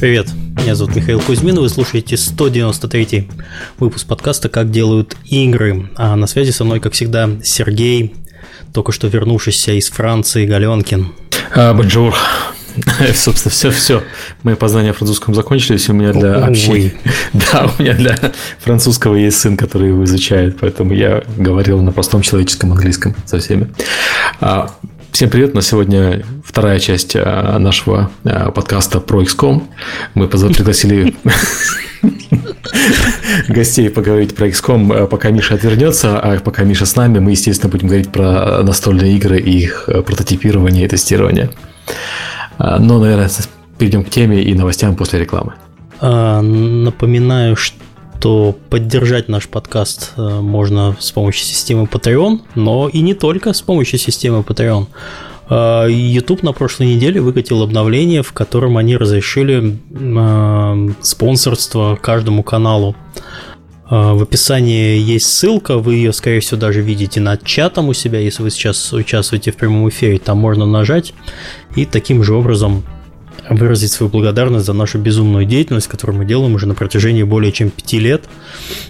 Привет, меня зовут Михаил Кузьмин, вы слушаете 193 выпуск подкаста «Как делают игры». А на связи со мной, как всегда, Сергей, только что вернувшийся из Франции, Галенкин. А, bonjour. Собственно, все, все. Мои познания французском закончились, у меня для общения... Да, у меня для французского есть сын, который его изучает, поэтому я говорил на простом человеческом английском со всеми. А, Всем привет, на сегодня вторая часть а, нашего а, подкаста про XCOM. Мы пригласили гостей поговорить про XCOM, а, пока Миша отвернется, а пока Миша с нами, мы, естественно, будем говорить про настольные игры и их прототипирование и тестирование. Но, наверное, перейдем к теме и новостям после рекламы. Напоминаю, что то поддержать наш подкаст э, можно с помощью системы Patreon, но и не только с помощью системы Patreon. Э, YouTube на прошлой неделе выкатил обновление, в котором они разрешили э, спонсорство каждому каналу. В описании есть ссылка, вы ее, скорее всего, даже видите над чатом у себя, если вы сейчас участвуете в прямом эфире, там можно нажать и таким же образом выразить свою благодарность за нашу безумную деятельность, которую мы делаем уже на протяжении более чем пяти лет.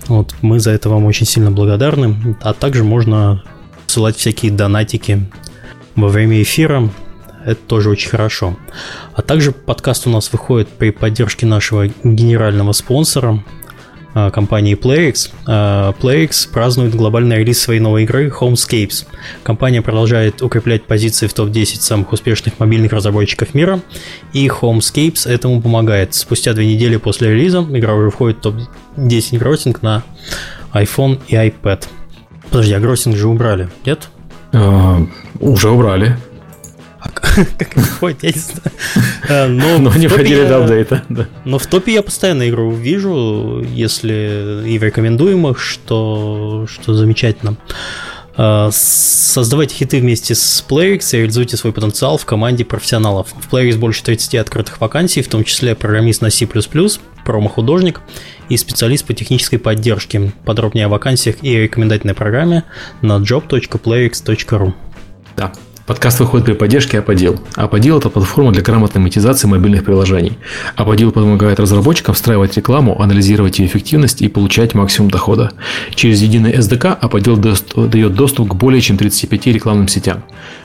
Вот, мы за это вам очень сильно благодарны. А также можно ссылать всякие донатики во время эфира. Это тоже очень хорошо. А также подкаст у нас выходит при поддержке нашего генерального спонсора – компании PlayX. Э, PlayX празднует глобальный релиз своей новой игры Homescapes. Компания продолжает укреплять позиции в топ-10 самых успешных мобильных разработчиков мира, и Homescapes этому помогает. Спустя две недели после релиза игра уже входит в топ-10 гроссинг на iPhone и iPad. Подожди, а гроссинг же убрали, нет? Uh, уже убрали. как выходит, я не знаю. А, но, но не входили до апдейта. Но в топе я постоянно игру вижу, если и в рекомендуемых, что, что замечательно. А, создавайте хиты вместе с PlayX и реализуйте свой потенциал в команде профессионалов. В PlayX больше 30 открытых вакансий, в том числе программист на C++, промо-художник и специалист по технической поддержке. Подробнее о вакансиях и рекомендательной программе на job.playx.ru. Да, Подкаст выходит при поддержке Аподил. Аподил – это платформа для грамотной монетизации мобильных приложений. Аподил помогает разработчикам встраивать рекламу, анализировать ее эффективность и получать максимум дохода. Через единый SDK Аподил дает доступ к более чем 35 рекламным сетям.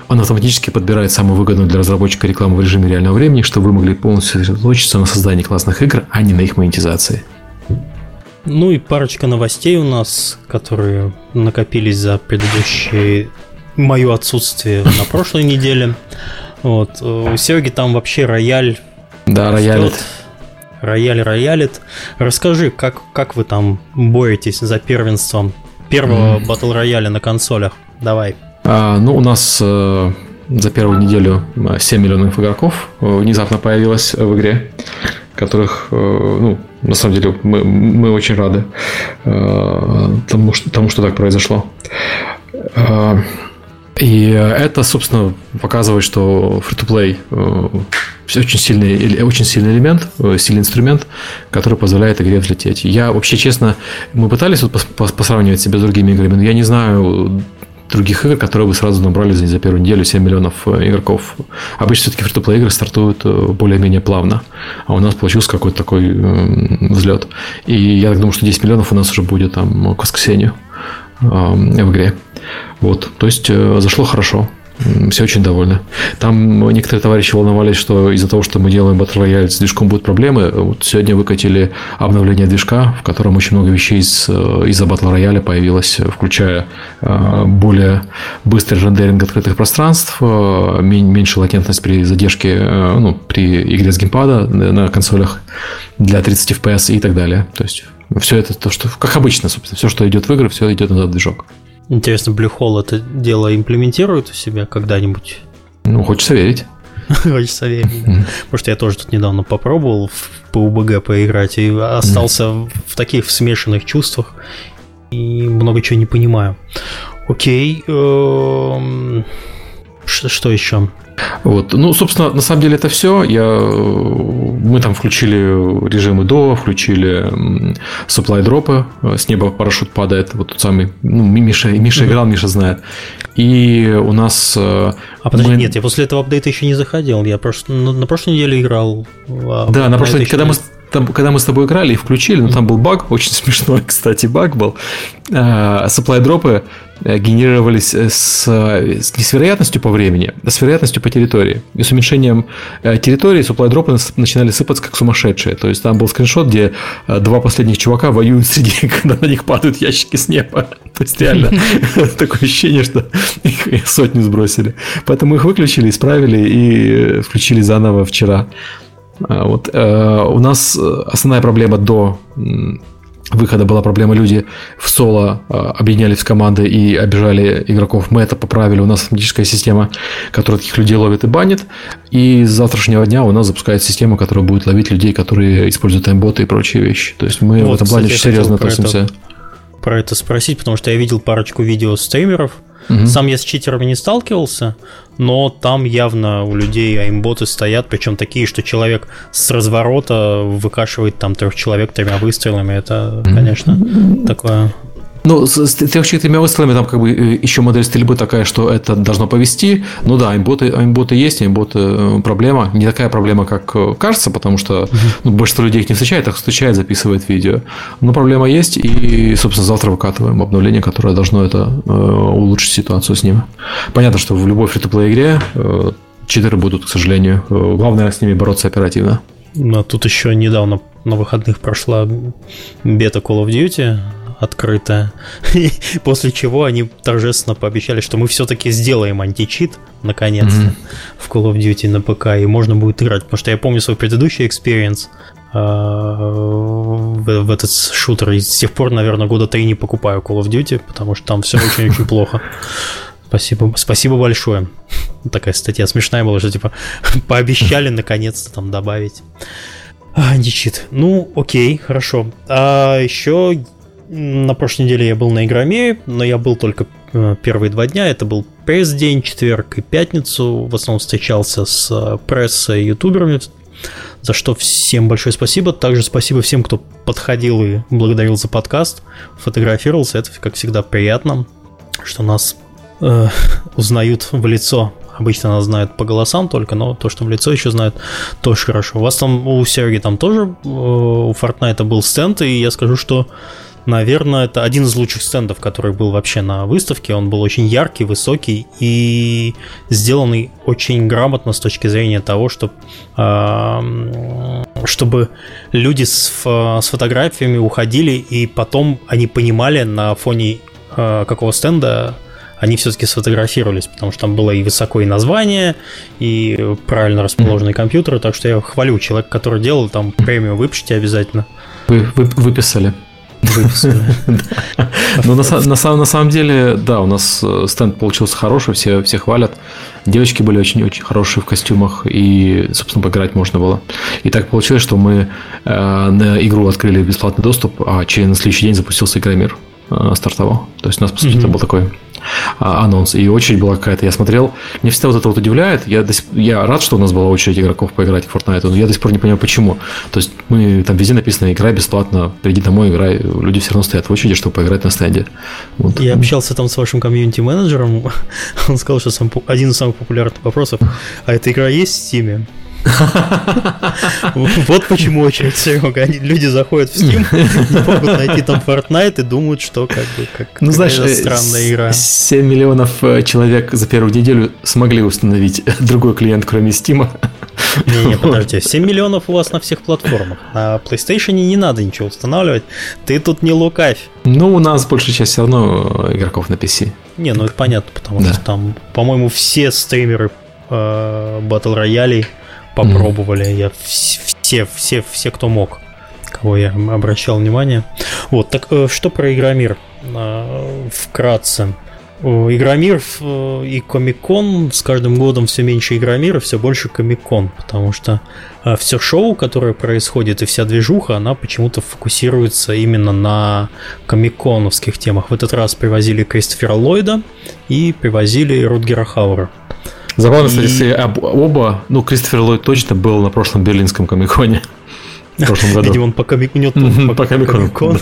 Он автоматически подбирает самую выгодную для разработчика рекламу в режиме реального времени, чтобы вы могли полностью сосредоточиться на создании классных игр, а не на их монетизации. Ну и парочка новостей у нас, которые накопились за предыдущие мое отсутствие на прошлой неделе. Вот. У Сереги там вообще рояль. Да, роялит. Рояль роялит. Расскажи, как, как вы там боретесь за первенством первого mm. батл рояля на консолях? Давай. А, ну, у нас э, за первую неделю 7 миллионов игроков э, внезапно появилось в игре, которых, э, ну, на самом деле, мы, мы очень рады э, тому, что, тому, что так произошло. Э, и это, собственно, показывает, что free-to-play э, очень сильный, очень сильный элемент, э, сильный инструмент, который позволяет игре взлететь. Я вообще, честно, мы пытались вот посравнивать себя с другими играми, но я не знаю других игр, которые бы сразу набрали за, за первую неделю 7 миллионов э, игроков. Обычно все-таки free-to-play игры стартуют более-менее плавно, а у нас получился какой-то такой взлет. И я так думаю, что 10 миллионов у нас уже будет там к воскресенью в игре. Вот, то есть э, зашло хорошо. Все очень довольны. Там некоторые товарищи волновались, что из-за того, что мы делаем Battle Royale с движком будут проблемы. Вот сегодня выкатили обновление движка, в котором очень много вещей из, э, из-за Battle Royale появилось, включая э, более быстрый рендеринг открытых пространств, меньше латентность при задержке, ну, при игре с геймпада на консолях для 30 FPS и так далее. То есть все это то, что, как обычно, собственно, все, что идет в игры, все идет на этот движок. Интересно, Blue Hole это дело имплементирует у себя когда-нибудь? Ну, хочется верить. Хочется верить. Потому что я тоже тут недавно попробовал в PUBG поиграть и остался в таких смешанных чувствах и много чего не понимаю. Окей. Эм, что еще? Вот. Ну, собственно, на самом деле это все. Я э, мы там включили режимы до, включили supply дропы, с неба парашют падает, вот тот самый, ну, Миша, Миша играл, Миша знает. И у нас... А подожди, мы... нет, я после этого апдейта еще не заходил, я просто на, на прошлой неделе играл. А да, на прошлой неделе, когда мы там, когда мы с тобой играли и включили, ну там был баг, очень смешной, кстати, баг был. Supply дропы Э, генерировались э, с, не с вероятностью по времени, а с вероятностью по территории. И с уменьшением э, территории supply дропы начинали сыпаться как сумасшедшие. То есть там был скриншот, где два последних чувака воюют среди, когда на них падают ящики с неба. То есть реально такое ощущение, что их сотню сбросили. Поэтому их выключили, исправили и включили заново вчера. А вот у нас основная проблема до выхода была проблема, люди в соло а, объединялись в команды и обижали игроков. Мы это поправили. У нас автоматическая система, которая таких людей ловит и банит. И с завтрашнего дня у нас запускается система, которая будет ловить людей, которые используют таймботы и прочие вещи. То есть мы вот, в этом плане очень серьезно относимся. Про это спросить, потому что я видел парочку видео стримеров, Угу. Сам я с читерами не сталкивался, но там явно у людей аймботы стоят, причем такие, что человек с разворота выкашивает там трех человек тремя выстрелами. Это, конечно, такое ну, с, с трехчетырьмя выстрелами там как бы э, еще модель стрельбы такая, что это должно повести. Ну да, аймботы, аймботы есть, аймботы э, проблема. Не такая проблема, как э, кажется, потому что ну, большинство людей их не встречает, их встречает, записывает видео. Но проблема есть, и, собственно, завтра выкатываем обновление, которое должно это улучшить ситуацию с ними. Понятно, что в любой free-to-play игре читеры будут, к сожалению. Главное с ними бороться оперативно. Но тут еще недавно на выходных прошла бета Call of Duty открытая. И после чего они торжественно пообещали, что мы все-таки сделаем античит, наконец-то, mm-hmm. в Call of Duty на ПК, и можно будет играть. Потому что я помню свой предыдущий experience а, в, в этот шутер. И с тех пор, наверное, года три не покупаю Call of Duty, потому что там все очень-очень плохо. Спасибо, спасибо большое. Такая статья смешная была, что типа пообещали наконец-то там добавить. Античит. Ну, окей, хорошо. А еще на прошлой неделе я был на Игроме, но я был только э, первые два дня. Это был пресс-день, четверг и пятницу. В основном встречался с э, прессой и ютуберами, за что всем большое спасибо. Также спасибо всем, кто подходил и благодарил за подкаст, фотографировался. Это, как всегда, приятно, что нас э, узнают в лицо. Обычно нас знают по голосам только, но то, что в лицо еще знают, тоже хорошо. У вас там, у Серги там тоже, э, у Fortnite был стенд, и я скажу, что Наверное, это один из лучших стендов, который был вообще на выставке. Он был очень яркий, высокий и сделанный очень грамотно с точки зрения того, что, чтобы люди с, с фотографиями уходили, и потом они понимали на фоне а, какого стенда они все-таки сфотографировались, потому что там было и высоко и название, и правильно расположенные компьютеры, так что я хвалю человека, который делал, там премию выпишите обязательно. Вы, вы выписали. Ну, на, самом деле, да, у нас э, стенд получился хороший, все, все хвалят. Девочки были очень-очень хорошие в костюмах, и, собственно, поиграть можно было. И так получилось, что мы э, на игру открыли бесплатный доступ, а через следующий день запустился Игромир э, стартовал. То есть у нас, по сути, это был такой анонс, и очередь была какая-то. Я смотрел, мне всегда вот это вот удивляет. Я, до сих, я рад, что у нас была очередь игроков поиграть в Fortnite, но я до сих пор не понимаю, почему. То есть мы там везде написано играй бесплатно, приди домой, играй. Люди все равно стоят в очереди, чтобы поиграть на стенде. Вот. Я общался там с вашим комьюнити-менеджером. Он сказал, что сам, один из самых популярных вопросов, а эта игра есть в Steam? Вот почему очередь, Серега. Люди заходят в Steam, не могут найти там Fortnite и думают, что как бы как ну, знаешь, странная игра. 7 миллионов э, человек за первую неделю смогли установить другой клиент, кроме Steam. Не-не, подожди, 7 миллионов у вас на всех платформах. На PlayStation не надо ничего устанавливать. Ты тут не лукавь. Ну, у нас большая часть все равно игроков на PC. Не, ну это понятно, потому да. что там, по-моему, все стримеры э, Battle Royale попробовали. Я все, все, все, кто мог, кого я обращал внимание. Вот, так э, что про Игромир? Э, вкратце. Игромир э, и Комикон с каждым годом все меньше Игромира, все больше Комикон, потому что все шоу, которое происходит, и вся движуха, она почему-то фокусируется именно на комиконовских темах. В этот раз привозили Кристофера Ллойда и привозили Рутгера Хаура. Забавно, кстати, об, оба, ну, Кристофер Ллойд точно был на прошлом берлинском комиконе. В прошлом году. Видимо, он по комикону. По комикону.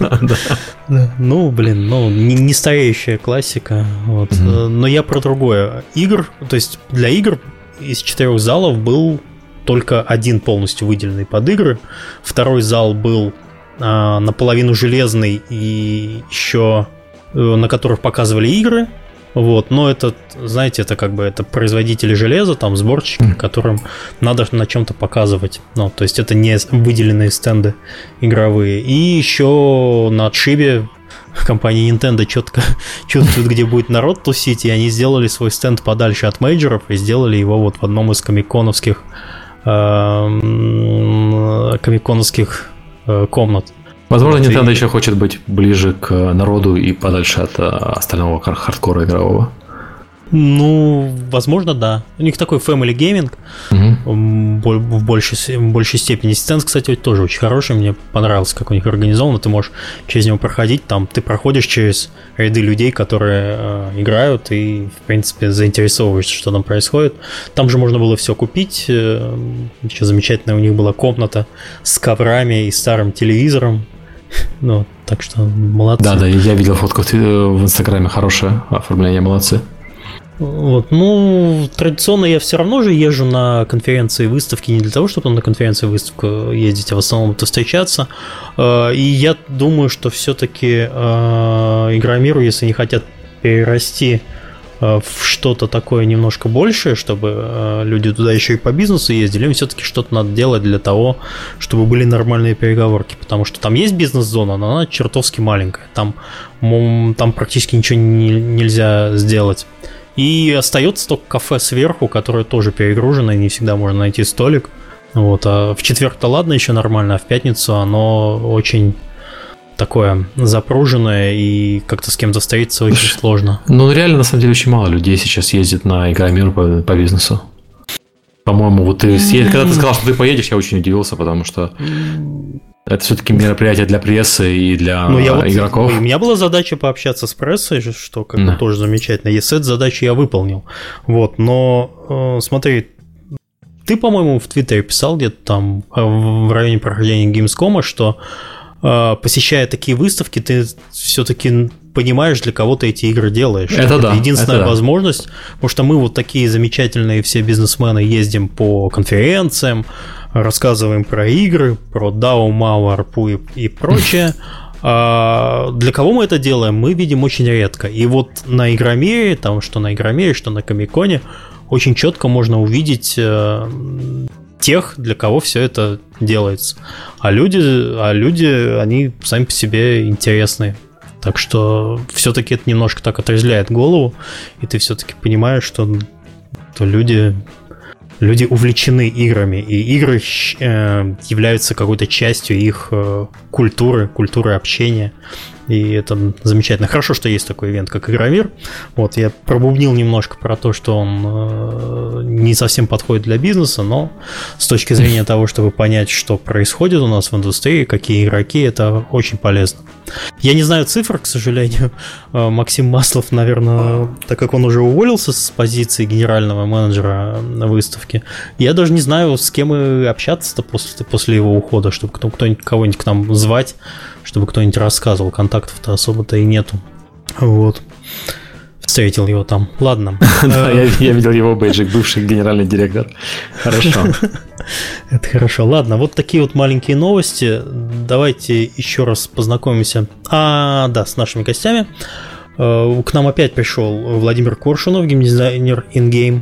Ну, блин, ну, не стареющая классика. Вот. Но я про другое. Игр, то есть для игр из четырех залов был только один полностью выделенный под игры. Второй зал был а, наполовину железный и еще э, на которых показывали игры. Вот, но это, знаете, это как бы это производители железа, там сборщики, которым надо на чем-то показывать. Ну, то есть это не выделенные стенды игровые. И еще на отшибе компания Nintendo четко чувствует, где будет народ тусить, и они сделали свой стенд подальше от мейджеров и сделали его вот в одном из комиконовских э, комиконовских э, комнат. Возможно, вот Nintendo и... еще хочет быть ближе к народу и подальше от э, остального хардкора игрового. Ну, возможно, да. У них такой family gaming угу. в, большей, в большей степени. Стенд, кстати, тоже очень хороший. Мне понравился, как у них организовано. Ты можешь через него проходить. Там ты проходишь через ряды людей, которые э, играют, и, в принципе, заинтересовываешься, что там происходит. Там же можно было все купить. Э, еще замечательная у них была комната с коврами и старым телевизором. Ну, так что молодцы. Да, да, я видел фотку в Инстаграме, хорошее оформление, молодцы. Вот, ну, традиционно я все равно же езжу на конференции и выставки не для того, чтобы на конференции и выставку ездить, а в основном это встречаться. Э, и я думаю, что все-таки э, Игромиру, если не хотят перерасти Э, в что-то такое немножко большее, чтобы э, люди туда еще и по бизнесу ездили, им все-таки что-то надо делать для того, чтобы были нормальные переговорки, потому что там есть бизнес-зона, но она чертовски маленькая, там, там практически ничего не, нельзя сделать. И остается только кафе сверху, которое тоже перегружено, и не всегда можно найти столик. Вот, а в четверг-то ладно, еще нормально, а в пятницу оно очень такое запруженное, и как-то с кем-то встретиться очень сложно. Ну, реально, на самом деле, очень мало людей сейчас ездит на Игромир по, по бизнесу. По-моему, вот ты, когда ты сказал, что ты поедешь, я очень удивился, потому что это все-таки мероприятие для прессы и для ну, я вот, игроков. У меня была задача пообщаться с прессой, что как да. тоже замечательно. И с этой задачей я выполнил. Вот, но э, смотри, ты, по-моему, в Твиттере писал где-то там э, в районе прохождения Gamescom, что посещая такие выставки, ты все-таки понимаешь, для кого ты эти игры делаешь. Это, это да. Единственная это возможность, да. потому что мы вот такие замечательные все бизнесмены ездим по конференциям, рассказываем про игры, про DAO, MAO, ARPU и, и прочее. А для кого мы это делаем, мы видим очень редко. И вот на Игромире, там что на Игромире, что на Комиконе, очень четко можно увидеть э, тех, для кого все это делается. А люди, а люди, они сами по себе интересные. Так что все-таки это немножко так отрезвляет голову, и ты все-таки понимаешь, что, что люди, люди увлечены играми, и игры э, являются какой-то частью их э, культуры, культуры общения. И это замечательно. Хорошо, что есть такой ивент, как Игромир. Вот, я пробубнил немножко про то, что он э, не совсем подходит для бизнеса, но с точки зрения того, чтобы понять, что происходит у нас в индустрии, какие игроки, это очень полезно. Я не знаю цифр, к сожалению. Э, Максим Маслов, наверное, так как он уже уволился с позиции генерального менеджера на выставке, я даже не знаю, с кем и общаться-то после, после его ухода, чтобы кто-нибудь кого-нибудь к нам звать чтобы кто-нибудь рассказывал. Контактов-то особо-то и нету. Вот. Встретил его там. Ладно. Да, я видел его бейджик, бывший генеральный директор. Хорошо. Это хорошо. Ладно, вот такие вот маленькие новости. Давайте еще раз познакомимся. А, да, с нашими гостями. Э, к нам опять пришел Владимир Коршунов, геймдизайнер InGame.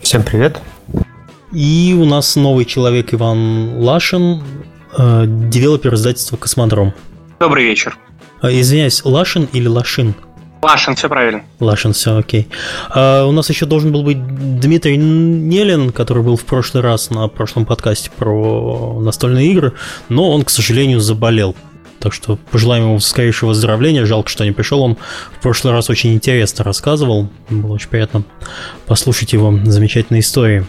Всем привет. И у нас новый человек Иван Лашин, Э, девелопер издательства «Космодром». Добрый вечер. А, извиняюсь, Лашин или Лашин? Лашин, все правильно. Лашин, все окей. А, у нас еще должен был быть Дмитрий Нелин, который был в прошлый раз на прошлом подкасте про настольные игры, но он, к сожалению, заболел. Так что пожелаем ему скорейшего выздоровления. Жалко, что не пришел. Он в прошлый раз очень интересно рассказывал. Было очень приятно послушать его замечательные истории.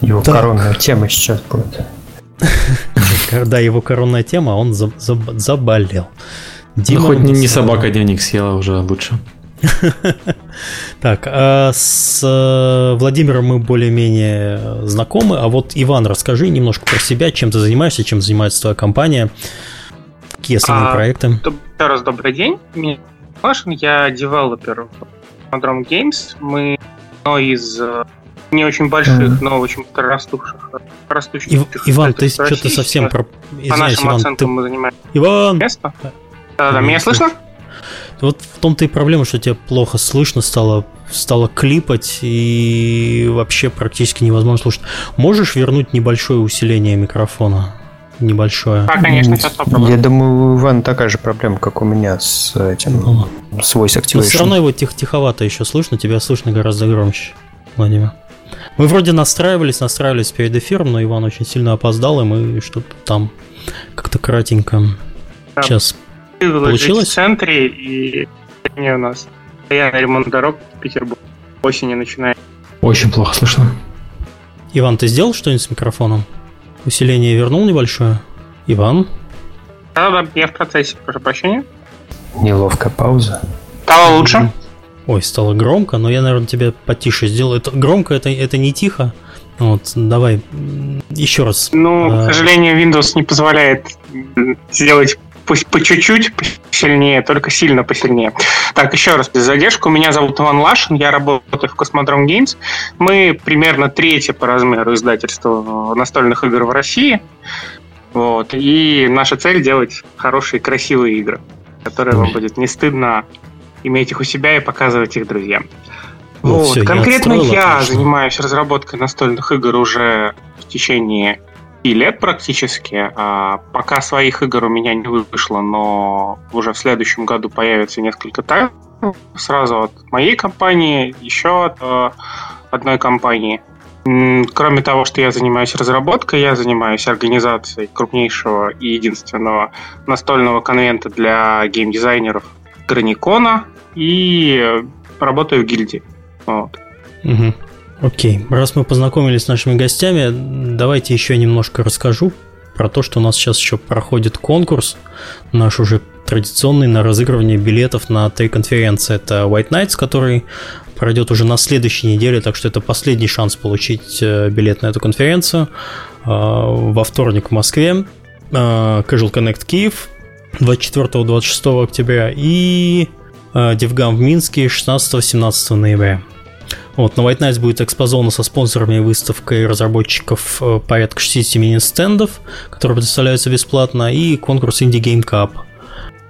Его так. коронная тема сейчас будет. Когда его коронная тема, он заболел. Дима ну, хоть не, не собака дневник съела уже лучше. Так, а с э, Владимиром мы более-менее знакомы, а вот Иван, расскажи немножко про себя, чем ты занимаешься, чем занимается твоя компания, какие основные а, проекты. Еще раз добрый день, меня Машин, я девелопер в Modron Games, мы одно из э, не очень больших, но очень растущих. растущих Ив, Иван, ты что-то совсем про... По нашим Иван, оценкам ты... мы занимаем Иван! место. Да-да, меня слышно? Вот в том-то и проблема, что тебя плохо слышно стало, стало клипать и вообще практически невозможно слушать. Можешь вернуть небольшое усиление микрофона? Небольшое. Да, конечно, сейчас попробуем. Я думаю, у Ивана такая же проблема, как у меня с этим, ну, с voice activation. Но все равно его тих тиховато еще слышно, тебя слышно гораздо громче, Владимир. Мы вроде настраивались, настраивались перед эфиром, но Иван очень сильно опоздал, и мы что-то там как-то кратенько. Да. Сейчас Получилось? в центре, и у нас постоянный ремонт дорог в Петербурге. Осенью начинает. Очень плохо слышно. Иван, ты сделал что-нибудь с микрофоном? Усиление вернул небольшое? Иван? Да, да, я в процессе, прошу прощения. Неловкая пауза. Стало лучше? Ой, стало громко, но я, наверное, тебе потише сделаю. Это громко, это, это не тихо. Вот, давай еще раз. Ну, а... к сожалению, Windows не позволяет сделать пусть по чуть-чуть посильнее, только сильно посильнее. Так, еще раз, без задержки. Меня зовут Иван Лашин, я работаю в Космодром Games. Мы примерно третье по размеру издательства настольных игр в России. Вот. И наша цель делать хорошие, красивые игры, которые вам будет не стыдно иметь их у себя и показывать их друзьям. Ну, вот. Все, Конкретно я, я занимаюсь разработкой настольных игр уже в течение и лет практически. А, пока своих игр у меня не вышло, но уже в следующем году появится несколько тайм сразу от моей компании, еще от э, одной компании. Кроме того, что я занимаюсь разработкой, я занимаюсь организацией крупнейшего и единственного настольного конвента для геймдизайнеров Граникона и работаю в гильдии. Вот. Угу. Окей, раз мы познакомились с нашими гостями, давайте еще немножко расскажу про то, что у нас сейчас еще проходит конкурс, наш уже традиционный на разыгрывание билетов на три конференции. Это White Nights, который пройдет уже на следующей неделе, так что это последний шанс получить э, билет на эту конференцию. А, во вторник в Москве, а, Casual Connect Киев 24-26 октября и DevGam в Минске 16-17 ноября. Вот, на White Nights будет экспозона со спонсорами и выставкой разработчиков э, порядка 60 мини-стендов, которые предоставляются бесплатно, и конкурс Indie Game Cup.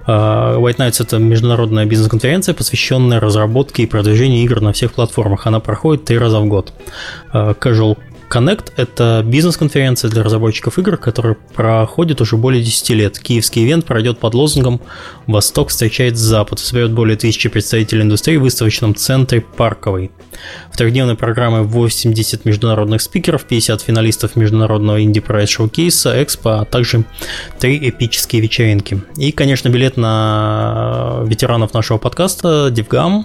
А, White Nights это международная бизнес-конференция, посвященная разработке и продвижению игр на всех платформах. Она проходит три раза в год. А, Casual Connect – это бизнес-конференция для разработчиков игр, которая проходит уже более 10 лет. Киевский ивент пройдет под лозунгом «Восток встречает Запад», соберет более тысячи представителей индустрии в выставочном центре «Парковый». В трехдневной программе 80 международных спикеров, 50 финалистов международного инди прайс шоу-кейса, экспо, а также три эпические вечеринки. И, конечно, билет на ветеранов нашего подкаста DevGam,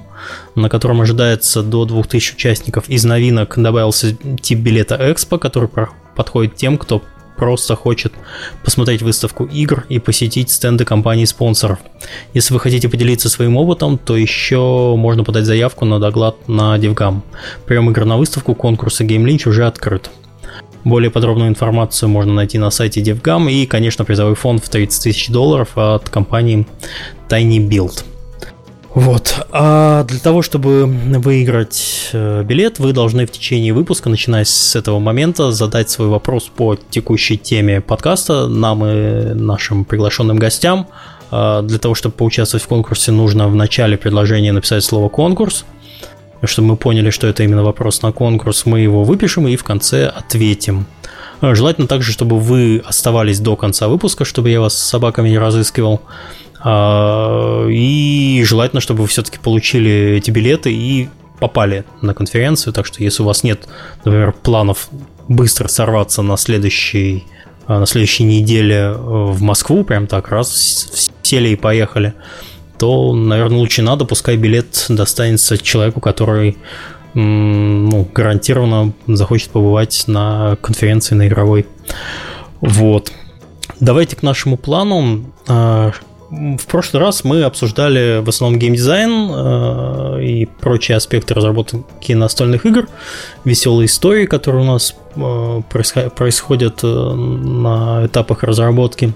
на котором ожидается до 2000 участников. Из новинок добавился тип билета Экспо, который подходит тем, кто просто хочет посмотреть выставку игр и посетить стенды компаний-спонсоров. Если вы хотите поделиться своим опытом, то еще можно подать заявку на доклад на DevGam. Прием игр на выставку конкурса Game Lynch уже открыт. Более подробную информацию можно найти на сайте DevGam и, конечно, призовой фонд в 30 тысяч долларов от компании Tiny Build. Вот. А для того, чтобы выиграть э, билет, вы должны в течение выпуска, начиная с этого момента, задать свой вопрос по текущей теме подкаста нам и нашим приглашенным гостям. А для того, чтобы поучаствовать в конкурсе, нужно в начале предложения написать слово «конкурс», чтобы мы поняли, что это именно вопрос на конкурс, мы его выпишем и в конце ответим. Желательно также, чтобы вы оставались до конца выпуска, чтобы я вас с собаками не разыскивал. А, и желательно, чтобы вы все-таки получили эти билеты и попали на конференцию. Так что если у вас нет, например, планов быстро сорваться на следующей а, на следующей неделе э, в Москву, прям так, раз сели и поехали, то, наверное, лучше надо, пускай билет достанется человеку, который ну, гарантированно захочет побывать на конференции на игровой. Вот. Давайте к нашему плану. В прошлый раз мы обсуждали в основном геймдизайн э, и прочие аспекты разработки настольных игр, веселые истории, которые у нас э, происходят э, на этапах разработки.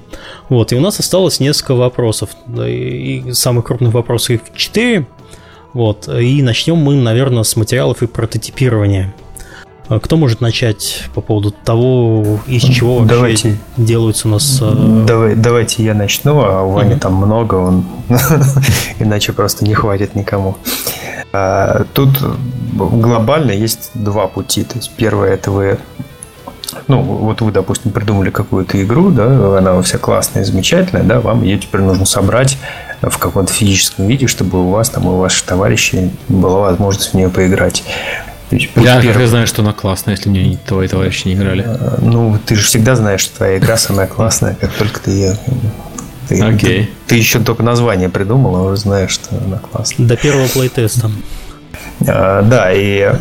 Вот, и у нас осталось несколько вопросов. И самых крупных вопросов их 4. Вот, и начнем мы, наверное, с материалов и прототипирования. А кто может начать по поводу того, из чего давайте, делаются у нас... Э, давай, давайте я начну, а у Вани uh-huh. там много, он иначе просто не хватит никому. А, тут глобально есть два пути. То есть первое это вы ну, вот вы, допустим, придумали какую-то игру, да, она вся классная, замечательная, да, вам ее теперь нужно собрать в каком-то физическом виде, чтобы у вас там, у ваших товарищей была возможность в нее поиграть. Я как знаю, что она классная, если мне твои товарищи не играли. А, ну, ты же всегда знаешь, что твоя игра самая классная, как только ты ее ты, okay. ты, ты еще только название придумал, а уже знаешь, что она классная. До первого плейтеста. А, да, и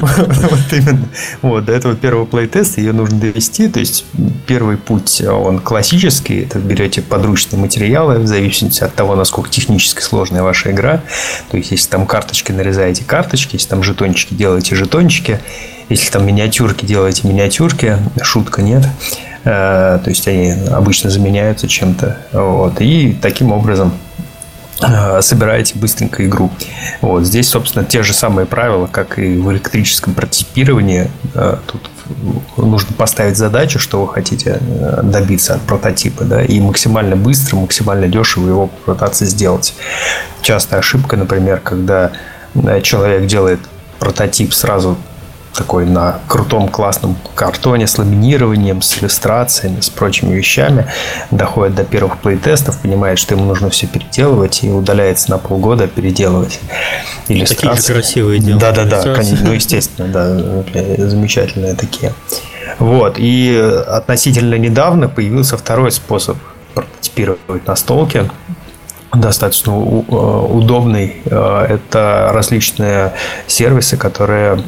вот именно. Вот, до этого первого плейтеста ее нужно довести. То есть первый путь, он классический. Это берете подручные материалы в зависимости от того, насколько технически сложная ваша игра. То есть, если там карточки нарезаете карточки, если там жетончики делаете жетончики, если там миниатюрки делаете миниатюрки, шутка нет. А, то есть они обычно заменяются чем-то. Вот. И таким образом Э, собираете быстренько игру. Вот здесь, собственно, те же самые правила, как и в электрическом прототипировании. Э, тут нужно поставить задачу, что вы хотите э, добиться от прототипа, да, и максимально быстро, максимально дешево его попытаться сделать. Частая ошибка, например, когда человек делает прототип сразу такой на крутом классном картоне с ламинированием, с иллюстрациями, с прочими вещами, доходит до первых плейтестов, понимает, что ему нужно все переделывать и удаляется на полгода переделывать иллюстрации. Такие же красивые дела. Да-да-да, ну, естественно, да, замечательные такие. Вот, и относительно недавно появился второй способ прототипировать настолки, достаточно удобный. Э, это различные сервисы, которые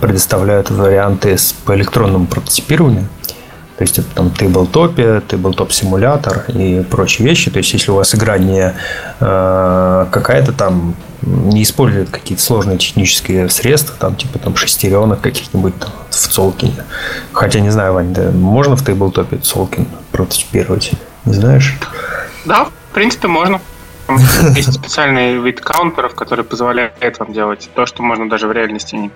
предоставляют варианты по электронному прототипированию. То есть это там Tabletop, Tabletop симулятор и прочие вещи. То есть если у вас игра не э, какая-то там не использует какие-то сложные технические средства, там типа там шестеренок каких-нибудь там в Цолкине. Хотя не знаю, Вань, да, можно в Tabletop Цолкин прототипировать? Не знаешь? Да, в принципе, можно. Есть специальный вид каунтеров, который позволяет вам делать то, что можно даже в реальности не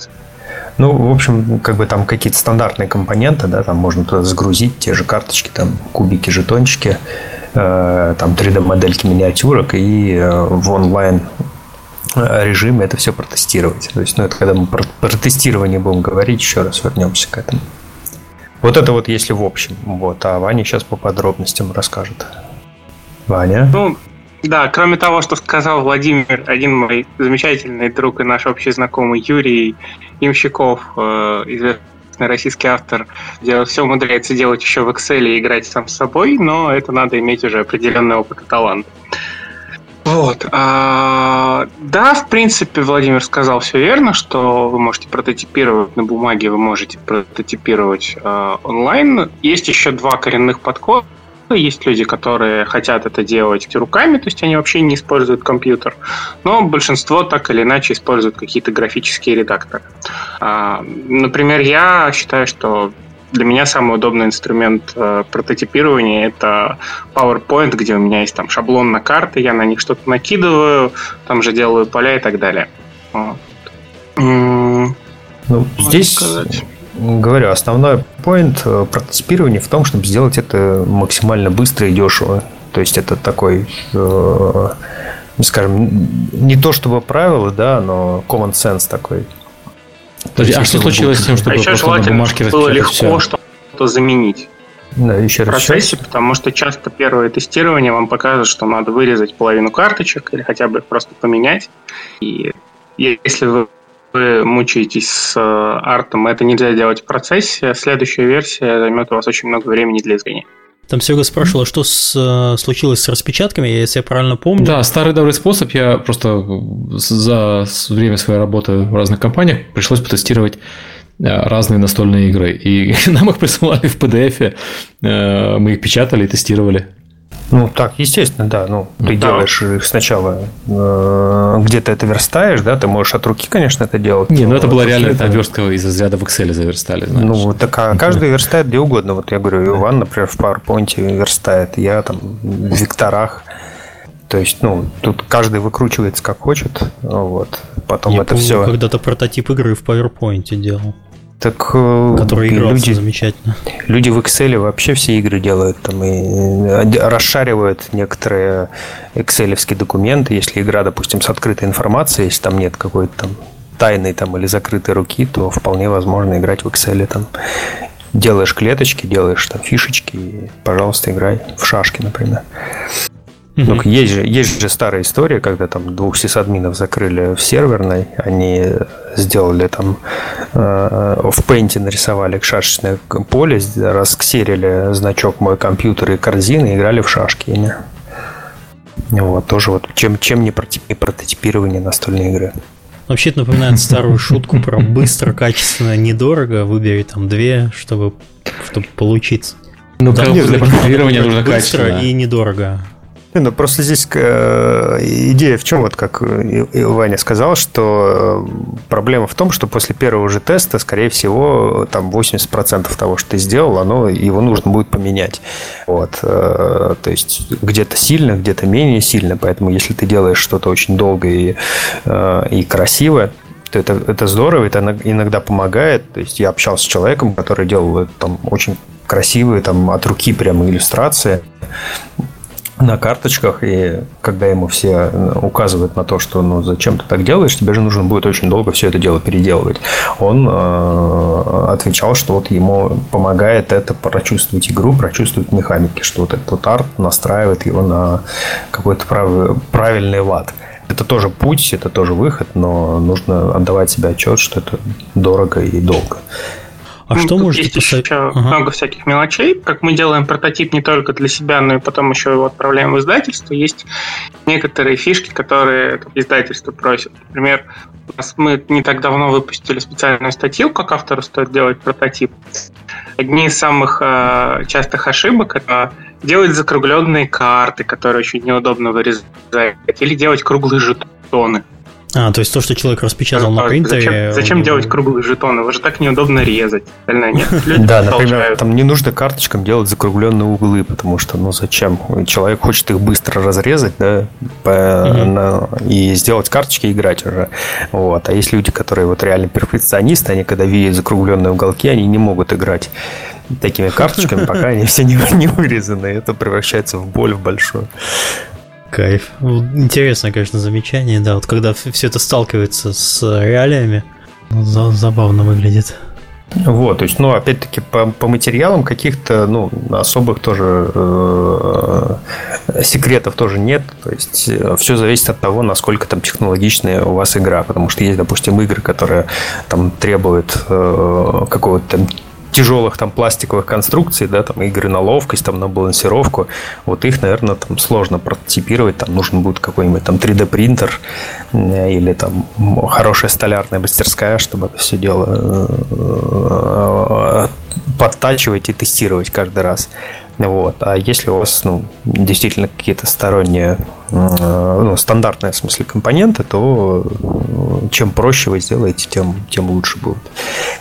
ну, в общем, как бы там какие-то стандартные компоненты, да, там можно туда загрузить те же карточки, там кубики, жетончики, э, там 3D-модельки миниатюрок и э, в онлайн режиме это все протестировать. То есть, ну, это когда мы про, про тестирование будем говорить, еще раз вернемся к этому. Вот это вот если в общем. Вот, а Ваня сейчас по подробностям расскажет. Ваня? Ну, да, кроме того, что сказал Владимир, один мой замечательный друг и наш общий знакомый Юрий Имщиков, э, известный российский автор, все умудряется делать еще в Excel и играть сам с собой, но это надо иметь уже определенный опыт и талант. Вот. А, да, в принципе, Владимир сказал все верно, что вы можете прототипировать на бумаге, вы можете прототипировать э, онлайн. Есть еще два коренных подхода. Есть люди, которые хотят это делать руками, то есть они вообще не используют компьютер. Но большинство так или иначе используют какие-то графические редакторы. А, например, я считаю, что для меня самый удобный инструмент э, прототипирования это PowerPoint, где у меня есть там шаблон на карты, я на них что-то накидываю, там же делаю поля и так далее. Вот. Ну, здесь сказать говорю, основной point э, прототипирования в том, чтобы сделать это максимально быстро и дешево. То есть это такой, э, скажем, не то чтобы правило, да, но common sense такой. Подожди, а что случилось с тем, чтобы а еще просто на бумажке было легко что-то заменить? Да, еще в процессе, раз. потому что часто первое тестирование вам покажет, что надо вырезать половину карточек или хотя бы просто поменять. И если вы вы мучаетесь с э, артом, это нельзя делать в процессе, следующая версия займет у вас очень много времени для изгония. Там Серега спрашивал, что с, э, случилось с распечатками, если я правильно помню. Да, старый добрый способ. Я просто за время своей работы в разных компаниях пришлось потестировать э, разные настольные игры. И нам их присылали в PDF, мы их печатали и тестировали. Ну, так, естественно, да. Ну, ты да. делаешь их сначала э, где-то это верстаешь, да, ты можешь от руки, конечно, это делать. Не, ну это была реально это верстка из разряда в Excel заверстали, знаешь. Ну, так а каждый верстает где угодно. Вот я говорю, Иван, например, в PowerPoint верстает, я там в векторах. То есть, ну, тут каждый выкручивается как хочет, вот. Потом я это помню, все. Когда-то прототип игры в PowerPoint делал. Так э, который люди, замечательно. Люди в Excel вообще все игры делают там и э, расшаривают некоторые экселевские документы, если игра, допустим, с открытой информацией, если там нет какой-то там тайной там или закрытой руки, то вполне возможно играть в Excel там. Делаешь клеточки, делаешь там фишечки, и, пожалуйста, играй в шашки, например. Ну, есть же, есть же старая история, когда там двух сисадминов закрыли в серверной, они сделали там э, в Paint нарисовали шашечное поле, расксерили значок «Мой компьютер» и корзины, играли в шашки. Не? Вот, тоже вот чем, чем не прототипирование настольной игры. Вообще это напоминает старую шутку про быстро, качественно, недорого. Выбери там две, чтобы, чтобы получиться. Ну, да, для прототипирования нужно быстро качественно. и недорого. Ну просто здесь э, идея в чем, вот как Ваня сказал, что э, проблема в том, что после первого же теста, скорее всего, там 80% того, что ты сделал, оно, его нужно будет поменять. Вот. Э, то есть где-то сильно, где-то менее сильно, поэтому если ты делаешь что-то очень долго и, и красиво, то это, это здорово, это иногда помогает. То есть я общался с человеком, который делал там очень красивые там от руки прямо иллюстрации на карточках, и когда ему все указывают на то, что ну зачем ты так делаешь, тебе же нужно будет очень долго все это дело переделывать. Он э, отвечал, что вот ему помогает это прочувствовать игру, прочувствовать механики, что вот этот арт настраивает его на какой-то прав... правильный лад. Это тоже путь, это тоже выход, но нужно отдавать себе отчет, что это дорого и долго. А ну, что можете есть еще ага. много всяких мелочей. Как мы делаем прототип не только для себя, но и потом еще его отправляем в издательство. Есть некоторые фишки, которые издательство просит. Например, у нас мы не так давно выпустили специальную статью, как автору стоит делать прототип. Одни из самых э, частых ошибок это делать закругленные карты, которые очень неудобно вырезать, или делать круглые жетоны. А, то есть то, что человек распечатал на принтере... Зачем, зачем делать круглые жетоны? Его же так неудобно резать. Остальное нет. Да, например, там не нужно карточкам делать закругленные углы, потому что, ну, зачем? Человек хочет их быстро разрезать, да, и сделать карточки и играть уже. Вот. А есть люди, которые вот реально перфекционисты, они когда видят закругленные уголки, они не могут играть такими карточками, пока они все не, не вырезаны. Это превращается в боль в большую. Кайф. Интересное, конечно, замечание, да. Вот когда все это сталкивается с реалиями, ну, забавно выглядит. Вот, то есть, ну, опять-таки, по, по материалам каких-то, ну, особых тоже э, секретов тоже нет. То есть, э, все зависит от того, насколько там технологичная у вас игра. Потому что есть, допустим, игры, которые там требуют э, какого-то тяжелых там пластиковых конструкций, да, там игры на ловкость, там на балансировку, вот их, наверное, там сложно прототипировать, там нужен будет какой-нибудь там 3D принтер или там хорошая столярная мастерская, чтобы это все дело э, подтачивать и тестировать каждый раз. Вот. А если у вас ну, действительно какие-то сторонние, э, ну, стандартные в смысле компоненты, то э, чем проще вы сделаете, тем, тем лучше будет.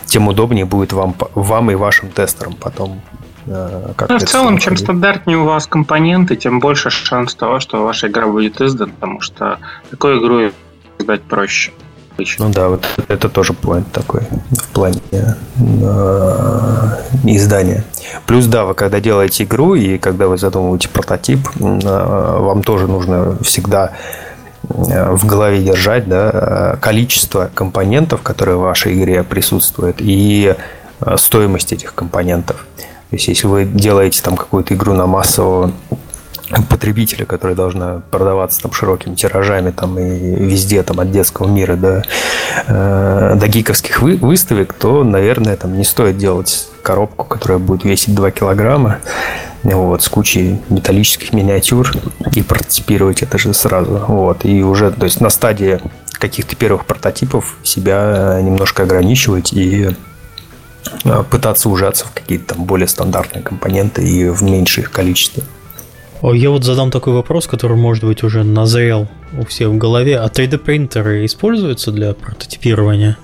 Тем удобнее будет вам, вам и вашим тестерам потом. Э, как ну, в целом, чем стандартнее у вас компоненты, тем больше шанс того, что ваша игра будет издана, потому что такую игру издать проще обычно. Ну да, вот это тоже поинт такой в плане э, издания. Плюс, да, вы когда делаете игру и когда вы задумываете прототип, э, вам тоже нужно всегда э, в голове держать да, количество компонентов, которые в вашей игре присутствуют, и стоимость этих компонентов. То есть, если вы делаете там какую-то игру на массового потребителя, которая должна продаваться там широкими тиражами там и везде там от детского мира до, э, до гиковских вы, выставок, то, наверное, там не стоит делать коробку, которая будет весить 2 килограмма вот, с кучей металлических миниатюр и прототипировать это же сразу. Вот, и уже то есть на стадии каких-то первых прототипов себя немножко ограничивать и э, пытаться ужаться в какие-то там более стандартные компоненты и в меньших количествах. Я вот задам такой вопрос, который, может быть, уже назрел у всех в голове. А 3D-принтеры используются для прототипирования?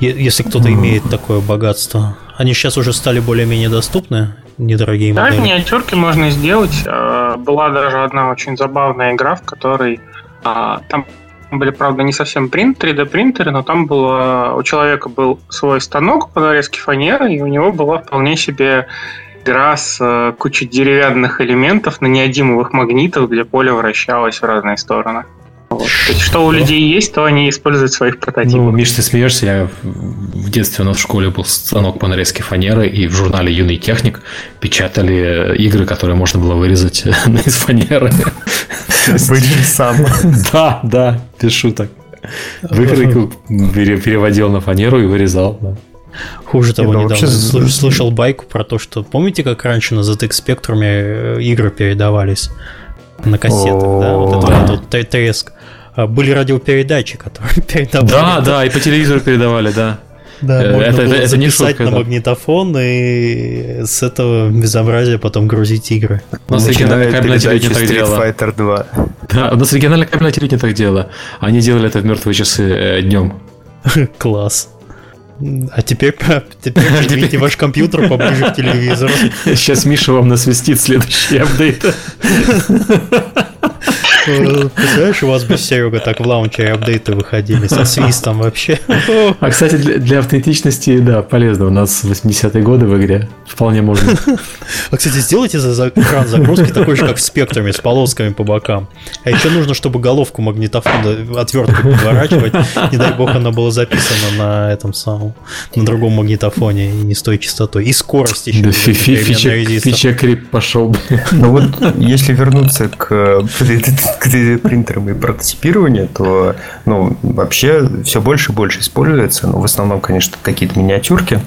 Если кто-то имеет такое богатство. Они сейчас уже стали более-менее доступны, недорогие да, модели. Да, миниатюрки можно сделать. А, была даже одна очень забавная игра, в которой а, там были, правда, не совсем принт, 3D принтеры, но там было, у человека был свой станок по нарезке фанеры, и у него была вполне себе игра с э, кучей деревянных элементов на неодимовых магнитах, где поле вращалось в разные стороны. Вот. То есть, что у людей есть, то они используют в своих прототипах. Ну, Миш, ты смеешься, я в детстве у нас в школе был станок по нарезке фанеры, и в журнале «Юный техник» печатали игры, которые можно было вырезать из фанеры. Вырежи сам. Да, да, без шуток. Выкройку переводил на фанеру и вырезал. Да. Хуже того, недавно вообще... слышал байку про то, что помните, как раньше на ZX Spectrum э, игры передавались на кассетах, да, вот это вот треск. А, были радиопередачи, которые передавали. Да, да, и по телевизору передавали, да. Да, э, можно это, было это, это не шутка, на да. магнитофон и с этого безобразия потом грузить игры. У нас региональное кабельное телевидение так делало. Fighter 2. Да, у нас региональное кабельное телевидение так делало. Они делали это в мертвые часы э, днем. Класс. А теперь, теперь подвиньте ваш компьютер поближе к телевизору. Сейчас Миша вам насвистит следующий апдейт. Представляешь, у вас бы, Серега, так в лаунчере апдейты выходили со свистом вообще. А, кстати, для, для автентичности, да, полезно. У нас 80-е годы в игре. Вполне можно. А, кстати, сделайте за, за экран загрузки такой же, как в спектрами, с полосками по бокам. А еще нужно, чтобы головку магнитофона отверткой подворачивать. Не дай бог, она была записана на этом самом, на другом магнитофоне и не с той частотой. И скорость еще. Да, фича крип пошел. Ну вот, если вернуться к к 3D-принтерам и прототипированию, то ну, вообще все больше и больше используется. Ну, в основном, конечно, какие-то миниатюрки,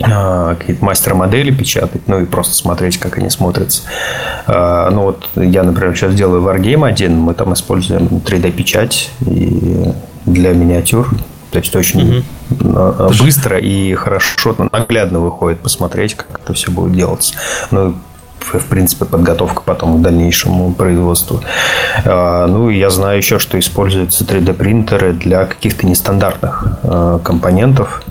а, какие-то мастер-модели печатать, ну и просто смотреть, как они смотрятся. А, ну вот я, например, сейчас делаю Wargame один, мы там используем 3D-печать и для миниатюр. То есть очень угу. быстро и хорошо, наглядно выходит посмотреть, как это все будет делаться. Ну, в принципе, подготовка потом к дальнейшему производству. А, ну, я знаю еще, что используются 3D-принтеры для каких-то нестандартных а, компонентов.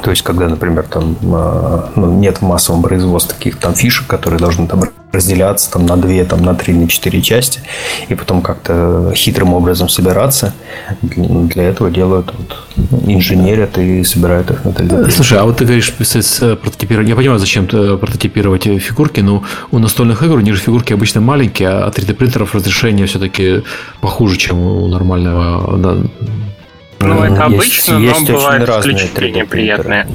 То есть, когда, например, там а, ну, нет в массовом производстве каких-то там фишек, которые должны там разделяться там, на две, там, на три, на четыре части, и потом как-то хитрым образом собираться. Для этого делают вот, инженерят и собирают их на 3D. Слушай, а вот ты говоришь писать э, прототипирование. Я понимаю, зачем прототипировать фигурки, но у настольных игр у них же фигурки обычно маленькие, а 3D принтеров разрешение все-таки похуже, чем у нормального ну, это обычно, есть, но есть бывают исключения приятные.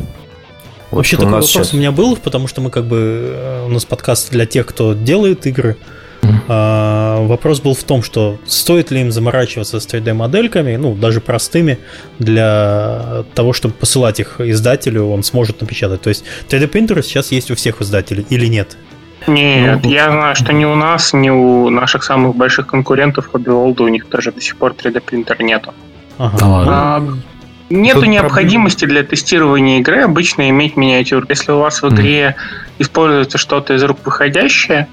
Вот Вообще такой вопрос сейчас... у меня был, потому что мы как бы э, у нас подкаст для тех, кто делает игры. Mm-hmm. А, вопрос был в том, что стоит ли им заморачиваться с 3D-модельками, ну, даже простыми, для того, чтобы посылать их издателю, он сможет напечатать. То есть 3D-принтеры сейчас есть у всех издателей или нет? Нет, ну, я знаю, что ни у нас, ни у наших самых больших конкурентов Hobby World у них даже до сих пор 3D-принтера нету. Ага. А, нету Тут необходимости проблема. для тестирования игры обычно иметь миниатюр. Если у вас в игре mm. используется что-то из рук выходящее,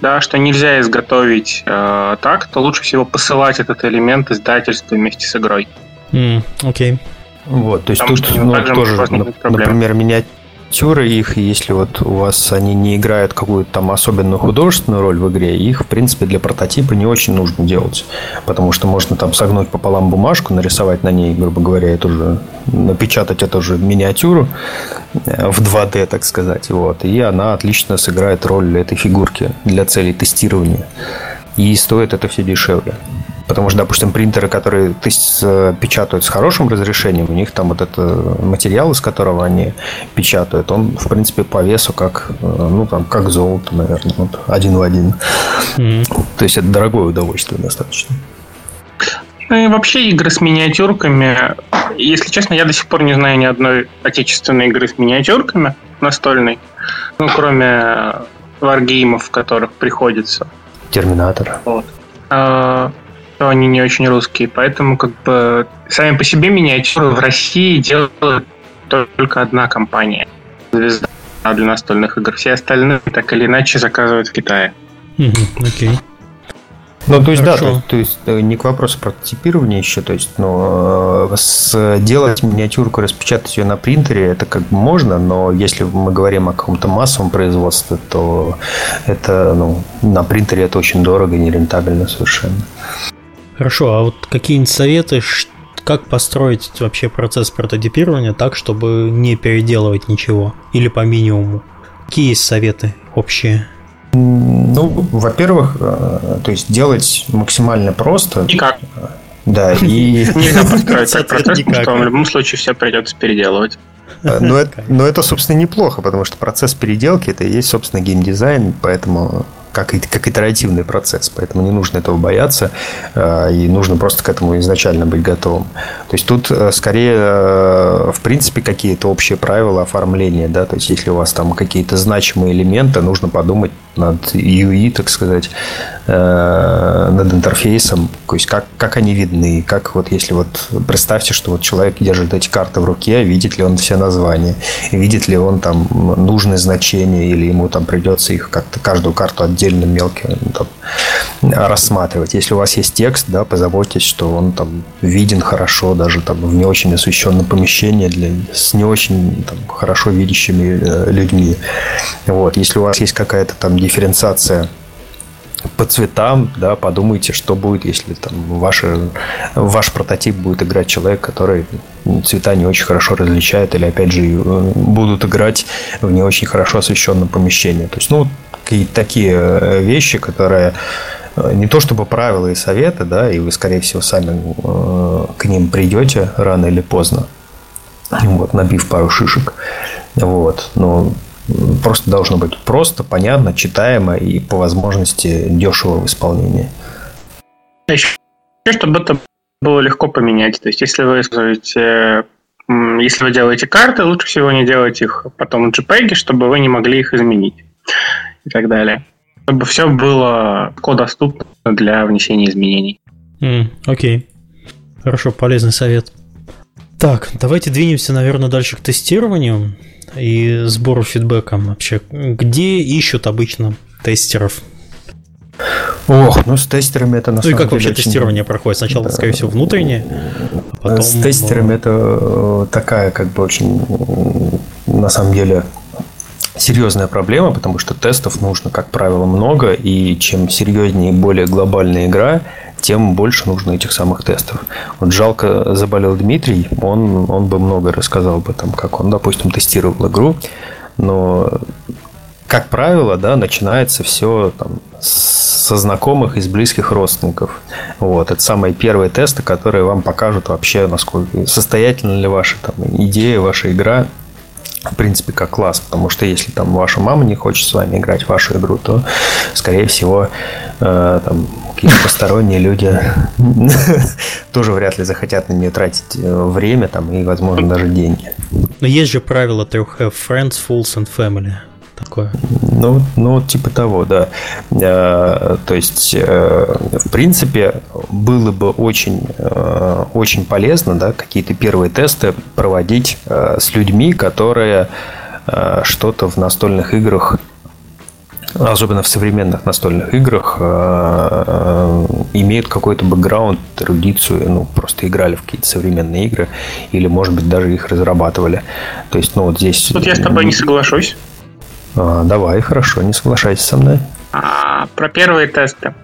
да, что нельзя изготовить э, так, то лучше всего посылать этот элемент издательству вместе с игрой. Окей. Mm, okay. Вот, то есть Там тут ну, тоже, например, менять актеры их, если вот у вас они не играют какую-то там особенную художественную роль в игре, их, в принципе, для прототипа не очень нужно делать. Потому что можно там согнуть пополам бумажку, нарисовать на ней, грубо говоря, эту же, напечатать эту же миниатюру э, в 2D, так сказать. Вот, и она отлично сыграет роль этой фигурки для целей тестирования. И стоит это все дешевле. Потому что, допустим, принтеры, которые печатают с хорошим разрешением, у них там вот это материал, из которого они печатают, он, в принципе, по весу как, э, ну, там, как золото, наверное, вот, один в один. Mm-hmm. То есть это дорогое удовольствие достаточно. Ну и вообще игры с миниатюрками. Если честно, я до сих пор не знаю ни одной отечественной игры с миниатюрками настольной. Ну, кроме варгеймов, в которых приходится. Терминатор. Вот. А, что они не очень русские, поэтому как бы сами по себе миниатюры в России делает только одна компания. Звезда для настольных игр. Все остальные так или иначе заказывают в Китае. Окей. Ну, то есть, Хорошо. да, то, то есть э, не к вопросу прототипирования еще, то есть, ну, сделать миниатюрку, распечатать ее на принтере, это как бы можно, но если мы говорим о каком-то массовом производстве, то это, ну, на принтере это очень дорого и нерентабельно совершенно. Хорошо, а вот какие-нибудь советы, как построить вообще процесс прототипирования так, чтобы не переделывать ничего или по минимуму? Какие есть советы общие? Ну, во-первых, э, то есть делать максимально просто. Никак. Да, и... Нельзя построить так процесс, потому что в любом случае все придется переделывать. Э, но это, но это, собственно, неплохо, потому что процесс переделки это и есть, собственно, геймдизайн, поэтому как, как итеративный процесс, поэтому не нужно этого бояться, э, и нужно просто к этому изначально быть готовым. То есть тут э, скорее, э, в принципе, какие-то общие правила оформления, да, то есть если у вас там какие-то значимые элементы, нужно подумать над UI, так сказать, над интерфейсом, то есть как, как они видны, как вот если вот представьте, что вот человек держит эти карты в руке, видит ли он все названия, видит ли он там нужные значения, или ему там придется их как-то каждую карту отдельно мелкие ну, там, рассматривать. Если у вас есть текст, да, позаботьтесь, что он там виден хорошо, даже там в не очень освещенном помещении для, с не очень там, хорошо видящими э, людьми. Вот. Если у вас есть какая-то там дифференциация по цветам, да, подумайте, что будет, если там ваши, ваш прототип будет играть человек, который цвета не очень хорошо различает, или опять же э, будут играть в не очень хорошо освещенном помещении. То есть, ну, какие-то такие э, вещи, которые э, не то чтобы правила и советы, да, и вы, скорее всего, сами к ним придете рано или поздно, вот, набив пару шишек, вот, но просто должно быть просто, понятно, читаемо и по возможности дешево в исполнении. Еще, чтобы это было легко поменять, то есть если вы используете если вы делаете карты, лучше всего не делать их потом в JPEG, чтобы вы не могли их изменить и так далее. Чтобы все было легко доступно для внесения изменений. Mm, окей. Хорошо, полезный совет. Так, давайте двинемся, наверное, дальше к тестированию и сбору фидбэка вообще. Где ищут обычно тестеров? Ох, ну с тестерами это на ну самом деле... Ну и как вообще очень... тестирование проходит? Сначала, да. скорее всего, внутреннее, а потом... С тестерами это э, такая как бы очень, на самом деле, серьезная проблема, потому что тестов нужно, как правило, много, и чем серьезнее и более глобальная игра, тем больше нужно этих самых тестов. Вот жалко заболел Дмитрий, он, он бы много рассказал бы, там, как он, допустим, тестировал игру, но как правило, да, начинается все там, со знакомых из близких родственников. Вот. Это самые первые тесты, которые вам покажут вообще, насколько состоятельна ли ваша там, идея, ваша игра в принципе, как класс, потому что если там ваша мама не хочет с вами играть в вашу игру, то, скорее всего, э, там какие-то посторонние люди тоже вряд ли захотят на нее тратить э, время там и, возможно, даже деньги. Но есть же правило трех have friends, fools and family такое. Ну, ну, типа того, да. Э, то есть, э, в принципе, было бы очень, э, очень полезно, да, какие-то первые тесты проводить с людьми, которые что-то в настольных играх особенно в современных настольных играх, имеют какой-то бэкграунд, эрудицию, ну, просто играли в какие-то современные игры, или, может быть, даже их разрабатывали. То есть, ну, вот здесь... Тут я с тобой не соглашусь. А, давай, хорошо, не соглашайся со мной. А, про первые тесты.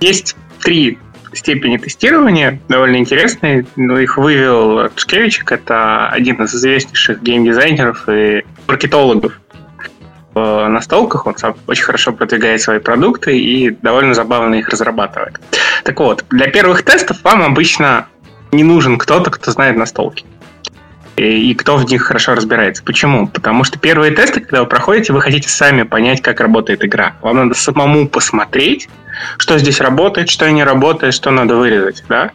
Есть три степени тестирования, довольно интересные. Ну, их вывел Тушкевичек, это один из известнейших геймдизайнеров и маркетологов в настолках. Он сам очень хорошо продвигает свои продукты и довольно забавно их разрабатывает. Так вот, для первых тестов вам обычно не нужен кто-то, кто знает настолки и кто в них хорошо разбирается. Почему? Потому что первые тесты, когда вы проходите, вы хотите сами понять, как работает игра. Вам надо самому посмотреть, что здесь работает, что не работает, что надо вырезать. Да?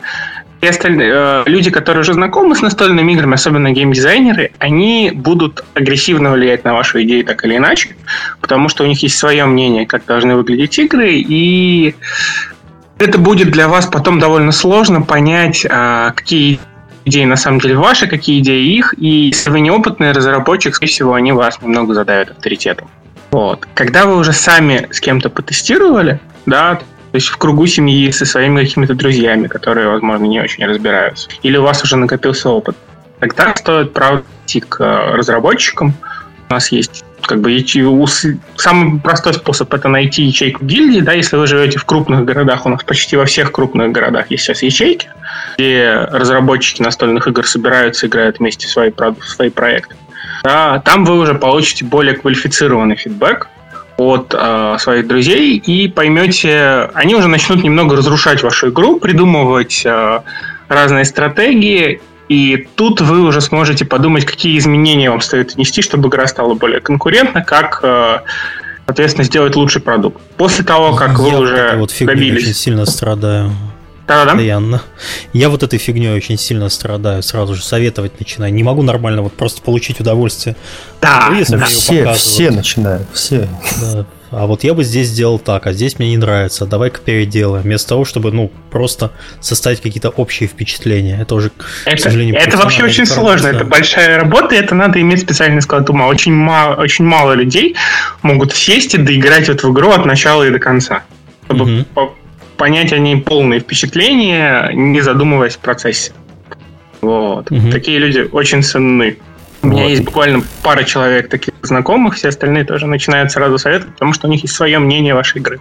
И остальные, э, люди, которые уже знакомы с настольными играми, особенно геймдизайнеры, они будут агрессивно влиять на вашу идею так или иначе, потому что у них есть свое мнение, как должны выглядеть игры, и это будет для вас потом довольно сложно понять, а, какие идеи на самом деле ваши, какие идеи их, и если вы неопытный разработчик, скорее всего, они вас немного задают авторитетом. Вот. Когда вы уже сами с кем-то потестировали, да, то есть в кругу семьи со своими какими-то друзьями, которые, возможно, не очень разбираются, или у вас уже накопился опыт, тогда стоит, правда, идти к э, разработчикам. У нас есть как бы самый простой способ это найти ячейку гильдии, да, если вы живете в крупных городах, у нас почти во всех крупных городах есть сейчас ячейки, где разработчики настольных игр собираются, играют вместе свои, свои проекты. Да, там вы уже получите более квалифицированный фидбэк от э, своих друзей и поймете, они уже начнут немного разрушать вашу игру, придумывать э, разные стратегии и тут вы уже сможете подумать, какие изменения вам стоит внести, чтобы игра стала более конкурентна, как, э, соответственно, сделать лучший продукт. После того, как Я вы уже вот добились... очень сильно страдаю. Постоянно. Я вот этой фигней очень сильно страдаю, сразу же советовать начинаю. Не могу нормально вот просто получить удовольствие. Да, да. все, все начинают, все. Да а вот я бы здесь сделал так, а здесь мне не нравится, давай-ка переделаем, вместо того, чтобы, ну, просто составить какие-то общие впечатления. Это уже, это, к сожалению, Это вообще очень сложно, это большая работа, и это надо иметь специальный склад ума. Очень мало, очень мало людей могут сесть и доиграть в эту игру от начала и до конца, чтобы угу. понять о ней полные впечатления, не задумываясь в процессе. Вот. Угу. Такие люди очень ценны. У меня вот. есть буквально пара человек таких знакомых, все остальные тоже начинают сразу советовать, потому что у них есть свое мнение вашей игры.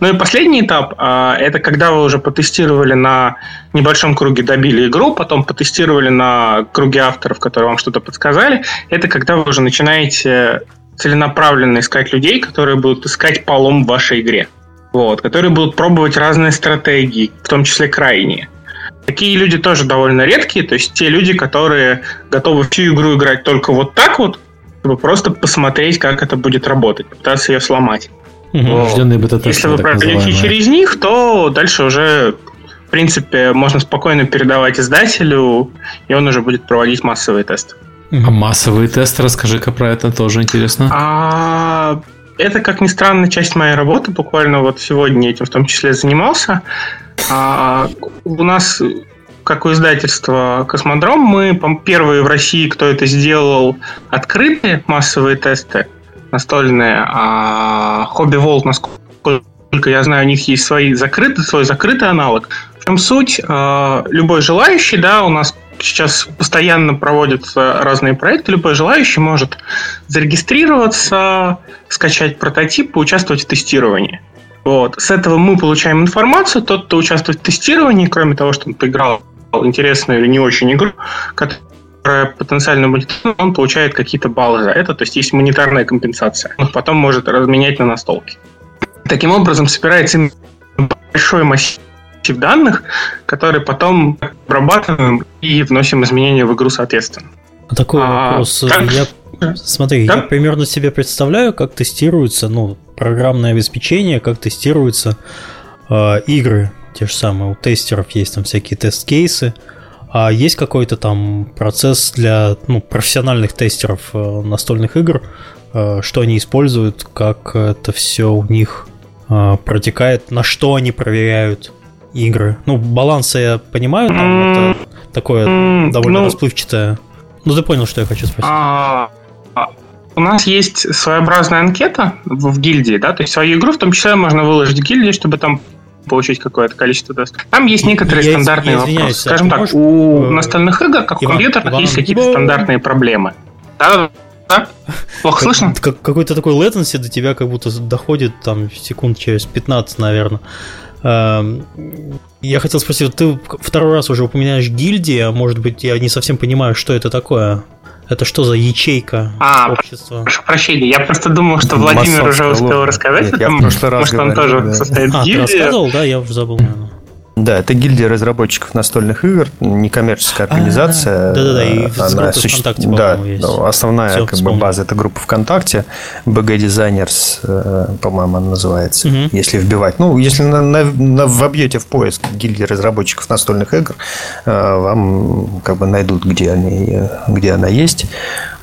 Ну и последний этап а, это когда вы уже потестировали на небольшом круге, добили игру, потом потестировали на круге авторов, которые вам что-то подсказали. Это когда вы уже начинаете целенаправленно искать людей, которые будут искать полом в вашей игре. Вот, которые будут пробовать разные стратегии, в том числе крайние. Такие люди тоже довольно редкие, то есть те люди, которые готовы всю игру играть только вот так вот, чтобы просто посмотреть, как это будет работать, пытаться ее сломать. Угу. Если вы пройдете через них, то дальше уже, в принципе, можно спокойно передавать издателю, и он уже будет проводить массовые тесты. А массовые тесты, расскажи-ка про это, тоже интересно. А, это, как ни странно, часть моей работы. Буквально вот сегодня этим в том числе занимался. А у нас, как у издательства Космодром, мы первые в России, кто это сделал, открытые массовые тесты настольные. А Хобби Волт, насколько я знаю, у них есть свои закрытый, свой закрытый аналог. В чем суть? А, любой желающий, да, у нас сейчас постоянно проводятся разные проекты. Любой желающий может зарегистрироваться, скачать прототип, поучаствовать в тестировании. Вот. С этого мы получаем информацию. Тот, кто участвует в тестировании, кроме того, что он поиграл интересную или не очень игру, которая потенциально будет, он получает какие-то баллы за это. То есть есть монетарная компенсация. Он потом может разменять на настолки. Таким образом, собирается большой массив данных, которые потом обрабатываем и вносим изменения в игру соответственно. А такой а, вопрос. Так, я, смотри, да? я примерно себе представляю, как тестируется ну, программное обеспечение, как тестируются э, игры, те же самые. У тестеров есть там всякие тест-кейсы. А есть какой-то там процесс для ну, профессиональных тестеров э, настольных игр, э, что они используют, как это все у них э, протекает, на что они проверяют игры. Ну, балансы я понимаю, там это такое довольно ну, расплывчатое. Ну, ты понял, что я хочу спросить. А, у нас есть своеобразная анкета в, в гильдии, да, то есть свою игру в том числе можно выложить в гильдии, чтобы там получить какое-то количество тестов. Там есть некоторые я, стандартные я вопросы. Скажем так, можешь... у э, настольных игр, как Иван, у компьютерах, Иван, есть какие-то Иван. стандартные проблемы. Да, да? Плохо слышно? Как, какой-то такой latency до тебя как будто доходит там секунд через 15, наверное. Эм, я хотел спросить, ты второй раз уже упоминаешь гильдии, а может быть я не совсем понимаю, что это такое? Это что за ячейка а, общества? Прошу прощения, я просто думал, что Владимир уже успел рассказать. Нет, я в прошлый раз Может, он тоже да. состоит а, в гильдии. ты рассказывал, да? Я уже забыл, наверное. Да, это гильдия разработчиков настольных игр, некоммерческая а, организация. Да-да-да, и она суще... ВКонтакте, да, есть. основная Все, как бы, база – это группа ВКонтакте, BG Designers, э, по-моему, она называется, угу. если вбивать. Ну, если на, на, на, вобьете в поиск гильдии разработчиков настольных игр, э, вам как бы найдут, где, они, где она есть.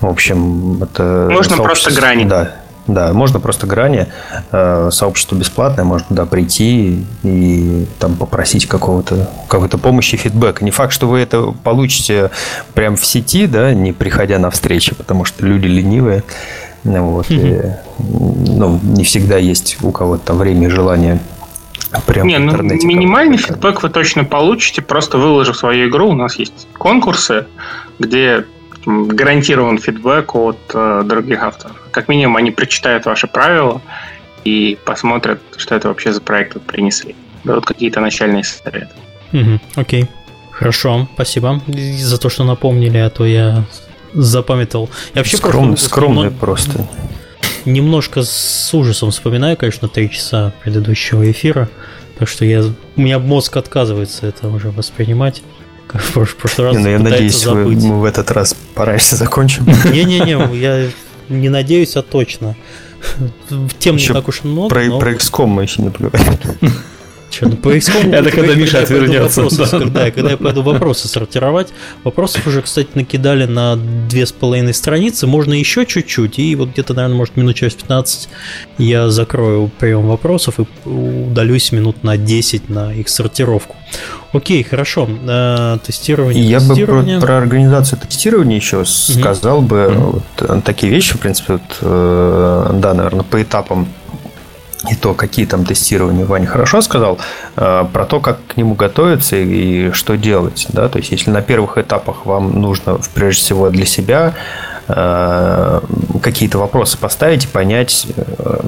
В общем, это Можно просто грани. Да, да, можно просто грани. Э, сообщество бесплатное, можно туда прийти и там попросить какого-то какой-то помощи, фидбэка. Не факт, что вы это получите прямо в сети, да, не приходя на встречи, потому что люди ленивые. Ну, вот, и, ну, не всегда есть у кого-то время и желание прям Не, ну, минимальный фидбэк вы точно получите, просто выложив свою игру. У нас есть конкурсы, где гарантирован фидбэк от э, других авторов. Как минимум, они прочитают ваши правила и посмотрят, что это вообще за проект вот принесли. Дадут какие-то начальные советы. Угу, окей. Хорошо, спасибо за то, что напомнили, а то я запамятовал. Я вообще Скром, скромный просто. Немножко с ужасом вспоминаю, конечно, три часа предыдущего эфира. Так что я, у меня мозг отказывается это уже воспринимать. В прошлый раз. Не, ну я надеюсь, забыть. мы в этот раз пораньше закончим. Не-не-не, я не надеюсь, а точно. Тем не так уж много. Про, но... про XCOM мы еще не поговорили. Че, ну по XCOM... Это когда Миша отвернется. Да, когда я пойду вопросы сортировать. Вопросов уже, кстати, накидали на две с половиной страницы. Можно еще чуть-чуть. И вот где-то, наверное, может, минут через 15 я закрою прием вопросов и удалюсь минут на 10 на их сортировку. Окей, хорошо. Э, тестирование. Я тестирование. бы про, про организацию тестирования еще сказал бы вот, э, такие вещи, в принципе, вот, э, да, наверное, по этапам и то, какие там тестирования Ваня хорошо сказал, э, про то, как к нему готовиться и что делать. Да? То есть, если на первых этапах вам нужно, прежде всего, для себя э, какие-то вопросы поставить и понять, э,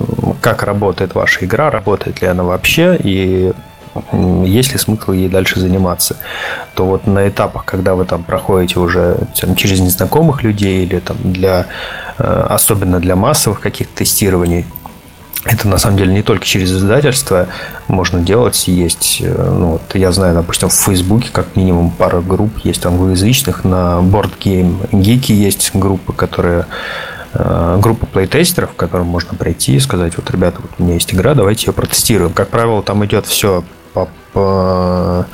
как работает ваша игра, работает ли она вообще, и есть ли смысл ей дальше заниматься, то вот на этапах, когда вы там проходите уже там, через незнакомых людей или там для особенно для массовых каких-то тестирований, это на самом деле не только через издательство можно делать. Есть, э, ну, вот я знаю, допустим, в Фейсбуке как минимум пара групп есть англоязычных. На Board Game Geek есть группы, которые э, группа плейтестеров, в которую можно прийти и сказать, вот, ребята, вот у меня есть игра, давайте ее протестируем. Как правило, там идет все по, по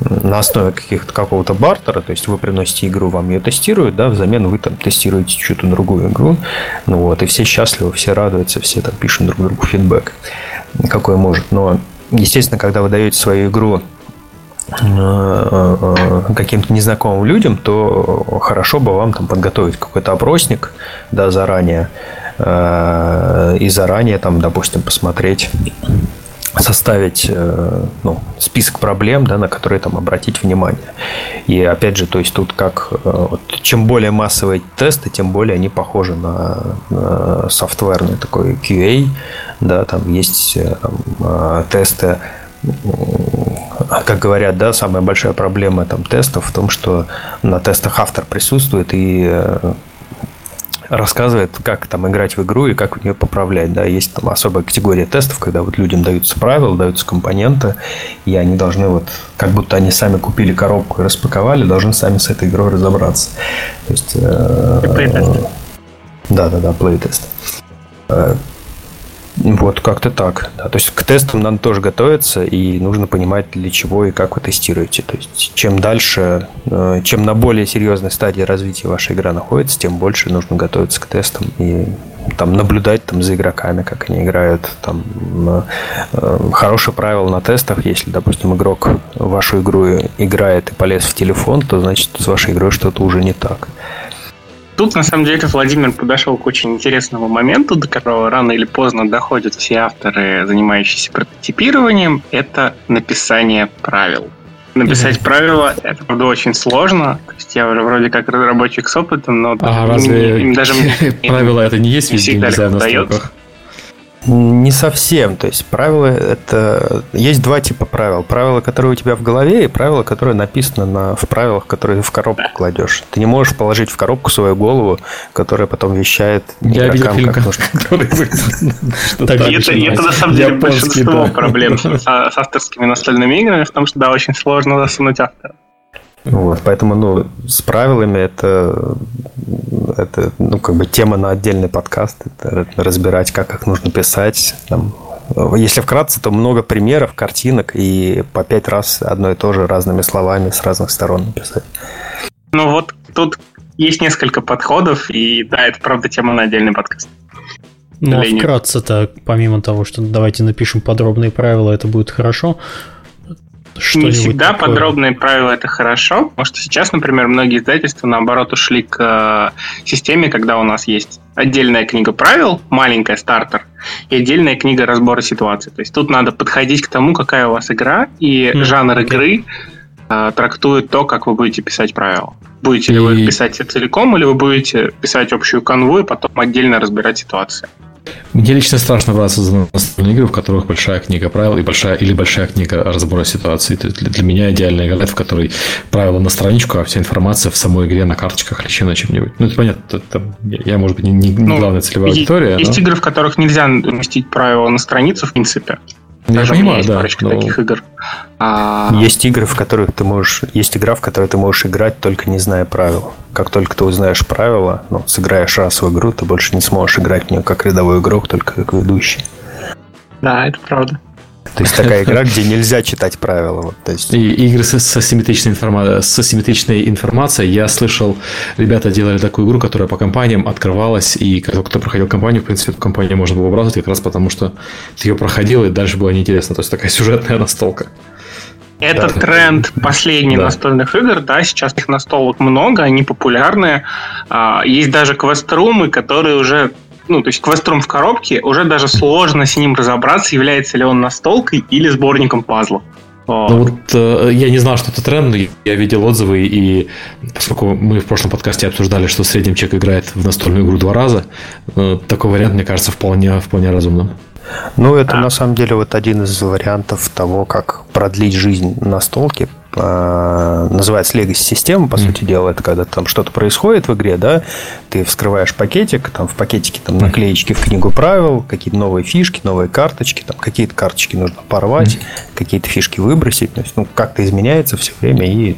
на основе каких-то какого-то бартера, то есть вы приносите игру, вам ее тестируют, да, взамен вы там тестируете что-то другую игру, ну вот, и все счастливы, все радуются, все там пишут друг другу фидбэк, какой может, но, естественно, когда вы даете свою игру э, э, каким-то незнакомым людям, то хорошо бы вам там подготовить какой-то опросник, да, заранее, э, и заранее там, допустим, посмотреть составить э, ну, список проблем, да, на которые там обратить внимание. И опять же, то есть тут как э, вот, чем более массовые тесты, тем более они похожи на, на софтверный такой QA, да, там есть э, там, тесты как говорят, да, самая большая проблема там тестов в том, что на тестах автор присутствует и рассказывает, как там играть в игру и как в нее поправлять. Да, есть там особая категория тестов, когда вот людям даются правила, даются компоненты, и они должны вот, как будто они сами купили коробку и распаковали, должны сами с этой игрой разобраться. То есть, э, да, да, да, плейтест. Э, вот как-то так. Да. То есть к тестам надо тоже готовиться, и нужно понимать, для чего и как вы тестируете. То есть чем дальше, э, чем на более серьезной стадии развития ваша игра находится, тем больше нужно готовиться к тестам и там наблюдать там за игроками, как они играют. Там э, хорошее правило на тестах, если, допустим, игрок вашу игру играет и полез в телефон, то значит с вашей игрой что-то уже не так. Тут, на самом деле, Владимир подошел к очень интересному моменту, до которого рано или поздно доходят все авторы, занимающиеся прототипированием. Это написание правил. Написать mm-hmm. правила это, правда, очень сложно. То есть я уже вроде как разработчик с опытом, но а разве им, им даже правила это не есть везде нельзя на строках? Не совсем. То есть правила это... Есть два типа правил. Правила, которые у тебя в голове, и правила, которые написаны на... в правилах, которые в коробку кладешь. Ты не можешь положить в коробку свою голову, которая потом вещает Я видел фильм, как нужно. Это на самом деле большинство проблем с авторскими настольными играми в том, что да, очень сложно засунуть автора. Вот, поэтому, ну, с правилами это, это, ну, как бы тема на отдельный подкаст, это разбирать, как их нужно писать. Там, если вкратце, то много примеров, картинок, и по пять раз одно и то же разными словами с разных сторон написать. Ну вот тут есть несколько подходов, и да, это правда тема на отдельный подкаст. Ну, а вкратце-то, помимо того, что давайте напишем подробные правила, это будет хорошо, Не всегда такое? подробные правила это хорошо, потому что сейчас, например, многие издательства наоборот ушли к э, системе, когда у нас есть отдельная книга правил, маленькая стартер, и отдельная книга разбора ситуации. То есть тут надо подходить к тому, какая у вас игра, и mm, жанр игры э, трактует то, как вы будете писать правила. Будете и... ли вы писать целиком, или вы будете писать общую канву и потом отдельно разбирать ситуации. Мне лично страшно браться за настольные игры, в которых большая книга правил и большая, или большая книга разбора ситуации. для, для меня идеальная игра, в которой правила на страничку, а вся информация в самой игре на карточках или еще на чем-нибудь. Ну, это понятно, это, я, может быть, не, не ну, главная целевая аудитория. Есть но... игры, в которых нельзя уместить правила на страницу, в принципе. Я Даже понимаю, есть да. парочка но... таких игр. А... Есть игры, в которых ты можешь. Есть игра, в которой ты можешь играть, только не зная правил. Как только ты узнаешь правила, ну, сыграешь раз в игру, ты больше не сможешь играть в нее как рядовой игрок, только как ведущий. Да, это правда. То есть такая игра, где нельзя читать правила. Вот, то есть... И игры с, с, асимметричной информацией, с асимметричной информацией. Я слышал, ребята делали такую игру, которая по компаниям открывалась, и когда кто проходил компанию, в принципе, эту компанию можно было выбрасывать как раз потому, что ты ее проходил, и дальше было неинтересно. То есть такая сюжетная настолка. Это да. тренд последних да. настольных игр, да, сейчас их настолок много, они популярные. А, есть даже квеструмы, которые уже ну, то есть квеструм в коробке, уже даже сложно с ним разобраться, является ли он настолкой или сборником пазлов. Ну вот э, я не знал, что это тренд, я видел отзывы, и поскольку мы в прошлом подкасте обсуждали, что в среднем человек играет в настольную игру два раза, э, такой вариант, мне кажется, вполне, вполне разумным. Ну, это а. на самом деле вот один из вариантов того, как продлить жизнь настолки, называется Legacy система, по mm. сути дела, это когда там что-то происходит в игре, да, ты вскрываешь пакетик, там в пакетике там наклеечки в книгу правил, какие-то новые фишки, новые карточки, там какие-то карточки нужно порвать, mm. какие-то фишки выбросить, то есть, ну, как-то изменяется все время и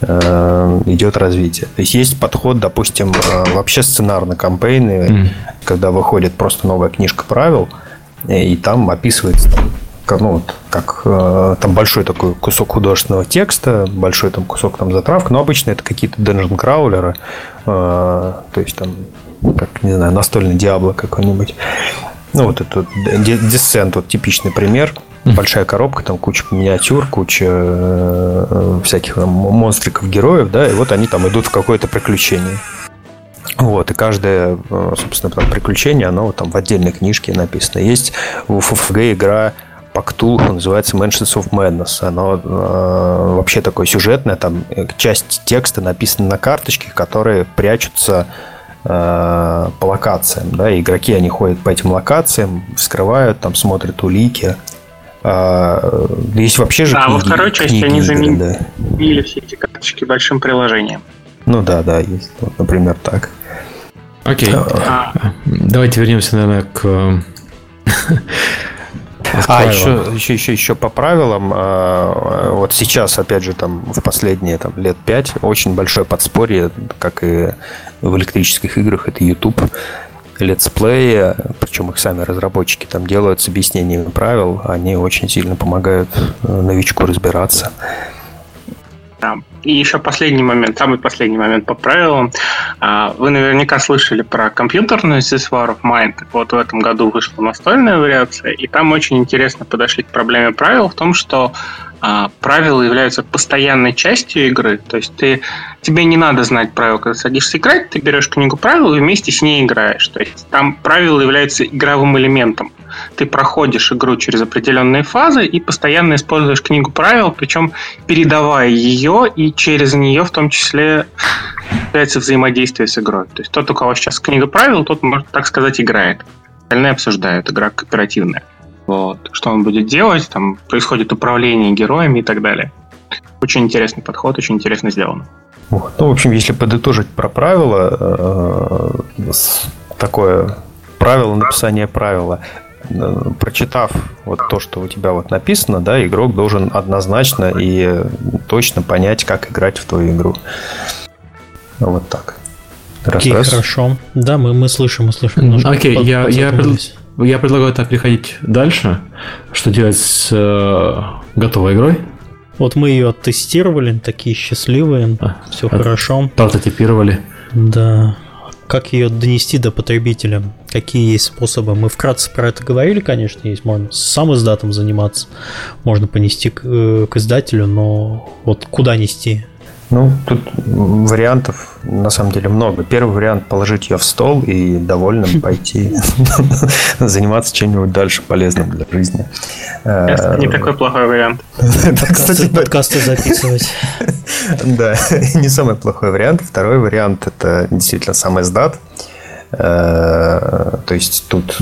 э, идет развитие. То есть есть подход, допустим, э, вообще сценарно кампейны, mm. когда выходит просто новая книжка правил, и там описывается там, ну, вот, как э, там большой такой кусок художественного текста, большой там кусок там затравок, но обычно это какие-то dungeon краулеры, э, то есть там, как, не знаю, настольный Диабло какой-нибудь. Ну, вот это Descent, вот типичный пример. Большая коробка, там куча миниатюр, куча э, всяких там, монстриков, героев, да, и вот они там идут в какое-то приключение. Вот, и каждое, э, собственно, там, приключение, оно там в отдельной книжке написано. Есть в ФФГ игра по Ктулху, называется Mansions of Madness. Оно э, вообще такое сюжетное, там э, часть текста написана на карточке, которые прячутся э, по локациям. Да? игроки, они ходят по этим локациям, вскрывают, там смотрят улики. А, есть вообще же А книги, во второй части книги, они заменили да. все эти карточки большим приложением. Ну да, да, есть. Вот, например, так. Окей. А. Давайте вернемся, наверное, к а, еще, еще, еще, еще по правилам, а, вот сейчас, опять же, там в последние там, лет пять очень большое подспорье, как и в электрических играх, это YouTube летсплеи, причем их сами разработчики там делают с объяснениями правил, они очень сильно помогают э, новичку разбираться. Да. И еще последний момент, самый последний момент по правилам. А, вы наверняка слышали про компьютерную This War of. Так вот, в этом году вышла настольная вариация, и там очень интересно подошли к проблеме правил в том, что а, правила являются постоянной частью игры. То есть ты, тебе не надо знать правила, когда садишься играть, ты берешь книгу правил и вместе с ней играешь. То есть там правила являются игровым элементом. Ты проходишь игру через определенные фазы и постоянно используешь книгу правил, причем передавая ее и через нее в том числе является взаимодействие с игрой. То есть тот, у кого сейчас книга правил, тот, можно так сказать, играет. Остальные обсуждают. Игра кооперативная. Вот. Что он будет делать, там происходит управление героями и так далее. Очень интересный подход, очень интересно сделано. Ну, в общем, если подытожить про правила, э, такое правило написания правила, э, прочитав вот то, что у тебя вот написано, да, игрок должен однозначно и точно понять, как играть в твою игру. Вот так. Раз, Окей, раз. хорошо. Да, мы, мы слышим, мы слышим. Окей, okay, я, я, я предлагаю так переходить дальше. Что делать с э, готовой игрой? Вот мы ее тестировали, такие счастливые, а, все а, хорошо. Прототипировали. Да. как ее донести до потребителя? Какие есть способы? Мы вкратце про это говорили, конечно, есть. Можно сам издатом заниматься, можно понести к, э, к издателю, но вот куда нести? Ну, тут вариантов на самом деле много. Первый вариант положить ее в стол и довольным пойти заниматься чем-нибудь дальше полезным для жизни. Это не такой плохой вариант. Кстати, подкасты записывать. Да, не самый плохой вариант. Второй вариант это действительно сам издат. Э, то есть тут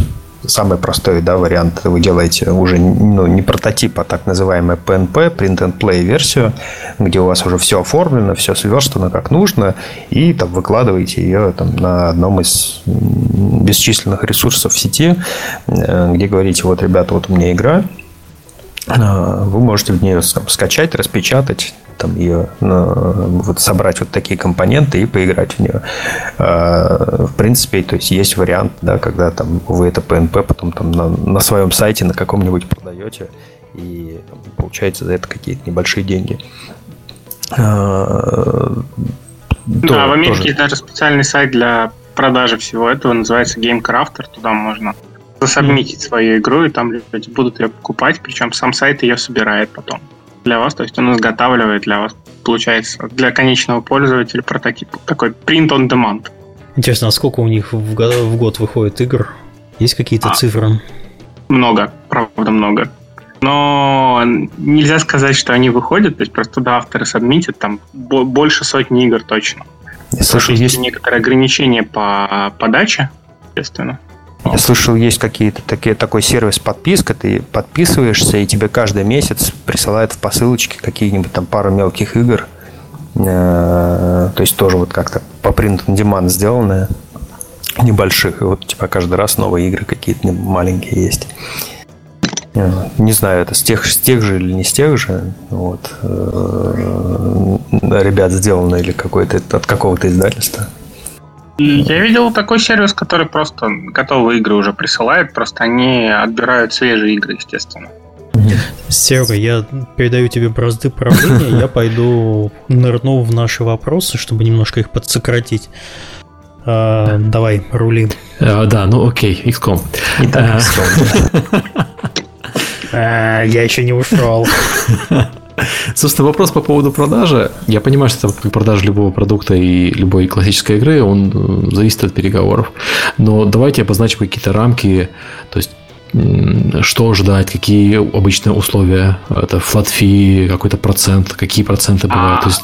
самый простой да, вариант. Вы делаете уже ну, не прототип, а так называемый PNP, Print and Play версию, где у вас уже все оформлено, все сверстано как нужно, и там выкладываете ее там, на одном из бесчисленных ресурсов в сети, э, где говорите, вот, ребята, вот у меня игра, э, вы можете в нее скачать, распечатать, там ее ну, вот собрать вот такие компоненты и поиграть в нее. А, в принципе, то есть есть вариант, да, когда там вы это PNP потом там на, на своем сайте на каком-нибудь продаете и там, получаете за это какие-то небольшие деньги. А, да, в Америке тоже... есть даже специальный сайт для продажи всего этого, называется GameCrafter, туда можно засобмитить свою игру, и там люди будут ее покупать, причем сам сайт ее собирает потом для вас, то есть он изготавливает для вас, получается, для конечного пользователя прототип. Такой print on demand. Интересно, а сколько у них в год, в год выходит игр? Есть какие-то а, цифры? Много, правда много. Но нельзя сказать, что они выходят, то есть просто туда авторы сабмитят, там больше сотни игр точно. Слушай, есть некоторые ограничения по подаче, естественно. Я слышал, есть какие-то такие, такой сервис подписка, ты подписываешься, и тебе каждый месяц присылают в посылочке какие-нибудь там пару мелких игр. Э, то есть тоже вот как-то по print on demand сделанное, небольших. И вот типа каждый раз новые игры какие-то маленькие есть. Э, не знаю, это с тех, с тех же или не с тех же. Вот. Э, ребят сделано или какой-то от какого-то издательства. Я видел такой сервис, который просто готовые игры уже присылает, просто они отбирают свежие игры, естественно. Серега, я передаю тебе бразды правления, я пойду нырну в наши вопросы, чтобы немножко их подсократить. А, давай, рули. А, да, ну окей, XCOM. Итак, XCOM. Я еще не ушел. Собственно, вопрос по поводу продажи. Я понимаю, что это продажа любого продукта и любой классической игры, он э, зависит от переговоров. Но давайте обозначим какие-то рамки, то есть что ждать, какие обычные условия, это flat fee, какой-то процент, какие проценты бывают, а, то есть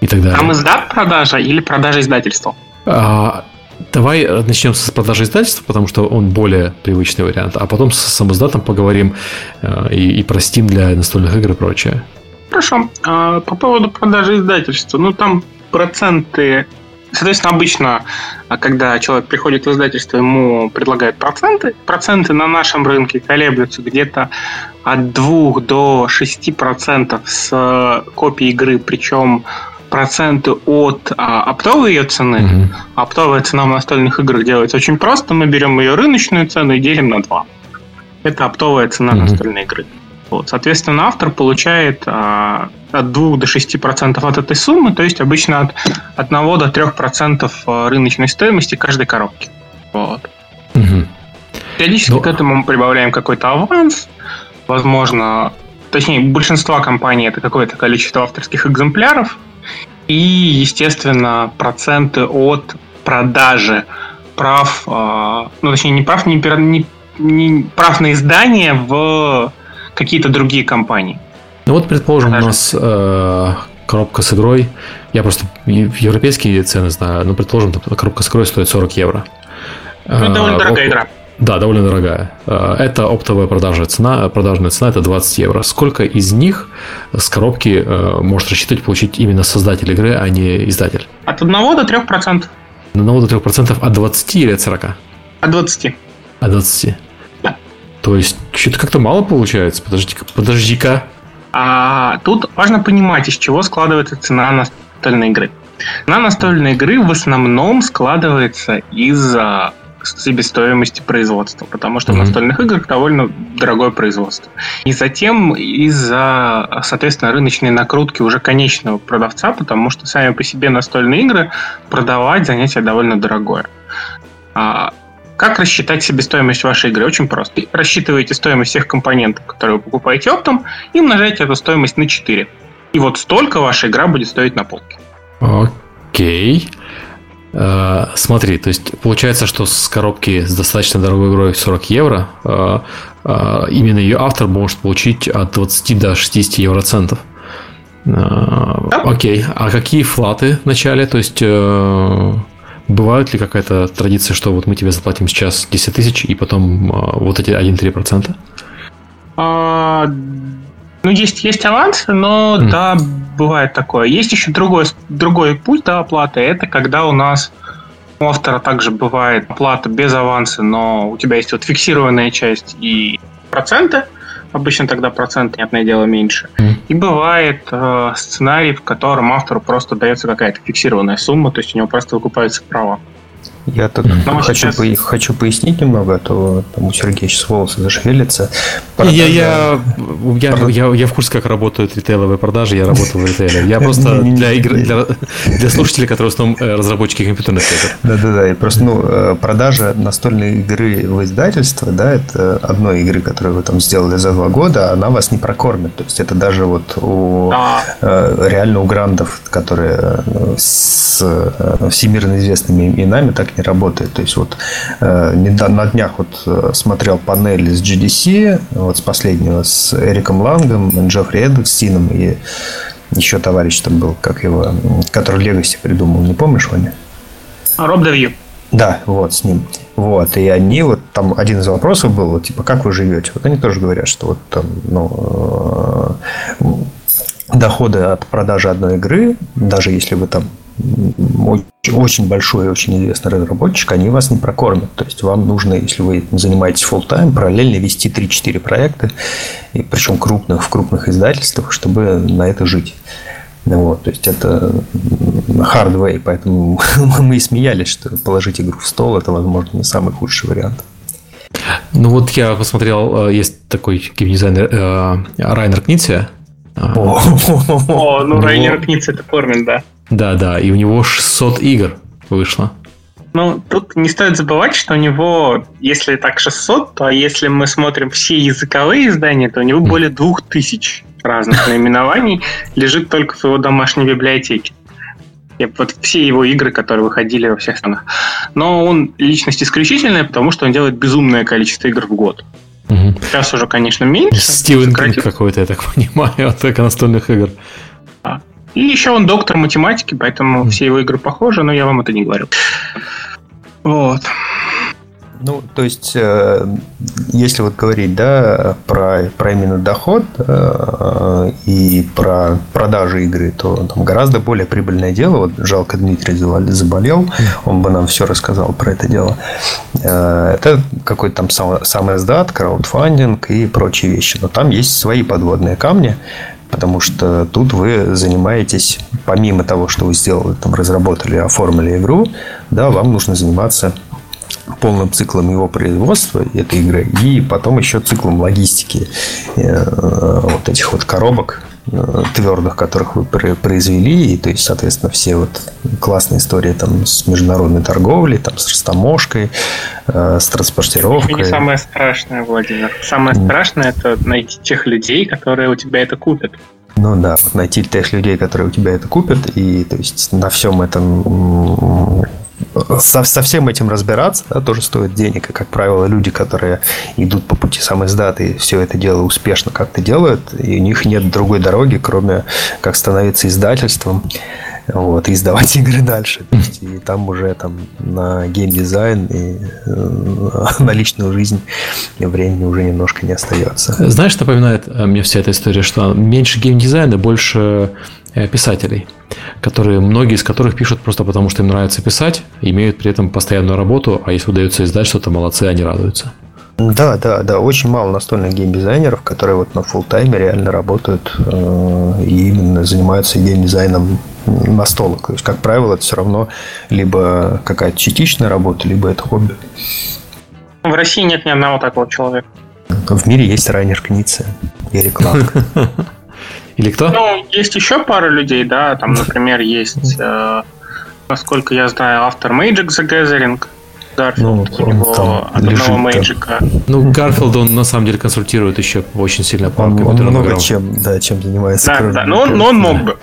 и так далее. Там издат продажа или продажа издательства? А, давай начнем с продажи издательства, потому что он более привычный вариант, а потом с самоиздатом поговорим э, и, и Steam для настольных игр и прочее. Хорошо. А, по поводу продажи издательства. Ну, там проценты... Соответственно, обычно, а, когда человек приходит в издательство, ему предлагают проценты. Проценты на нашем рынке колеблются где-то от 2 до 6 процентов с копии игры, причем проценты от а, оптовой ее цены. Mm-hmm. Оптовая цена в настольных играх делается очень просто. Мы берем ее рыночную цену и делим на 2. Это оптовая цена mm-hmm. настольной игры. Вот, соответственно, автор получает а, от 2 до 6% от этой суммы, то есть обычно от 1 до 3% а, рыночной стоимости каждой коробки. Вот. Угу. Периодически Но... к этому мы прибавляем какой-то аванс, возможно, точнее, большинство компаний это какое-то количество авторских экземпляров, и, естественно, проценты от продажи прав, а, ну, точнее, не прав, не, не, не прав на издание в какие-то другие компании. Ну вот, предположим, Продажи. у нас э, коробка с игрой, я просто европейские цены знаю, но, предположим, коробка с игрой стоит 40 евро. Ну, это довольно э, дорогая игра. Да, довольно дорогая. Э, это оптовая продажная цена, продажная цена это 20 евро. Сколько из них с коробки э, может рассчитывать получить именно создатель игры, а не издатель? От 1 до 3 процентов. От 1 до 3 процентов от 20 или от 40? От 20. От 20. Да. То есть, что-то как-то мало получается. Подожди-ка. Подожди-ка. А тут важно понимать, из чего складывается цена настольной игры. Цена настольной игры в основном складывается из себестоимости производства, потому что mm-hmm. у настольных игр довольно дорогое производство. И затем из-за, соответственно, рыночной накрутки уже конечного продавца, потому что сами по себе настольные игры продавать занятие довольно дорогое. А, как рассчитать себестоимость вашей игры? Очень просто. Рассчитываете стоимость всех компонентов, которые вы покупаете оптом, и умножаете эту стоимость на 4. И вот столько ваша игра будет стоить на полке. Окей. Uh, смотри, то есть получается, что с коробки с достаточно дорогой игрой 40 евро uh, uh, именно ее автор может получить от 20 до 60 евроцентов. Окей, а какие флаты в начале? То есть Бывает ли какая-то традиция, что вот мы тебе заплатим сейчас 10 тысяч, и потом вот эти 1-3%? А, ну, есть, есть аванс, но mm. да, бывает такое. Есть еще другой, другой путь до оплаты. Это когда у нас у автора также бывает оплата без аванса, но у тебя есть вот фиксированная часть и проценты – Обычно тогда процент, понятное дело, меньше. Mm. И бывает э, сценарий, в котором автору просто дается какая-то фиксированная сумма, то есть у него просто выкупаются права. Я тут хочу, сейчас... по, хочу пояснить немного, а то там у Сергея сейчас волосы зашевелятся. Продажа... Я, я, я, я, я в курсе, как работают ритейловые продажи, я работаю в ритейле. Я просто для, игр, для, для слушателей, которые в основном э, разработчики компьютерных игр. Да-да-да, и просто ну, э, продажа настольной игры в издательство, да, это одной игры, которую вы там сделали за два года, она вас не прокормит. То есть это даже вот у э, реально у грандов, которые с всемирно известными именами, так не работает. То есть вот э, на днях вот э, смотрел панель с GDC, вот с последнего, с Эриком Лангом, Джоффри Эдекстином и еще товарищ там был, как его, который Legacy придумал, не помнишь, Ваня? Роб Давью. Да, вот, с ним. Вот, и они вот, там один из вопросов был, вот, типа, как вы живете? Вот они тоже говорят, что вот там, ну, э, доходы от продажи одной игры, даже если вы там очень большой и очень известный разработчик, они вас не прокормят. То есть вам нужно, если вы занимаетесь full time параллельно вести 3-4 проекта, и причем крупных, в крупных издательствах, чтобы на это жить. Вот, то есть это hard way, поэтому мы и смеялись, что положить игру в стол это, возможно, не самый худший вариант. Ну вот я посмотрел, э, есть такой геймдизайнер э, Райнер Книция. О, ну Райнер Книция это формен, да. Да, да, и у него 600 игр вышло. Ну, тут не стоит забывать, что у него, если так 600, то если мы смотрим все языковые издания, то у него более 2000 разных наименований лежит только в его домашней библиотеке. И вот все его игры, которые выходили во всех странах. Но он личность исключительная, потому что он делает безумное количество игр в год. Угу. Сейчас уже, конечно, меньше. Стивен Кинг какой-то, я так понимаю, от настольных игр. И еще он доктор математики, поэтому mm. все его игры похожи, но я вам это не говорю. Вот. Ну, то есть, э, если вот говорить, да, про, про именно доход э, и про продажи игры, то там гораздо более прибыльное дело. Вот жалко Дмитрий заболел, он бы нам все рассказал про это дело. Э, это какой-то там сам, сам издат, краудфандинг и прочие вещи. Но там есть свои подводные камни, потому что тут вы занимаетесь, помимо того, что вы сделали, там, разработали, оформили игру, да, вам нужно заниматься полным циклом его производства этой игры и потом еще циклом логистики э, вот этих вот коробок твердых, которых вы произвели, и то есть, соответственно, все вот классные истории там с международной торговлей, там с растаможкой, э, с транспортировкой. Это не самое страшное, Владимир. Самое страшное это найти тех людей, которые у тебя это купят. Ну да, вот найти тех людей, которые у тебя это купят, и то есть на всем этом со, со всем этим разбираться да, тоже стоит денег. И, как правило, люди, которые идут по пути сам издат и все это дело успешно как-то делают, и у них нет другой дороги, кроме как становиться издательством вот, и издавать игры дальше. То есть, и там уже там на геймдизайн и э, на личную жизнь времени уже немножко не остается. Знаешь, что напоминает э, мне вся эта история, что меньше геймдизайна, больше э, писателей, которые, многие из которых пишут просто потому, что им нравится писать, имеют при этом постоянную работу, а если удается издать что-то, молодцы, они радуются. Да, да, да, очень мало настольных геймдизайнеров, которые вот на full тайме реально работают э, и именно занимаются геймдизайном настолок. То есть, как правило, это все равно либо какая-то частичная работа, либо это хобби. В России нет ни одного такого человека. В мире есть Райнер Кница, Эрик Ланг. Или кто? Ну, есть еще пара людей, да, там, например, есть, э, насколько я знаю, автор Magic the Gathering, Гарфилд, Ну, у он него там одного. Magic а. Ну, Гарфилд, он на самом деле консультирует еще очень сильно по Он, он много играм. чем, да, чем занимается. Да, да, но он, но он компьютера. мог бы.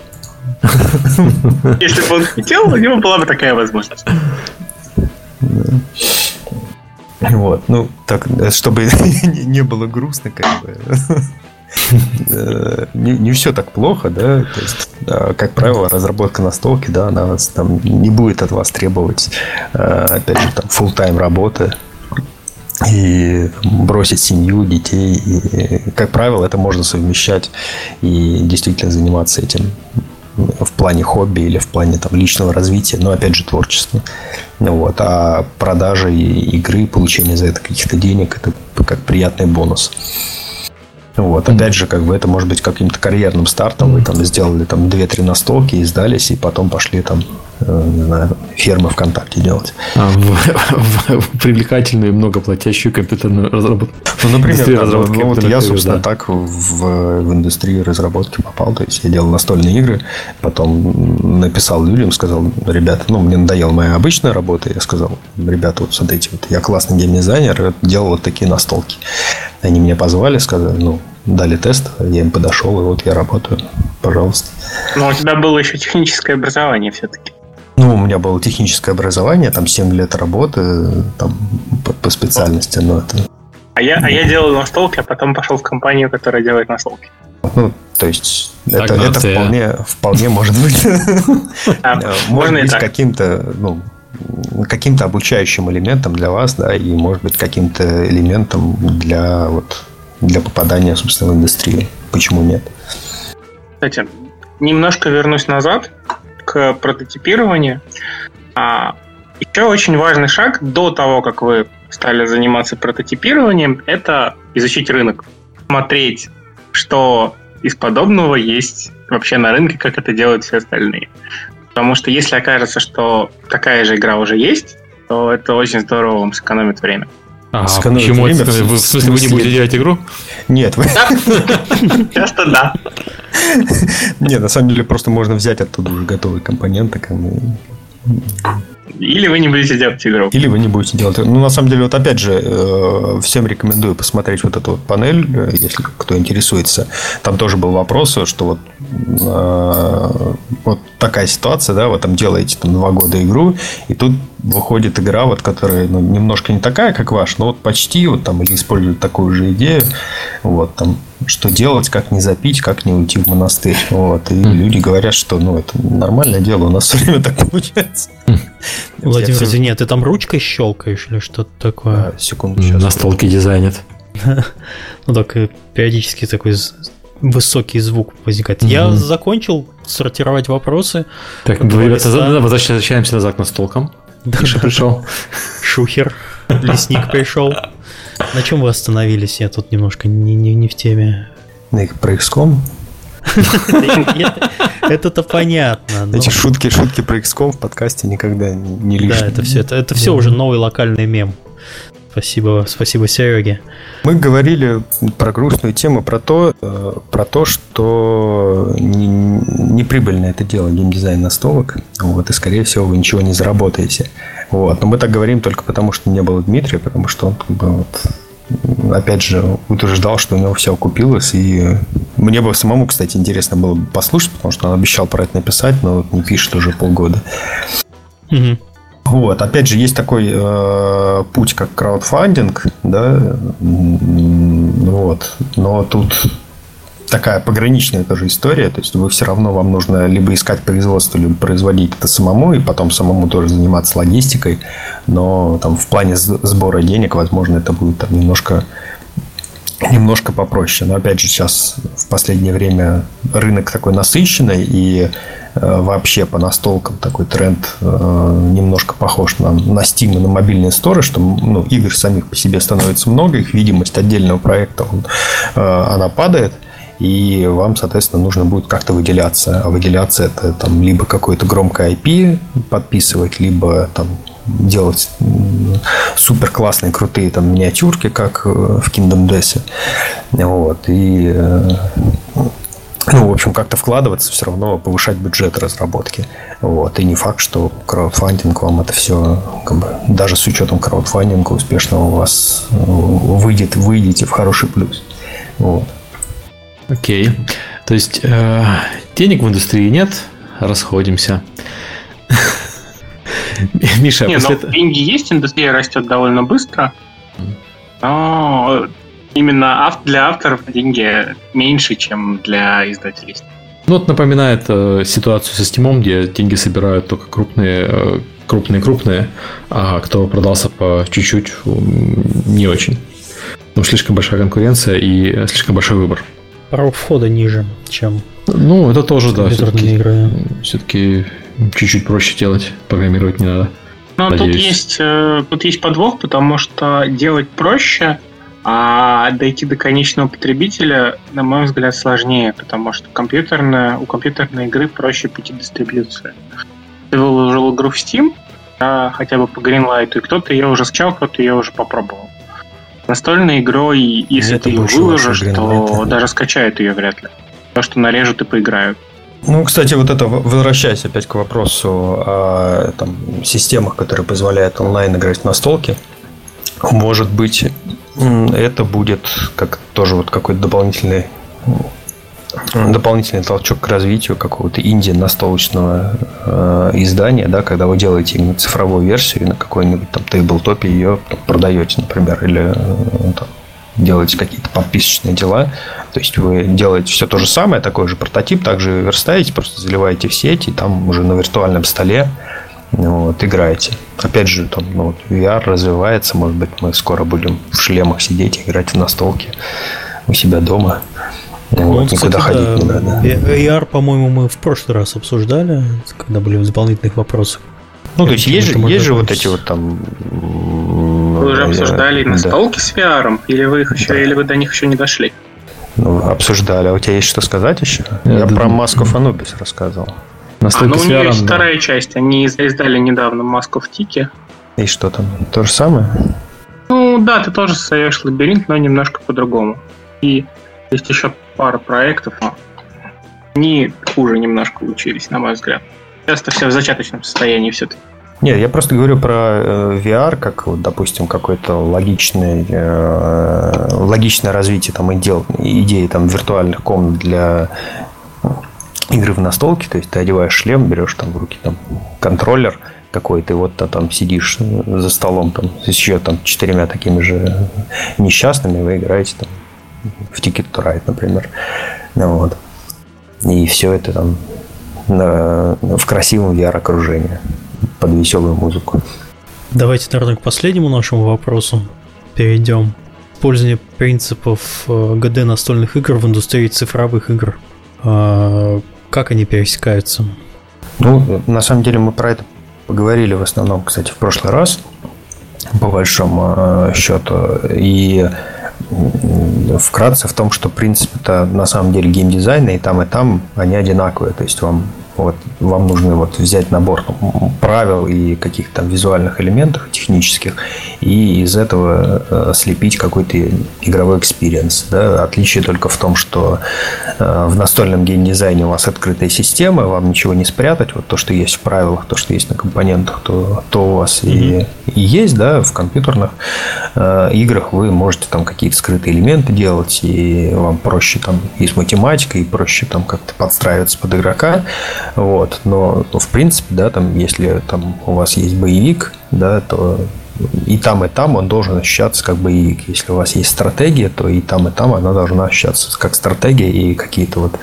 Если бы он хотел, у него была бы такая возможность. Вот, ну, так, чтобы не было грустно, как бы. Э, Не, не все так плохо, да. То есть, как правило, разработка настолки, да, она там не будет от вас требовать, э, опять же, там, full тайм работы и бросить семью, детей. И, как правило, это можно совмещать и действительно заниматься этим в плане хобби или в плане там, личного развития, но опять же творчества. Вот. А продажа и игры, получение за это каких-то денег, это как приятный бонус. Вот, опять же, как бы это может быть каким-то карьерным стартом. Вы там сделали там 2-3 настолки и сдались, и потом пошли там, не знаю, фермы ВКонтакте делать. А, в, в- в привлекательную и многоплатящую компьютерную разработку. Ну, например, да, разработки ну, вот я, собственно, да. так в, в индустрию разработки попал. То есть я делал настольные игры, потом написал людям, сказал, ребята, ну, мне надоела моя обычная работа. Я сказал, ребята, вот смотрите, вот я классный геймдизайнер, делал вот такие настолки. Они меня позвали, сказали, ну, дали тест, я им подошел, и вот я работаю, пожалуйста. Но у тебя было еще техническое образование все-таки. Ну, у меня было техническое образование, там 7 лет работы там, по, по специальности, но это А я, а я делал настолки, а потом пошел в компанию, которая делает настолки. Ну, то есть, это, это Стагнация. вполне, вполне может быть. А, можно Может и быть каким-то, ну, каким-то обучающим элементом для вас, да, и может быть каким-то элементом для вот для попадания, собственно, в индустрию. Почему нет? Кстати, немножко вернусь назад к прототипированию. А, еще очень важный шаг до того, как вы стали заниматься прототипированием, это изучить рынок. Смотреть, что из подобного есть вообще на рынке, как это делают все остальные. Потому что если окажется, что такая же игра уже есть, то это очень здорово вам сэкономит время. А, почему? время, это? в Вы, в смысле, вы не будете делать игру? Нет, Часто да. нет, на самом деле просто можно взять оттуда уже готовые компоненты, как бы, Или вы не будете делать игру. Или вы не будете делать. Ну, на самом деле, вот опять же, э, всем рекомендую посмотреть вот эту вот панель, э, если кто интересуется. Там тоже был вопрос, что вот, э, вот такая ситуация, да, вы там делаете там два года игру, и тут выходит игра, вот, которая ну, немножко не такая, как ваш, но вот почти, вот там, или используют такую же идею, вот там, что делать, как не запить, как не уйти в монастырь. Вот. И люди говорят, что ну, это нормальное дело, у нас все время так получается. Владимир, Я всё- извини, а ты там ручкой щелкаешь или что-то такое? а, секунду, сейчас. Настолки дизайнят. Ну так э, периодически такой высокий звук возникает. Я Мгм. закончил сортировать вопросы. Так, ребята, возвращаемся назад к настолкам. Миша пришел. Шухер, лесник пришел. На чем вы остановились? Я тут немножко не, не, не в теме. На их про XCOM. Это- Это-то понятно. но- Эти шутки, шутки про XCOM в подкасте никогда не лишние. Да, это все, это все уже новый локальный мем. Спасибо, спасибо Сереге. Мы говорили про грустную тему, про то, э, про то, что не- неприбыльно это дело геймдизайн настолок, вот, и, скорее всего, вы ничего не заработаете. Вот. Но мы так говорим только потому, что не было Дмитрия, потому что он, как бы, вот, опять же, утверждал, что у него все окупилось, и мне бы самому, кстати, интересно было бы послушать, потому что он обещал про это написать, но вот не пишет уже полгода. Мгм. Вот, опять же, есть такой э, путь, как краудфандинг, да, вот, но тут такая пограничная тоже история, то есть вы все равно вам нужно либо искать производство, либо производить это самому, и потом самому тоже заниматься логистикой, но там в плане сбора денег, возможно, это будет там немножко немножко попроще. Но опять же, сейчас в последнее время рынок такой насыщенный, и вообще по настолкам такой тренд э, немножко похож на, на Steam и на мобильные сторы, что ну, игр самих по себе становится много, их видимость отдельного проекта он, э, она падает. и вам, соответственно, нужно будет как-то выделяться. А выделяться это там либо какое-то громкое IP подписывать, либо там делать супер классные, крутые там миниатюрки, как э, в Kingdom Death. Вот. И э, ну, в общем, как-то вкладываться, все равно повышать бюджет разработки. Вот. И не факт, что краудфандинг вам это все, как бы, даже с учетом краудфандинга успешного у вас э, выйдет, выйдете в хороший плюс. Вот. Окей. То есть э, денег в индустрии нет, расходимся. Миша, не, после... ну, деньги есть, индустрия растет довольно быстро. Но именно для авторов деньги меньше, чем для издателей. Ну, вот напоминает э, ситуацию со Steam, где деньги собирают только крупные, э, крупные, крупные, а кто продался по чуть-чуть, не очень. Ну, слишком большая конкуренция и слишком большой выбор. Порог входа ниже, чем ну, это тоже, да. Все-таки, игры. все-таки чуть-чуть проще делать, программировать не надо. Но тут есть, э, тут есть подвох, потому что делать проще, а дойти до конечного потребителя, на мой взгляд, сложнее, потому что компьютерная, у компьютерной игры проще пойти дистрибьюция. Ты выложил игру в Steam, а хотя бы по Greenlight, и кто-то ее уже скачал, кто-то ее уже попробовал. Настольной игрой, если Нет, ты ее выложишь, то даже скачают ее вряд ли. То, что нарежут и поиграют. Ну, кстати, вот это, возвращаясь опять к вопросу о там, системах, которые позволяют онлайн играть на столке, может быть, это будет как тоже вот какой-то дополнительный дополнительный толчок к развитию какого-то инди настолочного э, издания, да, когда вы делаете именно цифровую версию на какой-нибудь там тейблтопе ее там, продаете, например, или э, там, делаете какие-то подписочные дела. То есть вы делаете все то же самое, такой же прототип, также верстаете, просто заливаете в сеть, и там уже на виртуальном столе вот, играете. Опять же, там, ну, вот, VR развивается, может быть, мы скоро будем в шлемах сидеть, играть в настолке у себя дома. Ну, вот, кстати, никуда ходить да, не надо. VR, по-моему, мы в прошлый раз обсуждали, когда были в дополнительных вопросах. Ну, то есть есть же, есть же вот эти вот там... Вы уже обсуждали да. настолки с VR, или вы их еще, да. или вы до них еще не дошли? Ну, обсуждали. А у тебя есть что сказать еще? Я, Я про Маску Анубис рассказывал. Настолько а, ну у нее есть вторая часть. Они издали недавно маску в тике. И что там? То же самое? Ну да, ты тоже создаешь лабиринт, но немножко по-другому. И есть еще пара проектов, но они хуже немножко учились, на мой взгляд. Часто все в зачаточном состоянии все-таки. Нет, я просто говорю про э, VR, как, вот, допустим, какое-то логичное, э, логичное развитие там, идей, идеи там, виртуальных комнат для игры в настолке, то есть ты одеваешь шлем, берешь там в руки там контроллер какой-то, и вот ты там сидишь за столом там с еще там четырьмя такими же несчастными, вы играете там в Ticket to Ride, например. Ну, вот. И все это там на, в красивом VR-окружении под веселую музыку. Давайте, наверное, к последнему нашему вопросу перейдем. Пользование принципов ГД э, настольных игр в индустрии цифровых игр. Как они пересекаются? Ну, на самом деле мы про это поговорили в основном, кстати, в прошлый раз, по большому э, счету. И вкратце в том, что принцип это на самом деле геймдизайна, и там, и там они одинаковые. То есть вам вот вам нужно вот взять набор правил и каких-то визуальных элементов технических и из этого э, слепить какой-то игровой experience. Да? Отличие только в том, что э, в настольном геймдизайне у вас открытая система, вам ничего не спрятать. Вот то, что есть в правилах, то, что есть на компонентах, то, то у вас mm-hmm. и, и есть, да, в компьютерных э, играх вы можете там какие-то скрытые элементы делать, и вам проще там и с математикой, и проще там как-то подстраиваться под игрока. Вот. Но, ну, в принципе, да, там, если там у вас есть боевик, да, то и там, и там он должен ощущаться как боевик. Если у вас есть стратегия, то и там, и там она должна ощущаться как стратегия, и какие-то вот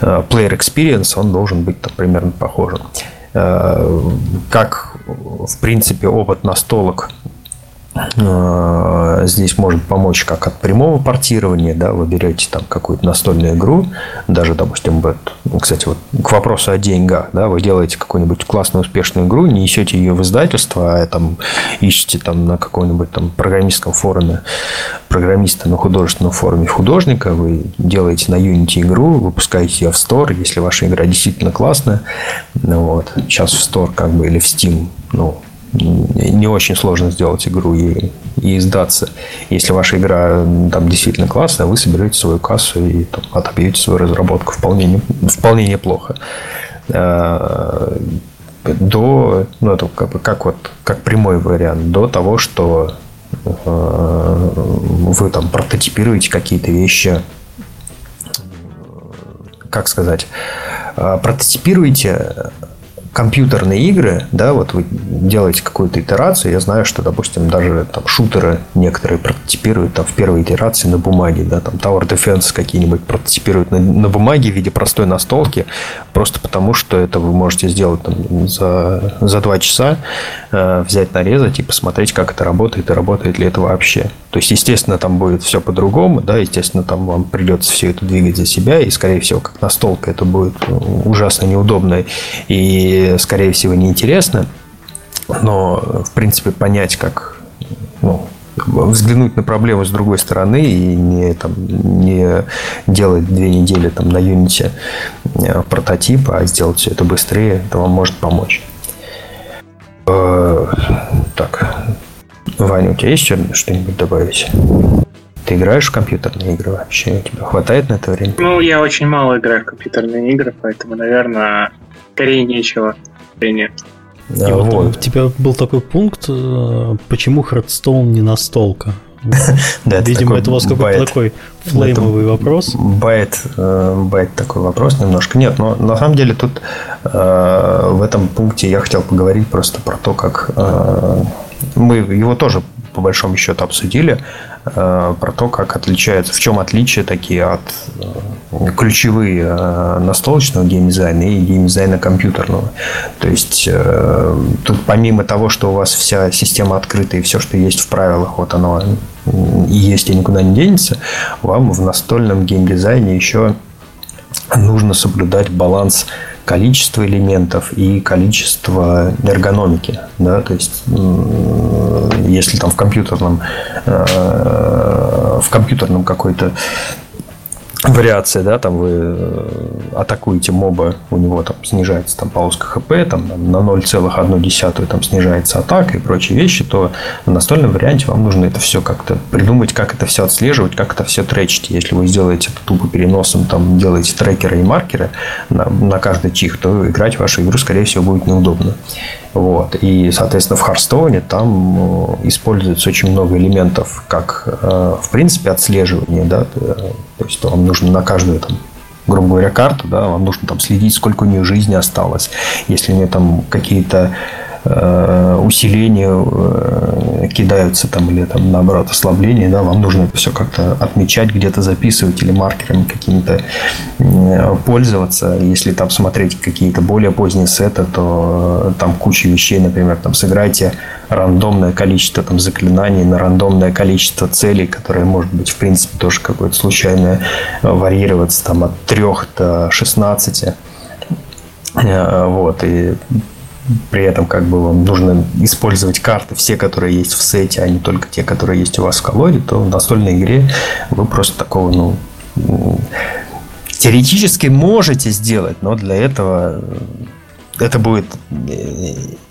uh, player experience, он должен быть там примерно похожим. Uh, как, в принципе, опыт настолок Э, здесь может помочь как от прямого портирования, да, вы берете там какую-то настольную игру, даже, допустим, вот, кстати, вот к вопросу о деньгах, да, вы делаете какую-нибудь классную, успешную игру, не несете ее в издательство, а там ищете там на каком-нибудь там программистском форуме программиста на художественном форуме художника, вы делаете на Unity игру, выпускаете ее в Store, если ваша игра действительно классная, ну, вот, сейчас в Store как бы или в Steam, ну, не очень сложно сделать игру и, и издаться. Если ваша игра там действительно классная, вы соберете свою кассу и там, отобьете свою разработку вполне, не, вполне неплохо. А, до, ну, это как, бы, как, вот, как прямой вариант, до того, что а, вы там прототипируете какие-то вещи, как сказать, а, прототипируете компьютерные игры, да, вот вы делаете какую-то итерацию, я знаю, что, допустим, даже там шутеры некоторые прототипируют там в первой итерации на бумаге, да, там Tower Defense какие-нибудь прототипируют на, на бумаге в виде простой настолки, просто потому что это вы можете сделать там за, за два часа, э, взять, нарезать и посмотреть, как это работает и работает ли это вообще. То есть, естественно, там будет все по-другому, да, естественно, там вам придется все это двигать за себя, и, скорее всего, как настолка это будет ужасно неудобно и, скорее всего, неинтересно. Но, в принципе, понять, как ну, взглянуть на проблему с другой стороны и не, там, не делать две недели там, на Unity э, прототип, а сделать все это быстрее, это вам может помочь. Э, так, Ваня, у тебя есть что-нибудь добавить? Ты играешь в компьютерные игры вообще? У тебя хватает на это времени? Ну, я очень мало играю в компьютерные игры, поэтому, наверное, скорее нечего. Нет. Да, И вот, вот у тебя был такой пункт, э, почему Хардстоун не настолка? Да, Видимо, это у вас какой-то такой флеймовый вопрос. Bait, э, bait такой вопрос немножко. Нет, но на самом деле тут э, в этом пункте я хотел поговорить просто про то, как мы его тоже по большому счету обсудили э, про то, как отличается, в чем отличие такие от э, ключевые э, настолочного геймдизайна и геймдизайна компьютерного. То есть э, тут помимо того, что у вас вся система открыта и все, что есть в правилах, вот оно и есть и никуда не денется, вам в настольном геймдизайне еще нужно соблюдать баланс количество элементов и количество эргономики. Да? То есть, если там в компьютерном, э, в компьютерном какой-то вариация, да, там вы э, атакуете моба, у него там снижается там полоска ХП, там на 0,1 там снижается атака и прочие вещи, то в настольном варианте вам нужно это все как-то придумать, как это все отслеживать, как это все тречить. Если вы сделаете это тупо переносом, там делаете трекеры и маркеры на, на каждый чих, то играть в вашу игру, скорее всего, будет неудобно. Вот. И, соответственно, в Харстоуне там э, используется очень много элементов, как, э, в принципе, отслеживание. Да? Э, то есть вам нужно на каждую там, грубо говоря, карту, да, вам нужно там следить, сколько у нее жизни осталось. Если у нее там какие-то Э, усиления э, кидаются там или там наоборот ослабления, да, вам нужно это все как-то отмечать, где-то записывать или маркерами какими-то э, пользоваться. Если там смотреть какие-то более поздние сеты, то там куча вещей, например, там сыграйте рандомное количество там заклинаний на рандомное количество целей, которые может быть в принципе тоже какое-то случайное варьироваться там от 3 до 16 вот, и при этом как бы вам нужно использовать карты, все, которые есть в сете, а не только те, которые есть у вас в колоде, то в настольной игре вы просто такого, ну, теоретически можете сделать, но для этого это будет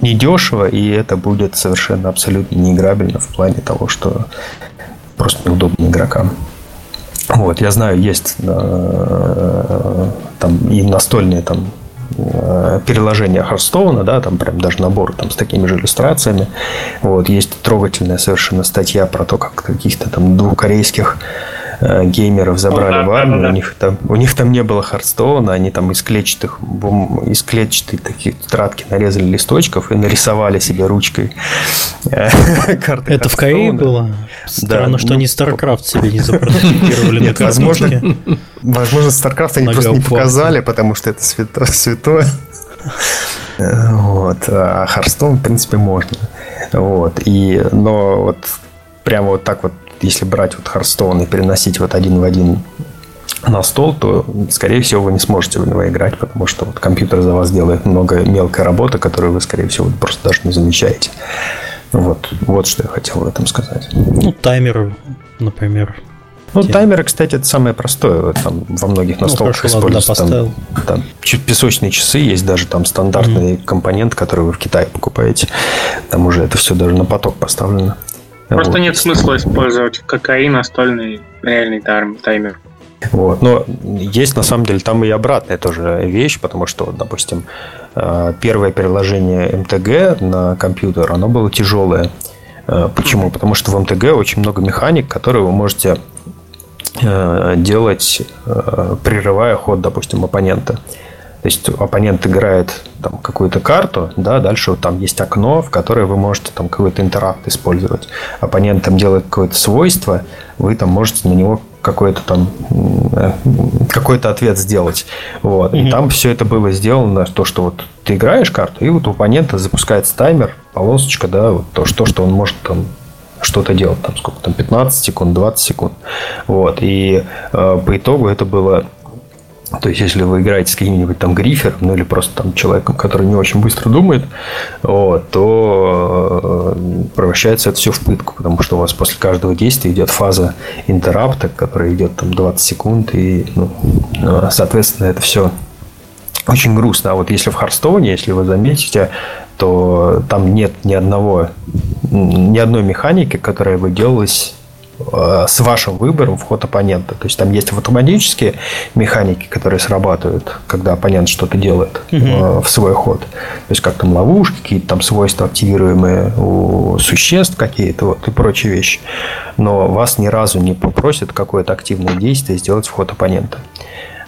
недешево, и это будет совершенно абсолютно неиграбельно в плане того, что просто неудобно игрокам. Вот, я знаю, есть э, там и настольные там Э, переложение Харстоуна, да, там прям даже набор там с такими же иллюстрациями. Вот, есть трогательная совершенно статья про то, как каких-то там двух Э, геймеров забрали в армию, у них там у них там не было Хардстоуна, они там из клетчатых из клетчатой таких тетрадки нарезали листочков и нарисовали себе ручкой э, карты. Это в Корее было? Странно, что они StarCraft себе не запрототипировали на Возможно, возможно, StarCraft они просто не показали, потому что это святое. Вот. А Hearthstone, в принципе, можно. Вот. И, но вот прямо вот так вот, если брать вот Hearthstone и переносить вот один в один на стол, то, скорее всего, вы не сможете в него играть, потому что вот компьютер за вас делает много мелкой работы, которую вы, скорее всего, просто даже не замечаете. Вот, вот что я хотел в этом сказать. Ну, таймер, например. Ну, Те... таймеры, кстати, это самое простое. Там во многих настолках ну, используются. Там, там песочные часы, есть даже там стандартный mm-hmm. компонент, который вы в Китае покупаете. Там уже это все даже на поток поставлено. Просто вот. нет смысла использовать ККИ настольный реальный таймер. Вот. Но есть на самом деле там и обратная тоже вещь, потому что, допустим, э, первое приложение МТГ на компьютер, оно было тяжелое. Э, почему? Потому что в МТГ очень много механик, которые вы можете э, делать, прерывая ход, допустим, оппонента. То есть оппонент играет там, какую-то карту, да, дальше вот там есть окно, в которое вы можете там какой-то интеракт использовать. Оппонент там делает какое-то свойство, вы там можете на него какой-то там э, какой-то ответ сделать. Вот. Mm-hmm. И там все это было сделано, то, что вот ты играешь карту, и вот у оппонента запускается таймер, полосочка, да, вот то, что, что он может там что-то делать, там сколько там, 15 секунд, 20 секунд. Вот. И э, по итогу это было то есть, если вы играете с каким-нибудь там грифером, ну или просто там человеком, который не очень быстро думает, вот, то э, превращается это все в пытку, потому что у вас после каждого действия идет фаза интерапта, которая идет там 20 секунд, и, ну, э, соответственно, это все очень грустно. А вот если в Харстоне, если вы заметите, то там нет ни одного, ни одной механики, которая бы делалась с вашим выбором в ход оппонента. То есть там есть автоматические механики, которые срабатывают, когда оппонент что-то делает угу. в свой ход. То есть как там ловушки, какие-то там свойства активируемые у существ какие-то вот и прочие вещи. Но вас ни разу не попросят какое-то активное действие сделать в ход оппонента.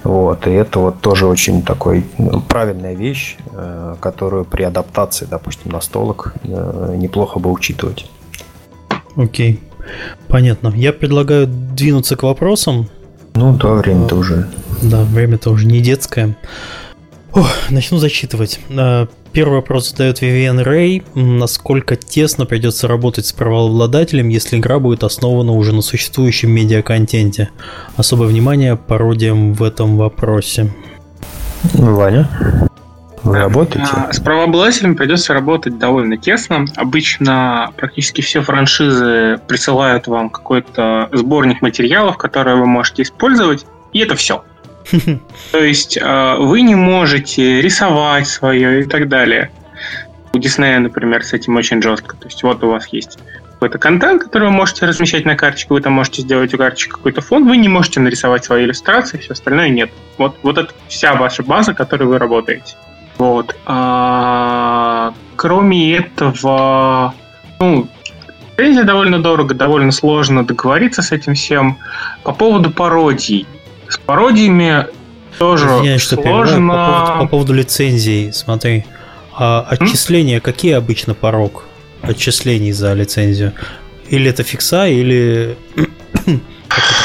Вот, и это вот тоже очень такой ну, правильная вещь, э, которую при адаптации, допустим, на столок неплохо бы учитывать. Окей. Okay. Понятно. Я предлагаю двинуться к вопросам. Ну да, время-то уже. Да, время-то уже не детское. О, начну зачитывать. А, первый вопрос задает Вивиан Рэй. Насколько тесно придется работать с правообладателем, если игра будет основана уже на существующем медиаконтенте? Особое внимание пародиям в этом вопросе. Ваня? Вы работаете? А, с правообладателем придется работать довольно тесно. Обычно практически все франшизы присылают вам какой-то сборник материалов, которые вы можете использовать, и это все. То есть а, вы не можете рисовать свое и так далее. У Диснея, например, с этим очень жестко. То есть вот у вас есть какой-то контент, который вы можете размещать на карточке, вы там можете сделать у карточки какой-то фон, вы не можете нарисовать свои иллюстрации, все остальное нет. Вот, вот это вся ваша база, которой вы работаете. Вот. А, кроме этого, ну, лицензия довольно дорого, довольно сложно договориться с этим всем. По поводу пародий. С пародиями тоже Извиняюсь, сложно. Что по, поводу, по поводу лицензий, смотри. А отчисления М? какие обычно порог отчислений за лицензию? Или это фикса, или какой-то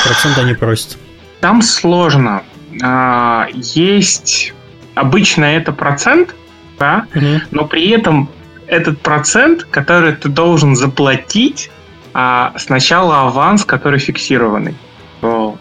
процент они просят? Там сложно. А, есть обычно это процент, да, угу. но при этом этот процент, который ты должен заплатить, а сначала аванс, который фиксированный. Вот.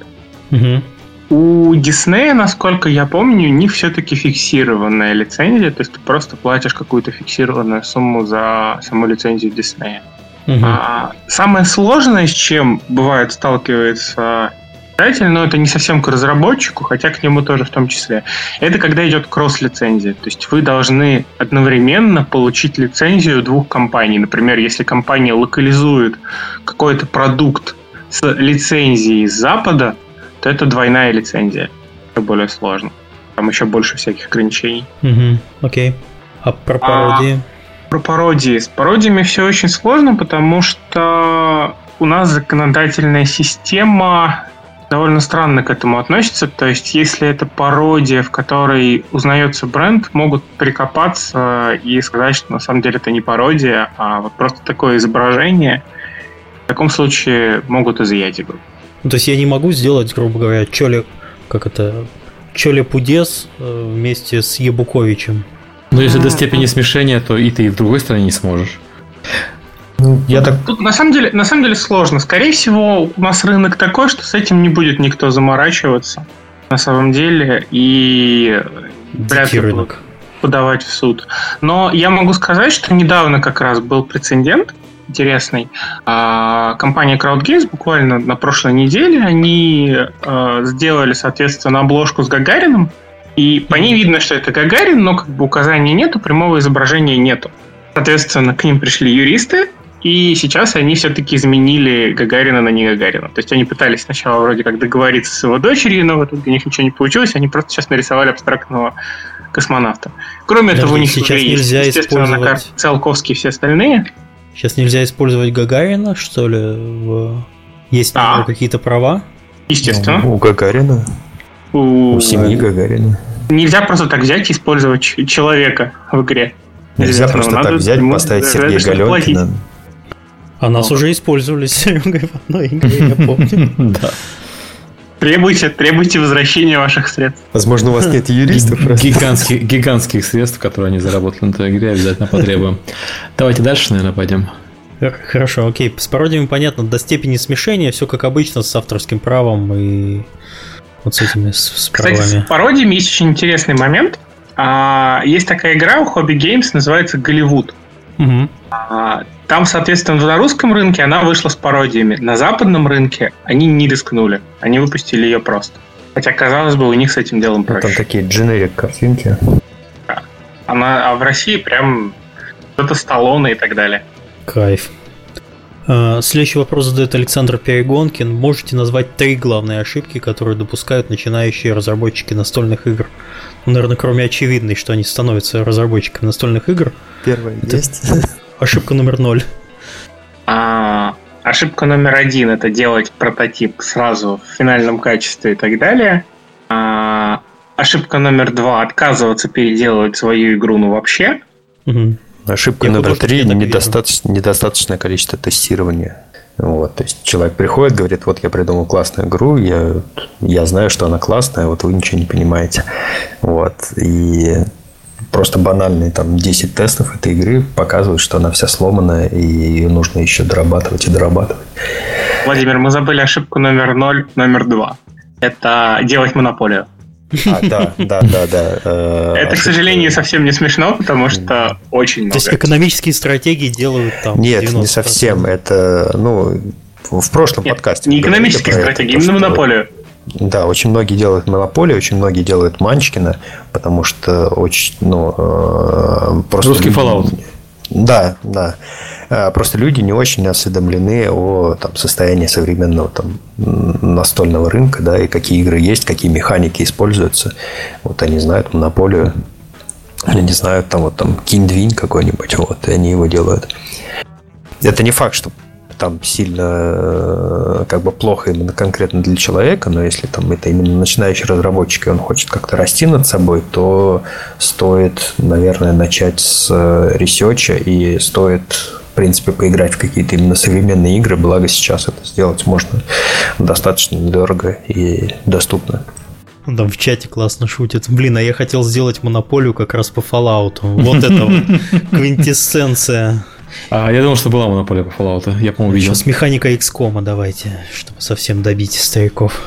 Угу. У Диснея, насколько я помню, у них все-таки фиксированная лицензия, то есть ты просто платишь какую-то фиксированную сумму за саму лицензию Диснея. Угу. А, самое сложное, с чем бывает сталкивается издатель, но это не совсем к разработчику, хотя к нему тоже в том числе. Это когда идет кросс-лицензия. То есть вы должны одновременно получить лицензию двух компаний. Например, если компания локализует какой-то продукт с лицензией с Запада, то это двойная лицензия. Это более сложно. Там еще больше всяких ограничений. Угу, окей. А про пародии? А, про пародии. С пародиями все очень сложно, потому что у нас законодательная система довольно странно к этому относится. То есть, если это пародия, в которой узнается бренд, могут прикопаться и сказать, что на самом деле это не пародия, а вот просто такое изображение. В таком случае могут изъять игру. Ну, то есть я не могу сделать, грубо говоря, Чоли, как это, Чоли Пудес э, вместе с Ебуковичем. Но если до степени смешения, то и ты и в другой стране не сможешь. Ну, я тут, так... тут на самом деле, на самом деле сложно. Скорее всего, у нас рынок такой, что с этим не будет никто заморачиваться на самом деле и вряд ли рынок. подавать в суд. Но я могу сказать, что недавно как раз был прецедент интересный. А, компания CrowdGames буквально на прошлой неделе они а, сделали, соответственно, обложку с Гагарином, и по ней видно, что это Гагарин, но как бы указаний нету, прямого изображения нету. Соответственно, к ним пришли юристы, и сейчас они все-таки изменили Гагарина на не Гагарина. То есть они пытались сначала вроде как договориться с его дочерью, но в итоге у них ничего не получилось, они просто сейчас нарисовали абстрактного космонавта. Кроме Подожди, этого, у них сейчас нельзя есть, естественно, использовать... на карте Циолковский и все остальные. Сейчас нельзя использовать Гагарина, что ли? В... Есть а. какие-то права? Естественно. Ну, у Гагарина. У, у семьи Гагарина. Нельзя просто так взять и использовать человека в игре. Нельзя просто так взять, поставить Сергея Галенкина. А нас уже использовали с Серегой в одной игре, я помню. Да. Требуйте, требуйте возвращения ваших средств. Возможно, у вас нет юристов. Гигантских, гигантских средств, которые они заработали на той игре, обязательно потребуем. Давайте дальше, наверное, пойдем. Хорошо, окей. С пародиями понятно, до степени смешения, все как обычно, с авторским правом и вот с этими с, с Кстати, правами. с пародиями есть очень интересный момент. А, есть такая игра у Hobby Games, называется Голливуд. Угу. А, там, соответственно, на русском рынке она вышла с пародиями. На западном рынке они не рискнули. Они выпустили ее просто. Хотя, казалось бы, у них с этим делом проще. Там такие дженерик картинки. Да. Она, а в России прям что-то Сталлоне и так далее. Кайф. А, следующий вопрос задает Александр Перегонкин. Можете назвать три главные ошибки, которые допускают начинающие разработчики настольных игр? Ну, наверное, кроме очевидной, что они становятся разработчиками настольных игр. Первое есть. Ошибка номер ноль. А, ошибка номер один это делать прототип сразу в финальном качестве и так далее. А, ошибка номер два отказываться переделывать свою игру ну вообще. Угу. Ошибка Я номер три недостаточно, недостаточное количество тестирования. Вот, то есть человек приходит, говорит, вот я придумал классную игру, я, я знаю, что она классная, вот вы ничего не понимаете. Вот, и просто банальные там 10 тестов этой игры показывают, что она вся сломанная, и ее нужно еще дорабатывать и дорабатывать. Владимир, мы забыли ошибку номер 0, номер 2. Это делать монополию. А, да, да, да, да. Э, это, к сожалению, совсем не смешно, потому что очень много. То есть экономические стратегии делают там. Нет, не совсем. Это, ну, в прошлом подкасте. Не экономические стратегии, именно монополию. Да, очень многие делают монополию, очень многие делают Манчкина, потому что очень, ну, э, просто... Русский Fallout. Да, да. Э, просто люди не очень осведомлены о там, состоянии современного там, настольного рынка, да, и какие игры есть, какие механики используются. Вот они знают монополию, они не знают там вот там киндвинь какой-нибудь, вот, и они его делают. Это не факт, что там сильно э, как бы плохо именно конкретно для человека, но если там это именно начинающий разработчик, и он хочет как-то расти над собой, то стоит, наверное, начать с э, research а и стоит в принципе, поиграть в какие-то именно современные игры, благо сейчас это сделать можно достаточно недорого и доступно. Там в чате классно шутят. Блин, а я хотел сделать монополию как раз по Fallout. Вот это вот квинтэссенция а, я думал, что была монополия по Fallout. Я, по-моему, видел. Сейчас механика XCOM давайте, чтобы совсем добить стариков.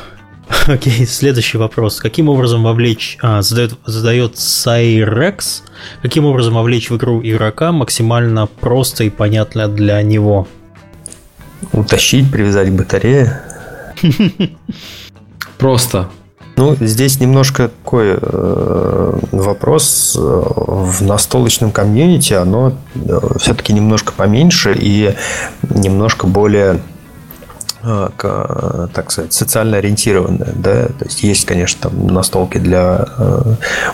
Окей, следующий вопрос. Каким образом вовлечь... А, задает, задает Сайрекс. Каким образом вовлечь в игру игрока максимально просто и понятно для него? Утащить, привязать к батарее. Просто. Ну, здесь немножко такой э, вопрос. Э, в настолочном комьюнити оно э, все-таки немножко поменьше и немножко более так сказать, социально ориентированная. Да? То есть есть, конечно, там настолки для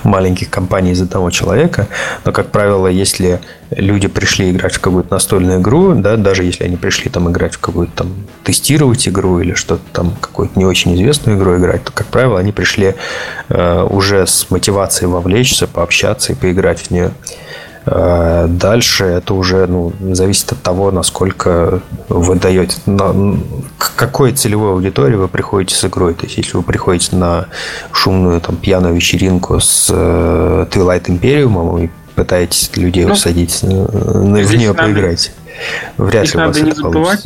маленьких компаний из одного человека, но, как правило, если люди пришли играть в какую-то настольную игру, да, даже если они пришли там играть в какую-то там тестировать игру или что-то там какую-то не очень известную игру играть, то, как правило, они пришли уже с мотивацией вовлечься, пообщаться и поиграть в нее. Э, дальше это уже ну, зависит от того, насколько вы даете, на, к какой целевой аудитории вы приходите с игрой. То есть, если вы приходите на шумную там, пьяную вечеринку с э, Twilight Imperium и пытаетесь людей ну, усадить, в нее поиграть. Вряд ли надо не забывать.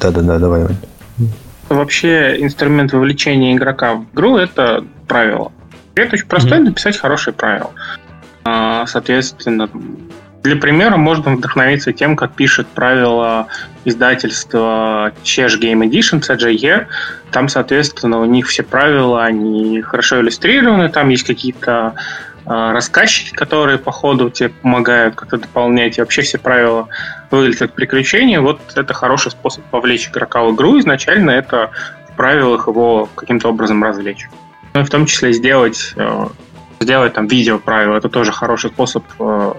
Да-да-да, давай. Вообще инструмент вовлечения игрока в игру – это правило. Это очень простое, mm-hmm. написать хорошие правила. А, соответственно, для примера можно вдохновиться тем, как пишет правила издательства Chesh Game Edition, CGE. Там, соответственно, у них все правила, они хорошо иллюстрированы, там есть какие-то э, рассказчики, которые по ходу тебе помогают как-то дополнять, и вообще все правила выглядят как приключения. Вот это хороший способ повлечь игрока в игру. Изначально это в правилах его каким-то образом развлечь. Ну и в том числе сделать, э, сделать там видео правила. Это тоже хороший способ э,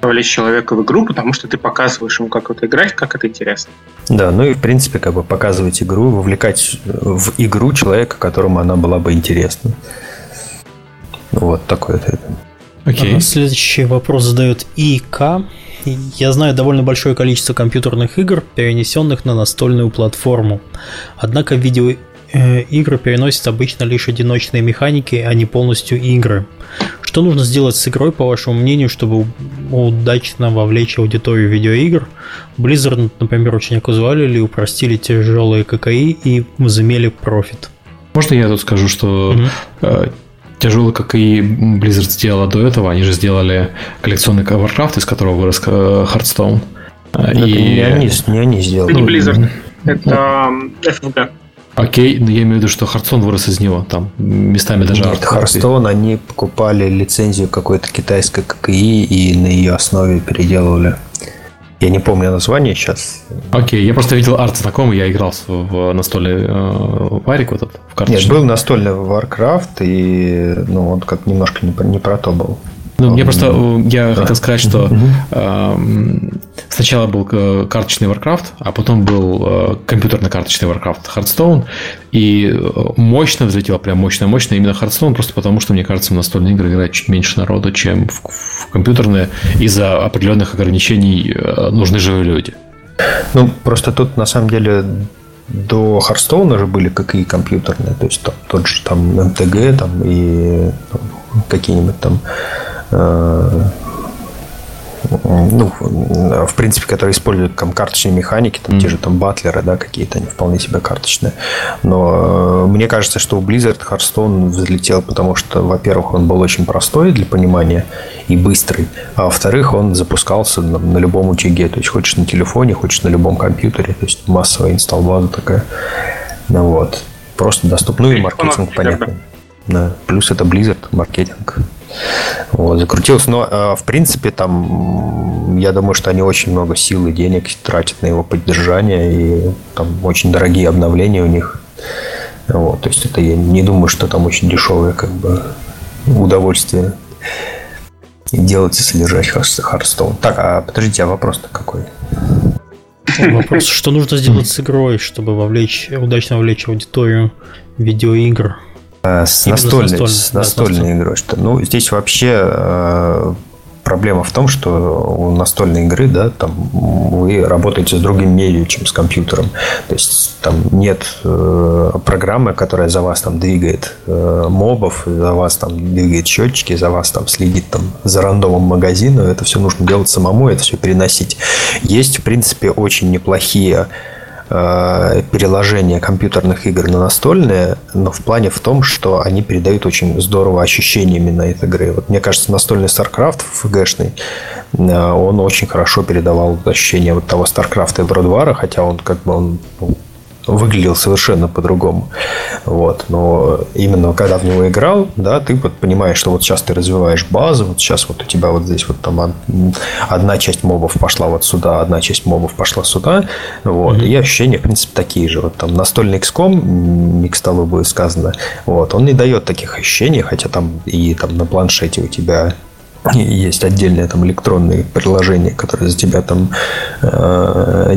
вовлечь человека в игру, потому что ты показываешь ему, как это играть, как это интересно. Да, ну и в принципе, как бы показывать игру, вовлекать в игру человека, которому она была бы интересна. Вот такой. Окей. Okay. Следующий вопрос задает ИК. Я знаю довольно большое количество компьютерных игр, перенесенных на настольную платформу. Однако видео Э, игры переносят обычно лишь одиночные механики, а не полностью игры. Что нужно сделать с игрой, по вашему мнению, чтобы удачно вовлечь аудиторию видеоигр? Blizzard, например, очень оказуалили, упростили тяжелые ККИ и возымели профит. Можно я тут скажу, что mm-hmm. э, тяжелый ККИ Blizzard сделала до этого, они же сделали коллекционный Warcraft, из которого вырос э, Hearthstone. Это и... не, они, не они сделали. Это не Blizzard, это FFG. Окей, но я имею в виду, что Хардстон вырос из него, там местами даже Нет, Хардстон, они покупали лицензию какой-то китайской ККИ и на ее основе переделывали. Я не помню название сейчас. Окей, я просто видел арт знакомый, я играл в настольный э, варик вот этот, в карточный. Нет, был настольный Warcraft, и ну, он как немножко не, не про то был. Ну, мне просто, э, я хотел сказать, что э, сначала был э, карточный Warcraft, а потом был э, компьютерно-карточный Warcraft Hearthstone, и э, мощно взлетел, прям мощно-мощно именно Hearthstone, просто потому что, мне кажется, в настольные игры играет чуть меньше народу, чем в, в компьютерные, из-за определенных ограничений нужны живые люди. Ну, просто тут, на самом деле, до Hearthstone же были какие компьютерные, то есть там, тот же там MTG там, и там, какие-нибудь там ну, в принципе, которые используют там карточные механики, там mm-hmm. те же там батлеры, да, какие-то они вполне себе карточные. Но э, мне кажется, что у Blizzard Hearthstone взлетел, потому что, во-первых, он был очень простой для понимания и быстрый, а во-вторых, он запускался на, на любом утюге, то есть хочешь на телефоне, хочешь на любом компьютере, то есть массовая инсталл-база такая. Ну вот. Просто доступный ну, маркетинг, понятно. Да. Плюс это Blizzard, маркетинг. Вот, закрутилось. Но, э, в принципе, там, я думаю, что они очень много сил и денег тратят на его поддержание, и там очень дорогие обновления у них. Вот, то есть, это я не думаю, что там очень дешевое как бы удовольствие делать и содержать Hearthstone. Так, а подождите, а вопрос-то какой? Вопрос, что нужно сделать с игрой, чтобы вовлечь, удачно вовлечь аудиторию видеоигр? Э, с настольной, настольной, с настольной игрой. Что, ну, здесь вообще э, проблема в том, что у настольной игры, да, там вы работаете с другим медиа, чем с компьютером. То есть там нет э, программы, которая за вас там двигает э, мобов, за вас там двигает счетчики, за вас там следит там за рандомом магазина. Это все нужно делать самому, это все переносить. Есть, в принципе, очень неплохие переложение компьютерных игр на настольные, но в плане в том, что они передают очень здорово ощущение именно этой игры. Вот мне кажется, настольный StarCraft FG-шный, э, он очень хорошо передавал ощущение вот того StarCraft и Бродвара, хотя он как бы он ну, выглядел совершенно по-другому. Вот. Но именно когда в него играл, да, ты вот понимаешь, что вот сейчас ты развиваешь базу, вот сейчас вот у тебя вот здесь вот там одна часть мобов пошла вот сюда, одна часть мобов пошла сюда. Вот. Mm-hmm. И ощущения, в принципе, такие же. Вот там настольный XCOM, микстовый будет сказано, вот, он не дает таких ощущений, хотя там и там на планшете у тебя есть отдельное там электронные приложения, которые за тебя там э,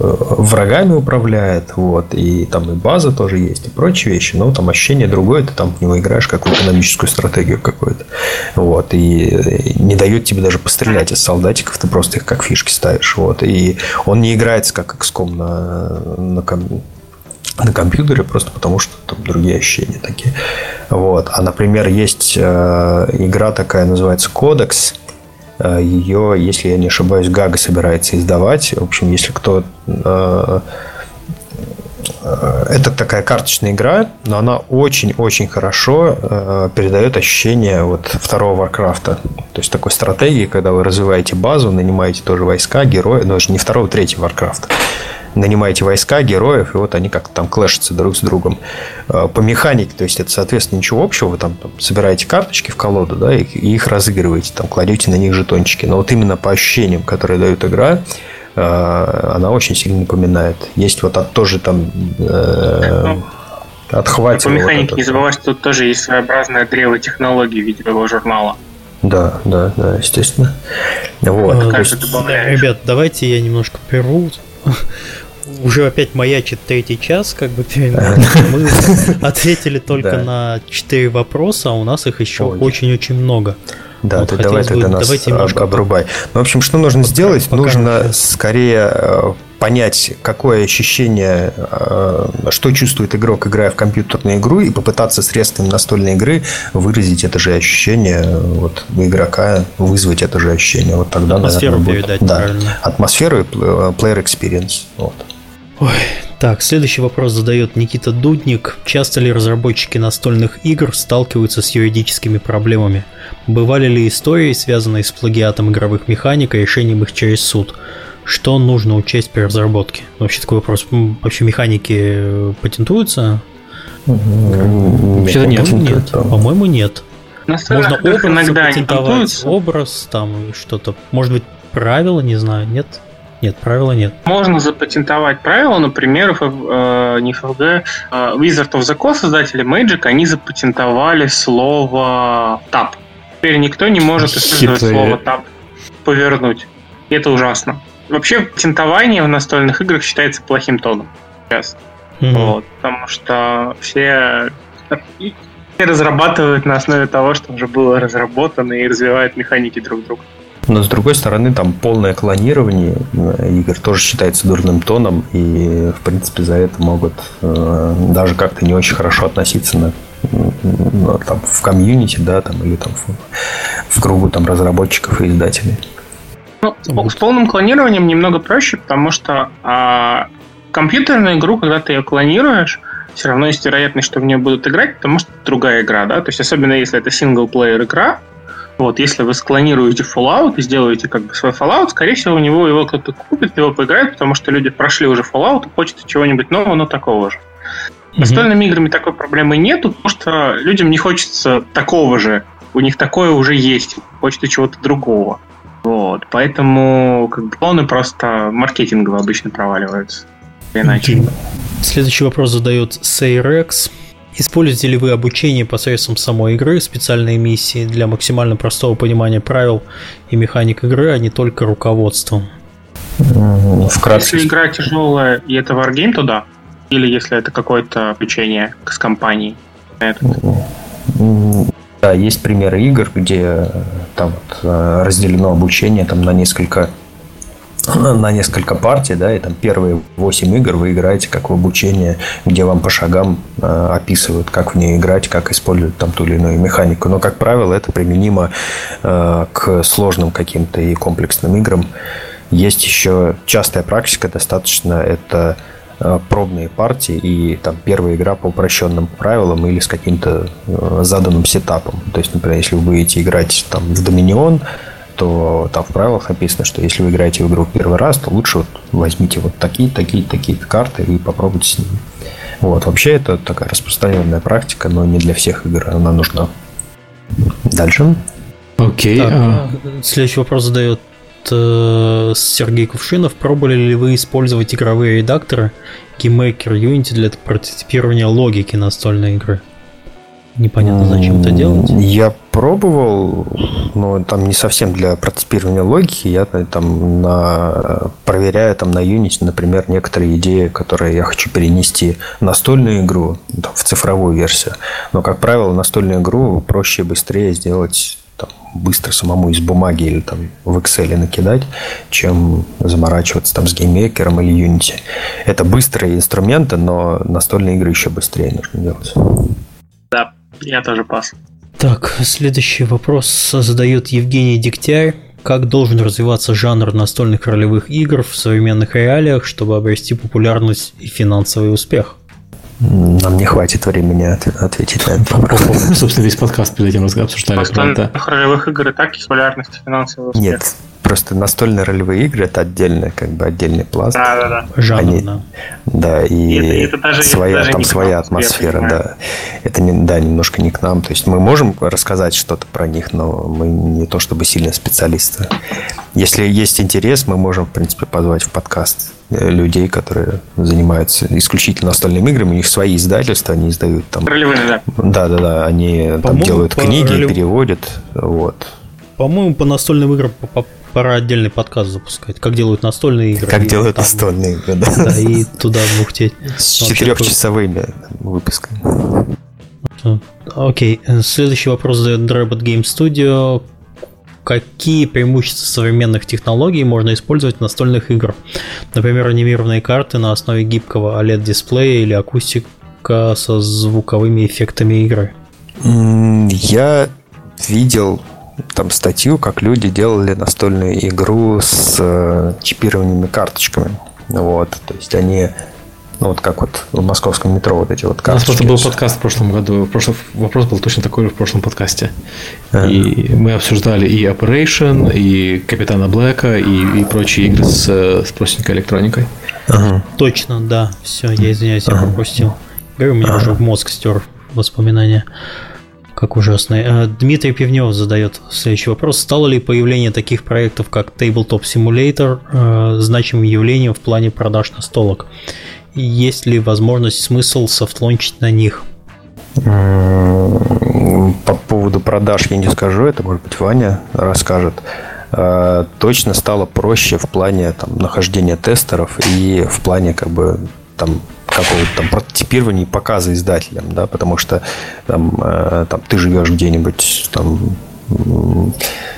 врагами управляет, вот, и там и база тоже есть, и прочие вещи, но там ощущение другое, ты там в него играешь как в экономическую стратегию какую-то, вот, и не дает тебе даже пострелять из солдатиков, ты просто их как фишки ставишь, вот, и он не играется как XCOM на, на, на компьютере, просто потому что там другие ощущения такие. Вот. А, например, есть э, игра такая, называется Кодекс. Ее, если я не ошибаюсь, Гага собирается издавать. В общем, если кто это такая карточная игра, но она очень-очень хорошо э, передает ощущение вот второго Варкрафта. То есть такой стратегии, когда вы развиваете базу, нанимаете тоже войска, герои, но даже не второго, третьего Варкрафта. Нанимаете войска, героев, и вот они как-то там клэшатся друг с другом. Э, по механике, то есть это, соответственно, ничего общего, вы там, там собираете карточки в колоду, да, и, и их разыгрываете, там кладете на них жетончики. Но вот именно по ощущениям, которые дают игра, Э, она очень сильно напоминает. Есть вот от, тоже там э, ну, отхватил. По механике вот не забывай, что тут тоже есть своеобразное древо технологий видеового журнала. Да, да, да, естественно. Вот. А, есть... Ребят, давайте я немножко прерву. Уже опять маячит третий час, как бы Мы ответили только на четыре вопроса, а у нас их еще очень-очень много. Да, вот ты давай тогда нас давайте немножко обрубай. Ну, в общем, что нужно пока, сделать? Пока нужно сейчас. скорее э, понять, какое ощущение, э, что чувствует игрок, играя в компьютерную игру, и попытаться средствами настольной игры выразить это же ощущение вот, у игрока, вызвать это же ощущение. Вот тогда, Атмосферу наверное, будет... передать, да, правильно. Атмосферу и э, player experience. Вот. Ой, так, следующий вопрос задает Никита Дудник. Часто ли разработчики настольных игр сталкиваются с юридическими проблемами? Бывали ли истории, связанные с плагиатом игровых механик и решением их через суд? Что нужно учесть при разработке? Вообще такой вопрос. Вообще механики э, патентуются? Вообще-то нет. Нет, по-моему, нет. Можно образ иногда патентовать, образ там что-то. Может быть, правила, не знаю, нет? Нет, правила нет. Можно запатентовать правила, например, э, не ФФГ, э, Wizard of the Coast, создатели Magic, они запатентовали слово тап. Теперь никто не может использовать слово тап повернуть. И это ужасно. Вообще, патентование в настольных играх считается плохим тоном сейчас. Mm-hmm. Вот, потому что все разрабатывают на основе того, что уже было разработано и развивают механики друг друга. Но с другой стороны, там полное клонирование э, игр тоже считается дурным тоном, и в принципе за это могут э, даже как-то не очень хорошо относиться на, ну, там, в комьюнити, да, там, или там в, в кругу там, разработчиков и издателей. Ну, с полным клонированием немного проще, потому что а, компьютерную игру, когда ты ее клонируешь, все равно есть вероятность, что в нее будут играть, потому что другая игра, да, то есть особенно если это синглплеер игра, вот, если вы склонируете Fallout и сделаете как бы свой Fallout, скорее всего, у него его кто-то купит, его поиграет, потому что люди прошли уже Fallout и хочется чего-нибудь нового, но такого же. Mm-hmm. Настольными играми такой проблемы нету, потому что людям не хочется такого же. У них такое уже есть, хочется чего-то другого. Вот, поэтому как бы планы просто маркетингово обычно проваливаются. Иначе. Следующий вопрос задает Сейрекс. Используете ли вы обучение посредством самой игры, специальные миссии для максимально простого понимания правил и механик игры, а не только руководством? Вкратце. Если игра тяжелая и это Wargame, то да. Или если это какое-то обучение с компанией. Да, есть примеры игр, где там вот э, разделено обучение там на несколько на несколько партий, да, и там первые 8 игр вы играете как в обучение, где вам по шагам э, описывают, как в нее играть, как использовать там ту или иную механику. Но, как правило, это применимо э, к сложным каким-то и комплексным играм. Есть еще частая практика достаточно, это э, пробные партии и там первая игра по упрощенным правилам или с каким-то э, заданным сетапом. То есть, например, если вы будете играть там в Доминион, то там в правилах написано, что если вы играете в игру первый раз, то лучше вот возьмите вот такие, такие, такие карты и попробуйте с ними. Вот, вообще это такая распространенная практика, но не для всех игр она нужна. Дальше. Окей. Okay. А... Следующий вопрос задает э, Сергей Кувшинов. Пробовали ли вы использовать игровые редакторы GameMaker Unity для прототипирования логики настольной игры? Непонятно, зачем это делать. Я пробовал, но там не совсем для прототипирования логики. Я там на, проверяю там на Unity, например, некоторые идеи, которые я хочу перенести в настольную игру, там, в цифровую версию. Но, как правило, настольную игру проще и быстрее сделать там, быстро самому из бумаги или там в Excel накидать, чем заморачиваться там с GameMaker ом или Unity. Это быстрые инструменты, но настольные игры еще быстрее нужно делать. Да, я тоже пас. Так, следующий вопрос задает Евгений Дегтярь. как должен развиваться жанр настольных ролевых игр в современных реалиях, чтобы обрести популярность и финансовый успех? Нам не хватит времени ответить на этот вопрос. Собственно, весь подкаст перед этим обсуждали. Настольных ролевых игр и так есть популярность финансового успеха. Нет, Просто настольные ролевые игры это отдельно, как бы отдельный пласт. Да, да, да. Жанр, Они, да. Да, и, и это, это даже, своя, это даже там своя атмосфера, да. Это не, да, немножко не к нам. То есть мы можем рассказать что-то про них, но мы не то чтобы сильно специалисты. Если есть интерес, мы можем, в принципе, позвать в подкаст людей, которые занимаются исключительно настольными играми. У них свои издательства, они издают там... Ролевые, да. Да, да, да. Они там делают книги, ролев... переводят. Вот. По-моему, по настольным играм пора отдельный подкаст запускать. Как делают настольные игры. Как делают там, настольные игры, да. Да, и туда бухтеть. С четырехчасовыми выпусками. Окей, следующий вопрос задает Drabot Game Studio. Какие преимущества современных технологий можно использовать в настольных играх? Например, анимированные карты на основе гибкого OLED-дисплея или акустика со звуковыми эффектами игры? Я видел там статью, как люди делали настольную игру с э, чипированными карточками. Вот, то есть они ну, вот как вот в московском метро вот эти вот карточки. У нас просто был подкаст в прошлом году. Прошлый вопрос был точно такой же в прошлом подкасте. А. И мы обсуждали и Operation, и Капитана Блэка, и, и прочие игры с, с простенькой электроникой. Ага. Точно, да. Все, я извиняюсь, я пропустил. Говорю, у меня ага. уже в мозг стер воспоминания. Как ужасно. Э, Дмитрий Пивнев задает следующий вопрос. Стало ли появление таких проектов, как Tabletop Simulator, э, значимым явлением в плане продаж настолок? Есть ли возможность, смысл софтлончить на них? По поводу продаж я не скажу, это может быть Ваня расскажет. Э, точно стало проще в плане там, нахождения тестеров и в плане как бы там какого-то там прототипирования и показа издателям, да, потому что там, э, там ты живешь где-нибудь там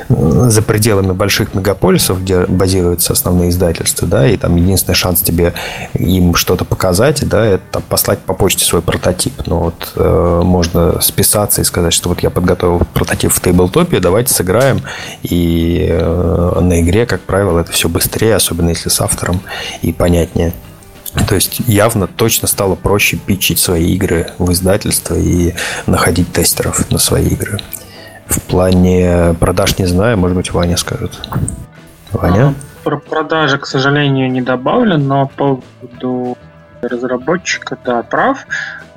за пределами больших мегаполисов, где базируются основные издательства, да, и там единственный шанс тебе им что-то показать, да, это послать по почте свой прототип. Но вот э, можно списаться и сказать, что вот я подготовил прототип в тейблтопе, давайте сыграем. И э, на игре, как правило, это все быстрее, особенно если с автором, и понятнее. То есть явно точно стало проще питчить свои игры в издательство и находить тестеров на свои игры. В плане продаж не знаю, может быть, Ваня скажет. Ваня? А, про продажи, к сожалению, не добавлен, но по поводу разработчика, да, прав.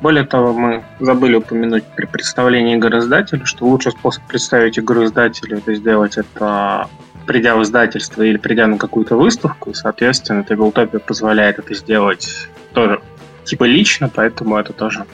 Более того, мы забыли упомянуть при представлении игры издателю, что лучший способ представить игру издателю это сделать это придя в издательство или придя на какую-то выставку, и, соответственно, Tabletopia позволяет это сделать тоже типа лично, поэтому это тоже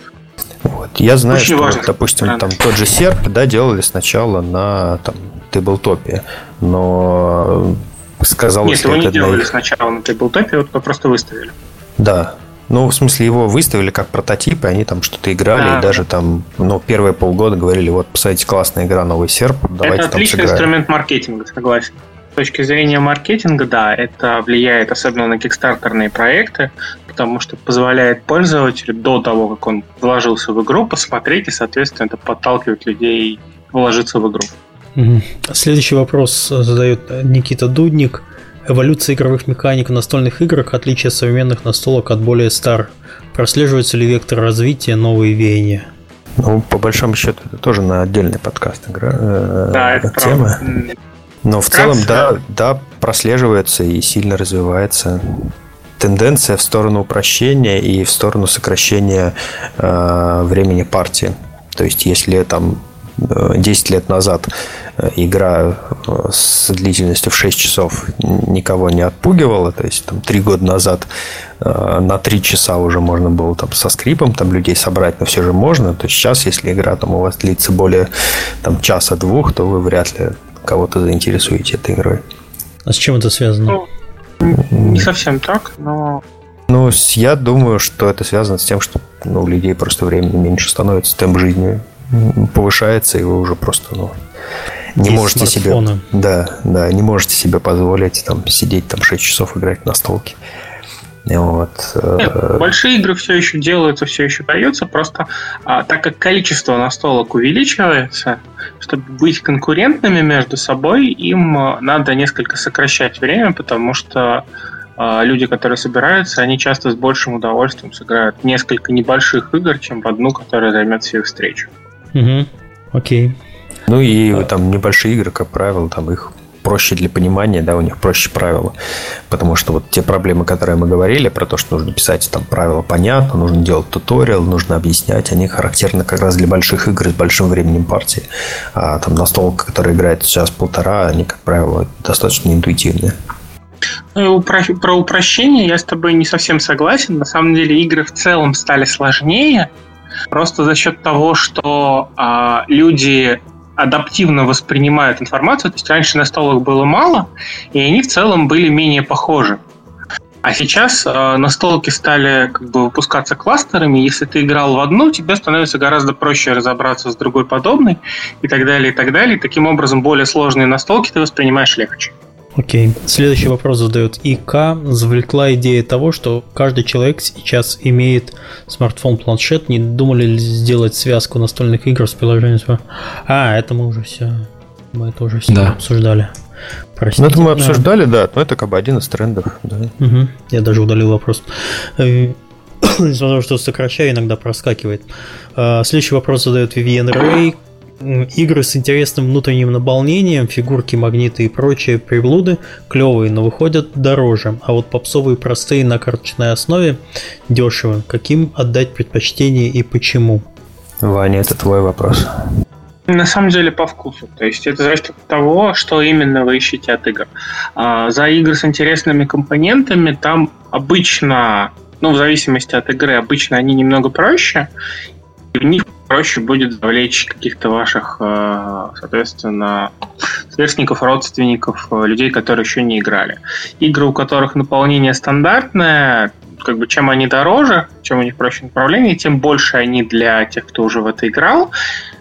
вот. Я знаю, Очень что, важно, допустим, там тот же серп, да, делали сначала на там, Tabletopia, но сказалось... Нет, его не делали их... сначала на Tabletopia, вот просто выставили. Да, ну, в смысле, его выставили как прототип, и они там что-то играли, да. и даже там, ну, первые полгода говорили, вот, посмотрите, классная игра, новый серп, давайте Это отличный сыграем. инструмент маркетинга, согласен. С точки зрения маркетинга, да, это влияет особенно на кикстартерные проекты, потому что позволяет пользователю до того, как он вложился в игру, посмотреть, и, соответственно, это подталкивает людей вложиться в игру. Следующий вопрос задает Никита Дудник – Эволюция игровых механик в настольных играх, отличие современных настолок от более старых. Прослеживается ли вектор развития, новые веяния? Ну, по большому счету, это тоже на отдельный подкаст игра. Э, да, это тема. Правда. Но в целом, да, да, прослеживается и сильно развивается тенденция в сторону упрощения и в сторону сокращения э, времени партии. То есть, если там 10 лет назад э, игра э, с длительностью в 6 часов никого не отпугивала, то есть там 3 года назад э, на 3 часа уже можно было там со скрипом там людей собрать, но все же можно, то сейчас, если игра там у вас длится более там часа-двух, то вы вряд ли кого-то заинтересуете этой игрой. А с чем это связано? Ну, не совсем так, но ну, я думаю, что это связано с тем, что ну, у людей просто времени меньше становится, темп жизни повышается, и вы уже просто ну, не Есть можете смартфоны. себе. Да, да, не можете себе позволить там сидеть там 6 часов играть на столке. Вот. Нет, большие игры все еще делаются, все еще даются, просто а, так как количество настолок увеличивается, чтобы быть конкурентными между собой, им надо несколько сокращать время, потому что а, люди, которые собираются, они часто с большим удовольствием сыграют несколько небольших игр, чем в одну, которая займет всю встречу. Угу. Окей. Ну и там небольшие игры, как правило, там их проще для понимания, да, у них проще правила. Потому что вот те проблемы, которые мы говорили, про то, что нужно писать там правила понятно, нужно делать туториал, нужно объяснять, они характерны как раз для больших игр с большим временем партии. А там настолка, которая играет сейчас полтора, они, как правило, достаточно интуитивные. Ну, про упрощение я с тобой не совсем согласен. На самом деле игры в целом стали сложнее, просто за счет того, что а, люди адаптивно воспринимают информацию. То есть раньше настолок было мало, и они в целом были менее похожи. А сейчас э, настолки стали как бы выпускаться кластерами. Если ты играл в одну, тебе становится гораздо проще разобраться с другой подобной и так далее, и так далее. Таким образом, более сложные настолки ты воспринимаешь легче. Окей. Следующий вопрос задает ИК. Завлекла идея того, что каждый человек сейчас имеет смартфон-планшет. Не думали ли сделать связку настольных игр с приложением? А, это мы уже все. Мы это уже все да. обсуждали. Простите. Ну, это мы обсуждали, да. Но это как бы один из трендов. Да. Угу. Я даже удалил вопрос. Э, несмотря на то, что сокращаю, иногда проскакивает. Э, следующий вопрос задает Vivian Рэй игры с интересным внутренним наполнением, фигурки, магниты и прочие приблуды клевые, но выходят дороже. А вот попсовые простые на карточной основе дешево. Каким отдать предпочтение и почему? Ваня, это твой вопрос. На самом деле по вкусу. То есть это зависит от того, что именно вы ищете от игр. А, за игры с интересными компонентами там обычно ну, в зависимости от игры, обычно они немного проще, и в них проще будет завлечь каких-то ваших, э, соответственно, сверстников, родственников, э, людей, которые еще не играли. Игры, у которых наполнение стандартное, как бы чем они дороже, чем у них проще направление, тем больше они для тех, кто уже в это играл.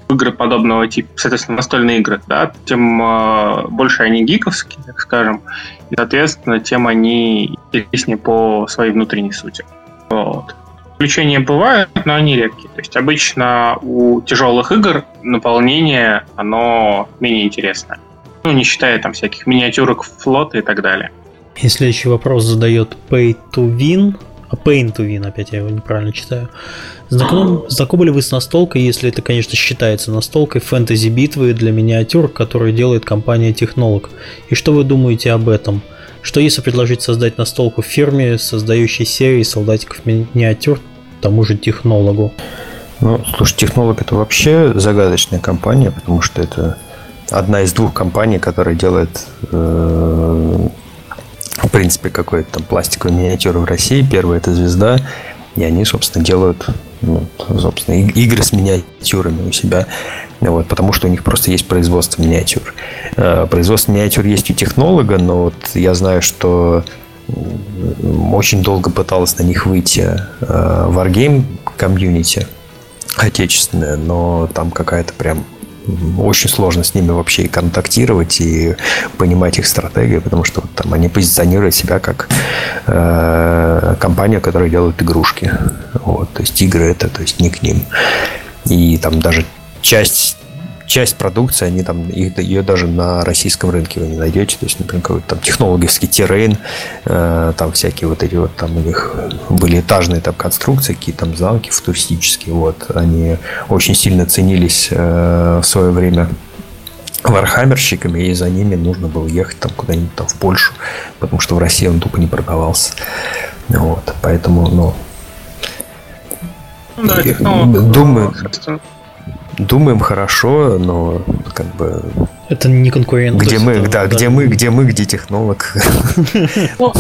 Игры подобного типа, соответственно, настольные игры, да, тем э, больше они гиковские, так скажем, и, соответственно, тем они интереснее по своей внутренней сути. Вот. Исключения бывают, но они редкие. То есть обычно у тяжелых игр наполнение, оно менее интересное. Ну, не считая там всяких миниатюрок флота и так далее. И следующий вопрос задает Pay to Win. А Pain to Win, опять я его неправильно читаю. Знаком, знакомы ли вы с настолкой, если это, конечно, считается настолкой фэнтези-битвы для миниатюр, которую делает компания Технолог? И что вы думаете об этом? Что если предложить создать настолку в фирме, создающей серии солдатиков миниатюр тому же технологу? Ну, слушай, технолог это вообще загадочная компания, потому что это одна из двух компаний, которая делает э, в принципе какой-то там пластиковую миниатюру в России. Первая это звезда, и они, собственно, делают ну, собственно, игры с миниатюрами у себя. Вот, потому что у них просто есть производство миниатюр. Э, производство миниатюр есть у технолога, но вот я знаю, что очень долго пыталась на них выйти э, Wargame комьюнити отечественная, но там какая-то прям очень сложно с ними вообще и контактировать и понимать их стратегию, потому что там они позиционируют себя как э, компания, которая делает игрушки. Вот, то есть игры это, то есть не к ним. И там даже часть часть продукции, они там, ее даже на российском рынке вы не найдете. То есть, например, какой-то там технологический террейн, э, там всякие вот эти вот, там у них были этажные там конструкции, какие там замки футуристические, вот, они очень сильно ценились э, в свое время вархаммерщиками, и за ними нужно было ехать там куда-нибудь там в Польшу, потому что в России он тупо не продавался. Вот, поэтому, ну, ну да, думаю, думаем хорошо, но как бы это не конкурент. Где мы, это, да, да, где мы, где мы, где технолог. Ну,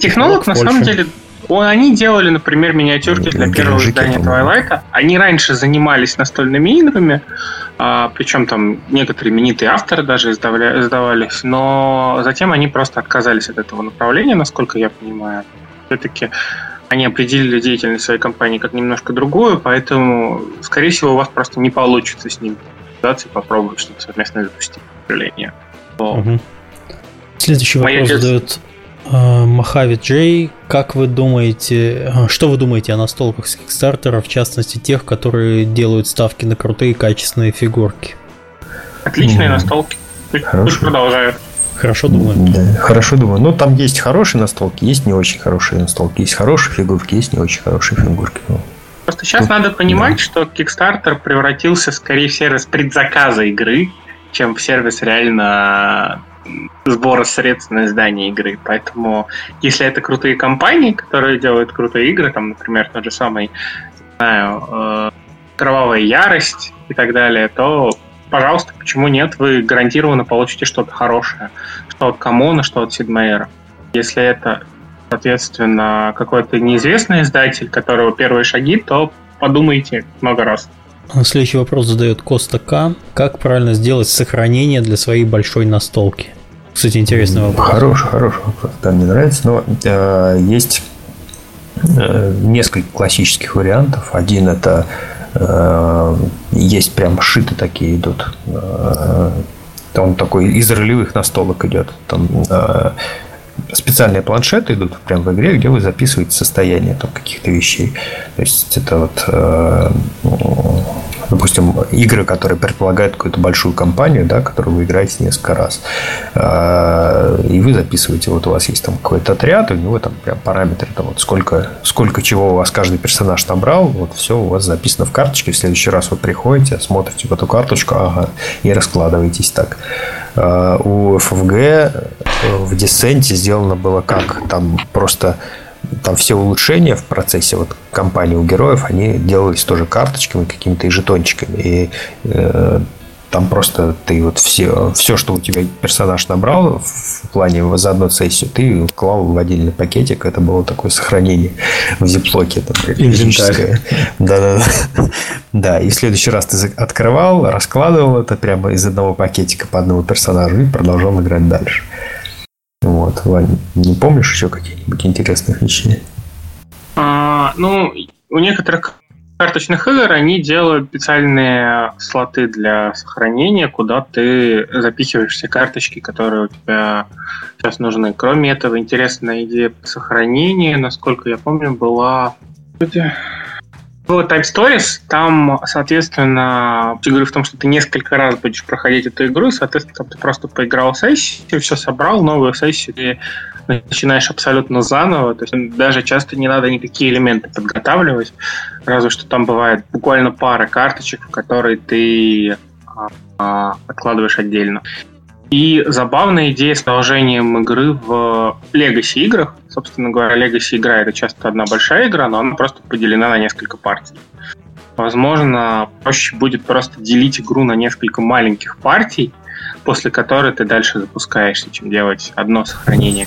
технолог на самом деле они делали, например, миниатюрки для первого издания Twilight. Они раньше занимались настольными играми, а, причем там некоторые именитые авторы даже издавались, но затем они просто отказались от этого направления, насколько я понимаю. Все-таки они определили деятельность своей компании как немножко другую, поэтому, скорее всего, у вас просто не получится с ним связаться и попробовать что-то совместно запустить. К сожалению. Угу. Следующий вопрос Моя задает Махави Джей, как вы думаете, что вы думаете о настолках с Kickstarter, в частности тех, которые делают ставки на крутые качественные фигурки? Отличные mm. настолки. Пусть продолжают. Хорошо думаю. Да, хорошо думаю. Ну, там есть хорошие настолки, есть не очень хорошие настолки. Есть хорошие фигурки, есть не очень хорошие фигурки. Ну, Просто сейчас Тут, надо понимать, да. что Kickstarter превратился скорее в сервис предзаказа игры, чем в сервис реально сбора средств на издание игры. Поэтому, если это крутые компании, которые делают крутые игры, там, например, тот же самый, не знаю, э, Кровавая Ярость и так далее, то пожалуйста, почему нет, вы гарантированно получите что-то хорошее, что от Камона, что от Сидмейера. Если это, соответственно, какой-то неизвестный издатель, которого первые шаги, то подумайте много раз. Следующий вопрос задает Коста К. Как правильно сделать сохранение для своей большой настолки? Кстати, интересный вопрос. Хороший, хороший вопрос. Да, мне нравится. Но э, есть э, несколько классических вариантов. Один это есть прям шиты такие идут. Э, он такой из ролевых настолок идет. Там э, специальные планшеты идут прямо в игре, где вы записываете состояние там, каких-то вещей. То есть это вот допустим, игры, которые предполагают какую-то большую компанию, да, которую вы играете несколько раз. А, и вы записываете, вот у вас есть там какой-то отряд, у него там прям параметры, там вот сколько, сколько чего у вас каждый персонаж набрал, вот все у вас записано в карточке. В следующий раз вы приходите, смотрите в эту карточку, ага, и раскладываетесь так. А, у FFG в Десенте сделано было как? Там просто там все улучшения в процессе вот компании у героев, они делались тоже карточками, какими-то и жетончиками. И э, там просто ты вот все, все, что у тебя персонаж набрал в плане за одну сессию, ты клал в отдельный пакетик. Это было такое сохранение в зиплоке. Там, Да, да, да. Да, и в следующий раз ты открывал, раскладывал это прямо из одного пакетика по одному персонажу и продолжал играть дальше. Вот, Вань, не помнишь еще какие-нибудь интересных вещей? А, ну, у некоторых карточных игр они делают специальные слоты для сохранения, куда ты запихиваешь все карточки, которые у тебя сейчас нужны. Кроме этого, интересная идея сохранения, насколько я помню, была... В Type Stories там, соответственно, говорю в том, что ты несколько раз будешь проходить эту игру, и, соответственно, там ты просто поиграл сессию, все собрал, новую сессию, ты начинаешь абсолютно заново, то есть даже часто не надо никакие элементы подготавливать, разве что там бывает буквально пара карточек, которые ты а, откладываешь отдельно. И забавная идея с наложением игры в Legacy играх. Собственно говоря, Legacy игра это часто одна большая игра, но она просто поделена на несколько партий. Возможно, проще будет просто делить игру на несколько маленьких партий, после которой ты дальше запускаешься, чем делать одно сохранение.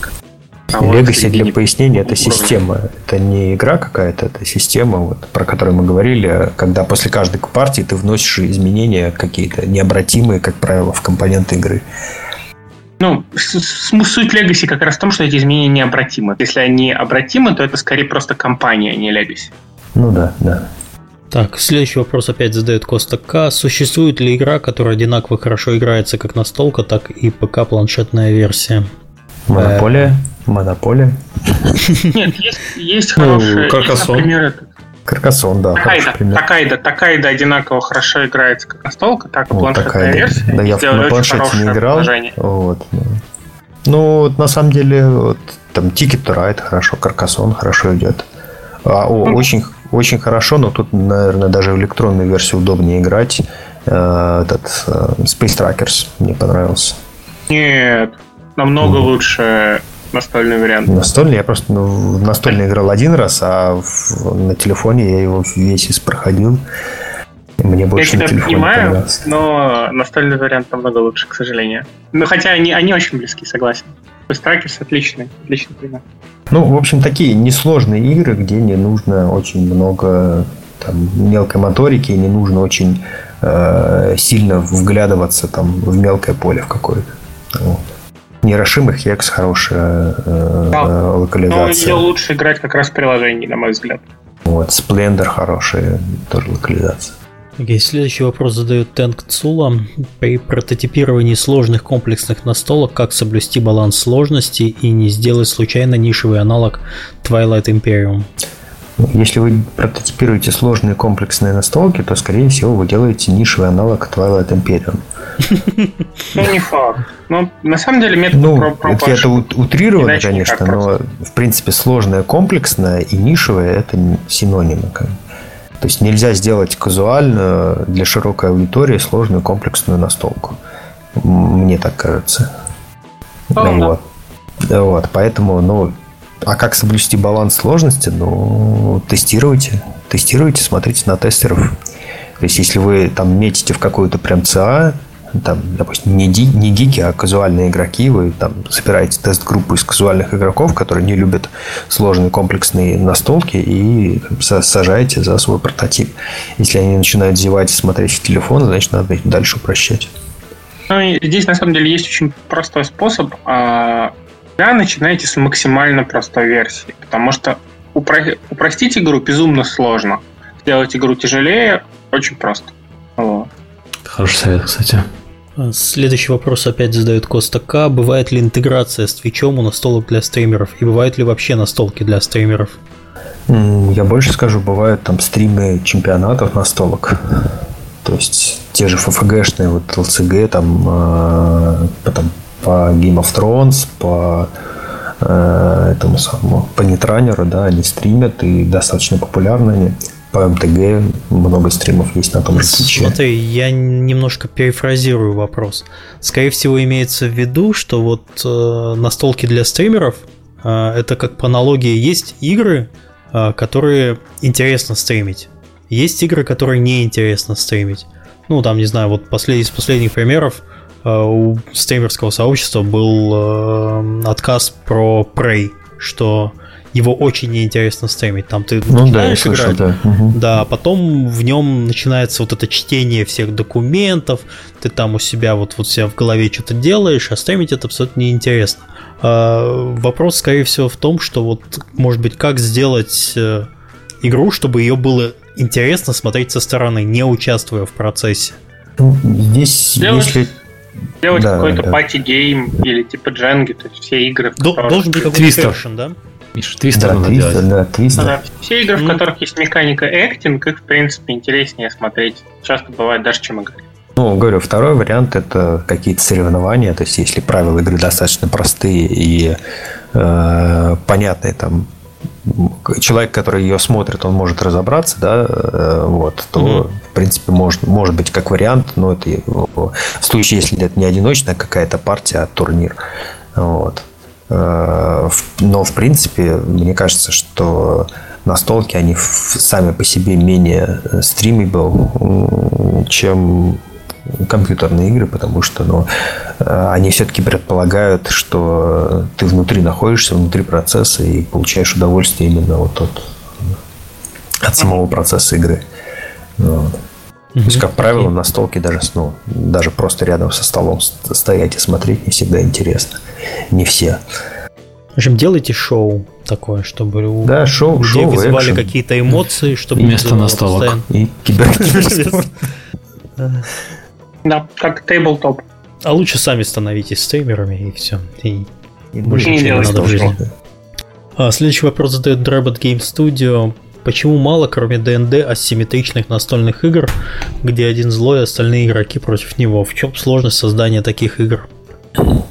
Legacy, для пояснения, это система. Это не игра какая-то, это система, вот, про которую мы говорили, когда после каждой партии ты вносишь изменения какие-то необратимые, как правило, в компоненты игры. Ну, суть Legacy как раз в том, что эти изменения необратимы. Если они обратимы, то это скорее просто компания, а не Legacy. Ну да, да. Так, следующий вопрос опять задает Коста К. Существует ли игра, которая одинаково хорошо играется как настолка, так и ПК-планшетная версия? Монополия? Монополия? Нет, есть, есть хорошие. Каркасон. Например. Каркасон, да. Такайда, Такайда, Такайда одинаково хорошо играется как настолка, так и вот планшетная версия. Да, я на планшете не играл. Вот. Ну, на самом деле, вот, там Ticket to Ride хорошо, Каркасон хорошо идет. А, о, ну, очень, очень хорошо, но тут, наверное, даже в электронную версию удобнее играть. Э, этот э, Space Trackers мне понравился. Нет, намного mm. лучше настольный вариант. Настольный? Я просто ну, в настольный играл один раз, а в, на телефоне я его весь из проходил. Мне больше я тебя понимаю, но настольный вариант намного лучше, к сожалению. Ну, хотя они, они очень близки, согласен. Стракерс отличный, отличный пример. Ну, в общем, такие несложные игры, где не нужно очень много там, мелкой моторики, не нужно очень э, сильно вглядываться там, в мелкое поле в какое-то. Вот. Нейрошим и Хекс хорошая э, да. локализация. Но ее лучше играть как раз в приложении, на мой взгляд. Вот, Splendor хорошая тоже локализация. Окей, следующий вопрос задает Тэнк Цула. При прототипировании сложных комплексных настолок как соблюсти баланс сложности и не сделать случайно нишевый аналог Twilight Imperium? Если вы прототипируете сложные комплексные настолки, то, скорее всего, вы делаете нишевый аналог Twilight Imperium. Ну, не факт. Ну, на самом деле метод ну, это, утрировано, конечно, но в принципе сложное, комплексное и нишевое это синонимы. То есть нельзя сделать казуально для широкой аудитории сложную комплексную настолку. Мне так кажется. Вот. Вот. Поэтому, ну, а как соблюсти баланс сложности? Ну, тестируйте. Тестируйте, смотрите на тестеров. То есть, если вы там метите в какую-то прям ЦА, там, допустим, не, ди, не гики, а казуальные игроки, вы там собираете тест-группу из казуальных игроков, которые не любят сложные комплексные настолки и сажаете за свой прототип. Если они начинают зевать и смотреть в телефон, значит, надо их дальше упрощать. Ну, здесь, на самом деле, есть очень простой способ. А, да, начинайте с максимально простой версии, потому что упро- упростить игру безумно сложно. Сделать игру тяжелее очень просто. Вот. Хороший совет, кстати. А, следующий вопрос опять задает Коста К. Бывает ли интеграция с Твичом у настолок для стримеров? И бывают ли вообще настолки для стримеров? Я больше скажу, бывают там стримы чемпионатов настолок. То есть те же ФФГшные, вот ЛЦГ, там, э, потом по Game of Thrones, по э, этому самому, по Нетранеру, да, они стримят и достаточно популярны они по МТГ много стримов есть на том же Твиче. Смотри, я немножко перефразирую вопрос. Скорее всего, имеется в виду, что вот э, настолки для стримеров э, это как по аналогии есть игры, э, которые интересно стримить. Есть игры, которые неинтересно стримить. Ну, там, не знаю, вот последний из последних примеров у стримерского сообщества был э, отказ про Prey, что его очень неинтересно стримить. Там ты ну, начинаешь да, играть, да. Угу. да, а потом в нем начинается вот это чтение всех документов, ты там у себя вот, вот себя в голове что-то делаешь, а стримить это абсолютно неинтересно. А, вопрос, скорее всего, в том, что вот, может быть, как сделать э, игру, чтобы ее было интересно смотреть со стороны, не участвуя в процессе. Ну, здесь, Делать... если Делать да, какой-то да. party game или типа дженги, то есть все игры. Должен быть какой-то экшен, да? Миша, твистер да, надо твистер, делать. Да, твистер. Да. Все игры, в которых есть механика acting, их, в принципе, интереснее смотреть. Часто бывает даже, чем игры. Ну, говорю, второй вариант это какие-то соревнования, то есть если правила игры достаточно простые и э, понятные, там человек, который ее смотрит, он может разобраться, да, э, вот, то mm-hmm. Принципе может, может быть как вариант, но это в случае, если это не одиночная какая-то партия, а турнир, вот. Э, но, в принципе, мне кажется, что настолки, они сами по себе менее стримибл, чем компьютерные игры, потому что ну, э, они все-таки предполагают, что ты внутри находишься, внутри процесса и получаешь удовольствие именно вот от, от самого процесса игры. Вот. То есть, как правило, на столке даже, ну, даже просто рядом со столом стоять и смотреть не всегда интересно. Не все. В общем, делайте шоу такое, чтобы у да, шоу, людей шоу, вызывали экшен. какие-то эмоции, чтобы... Вместо настолок. Постоянно... И киберкиберспорт. Да, как тейблтоп. А лучше сами становитесь стримерами и все. И, и больше ничего не надо в жизни. А, следующий вопрос задает Drabbit Game Studio. Почему мало, кроме ДНД, асимметричных настольных игр, где один злой, остальные игроки против него? В чем сложность создания таких игр?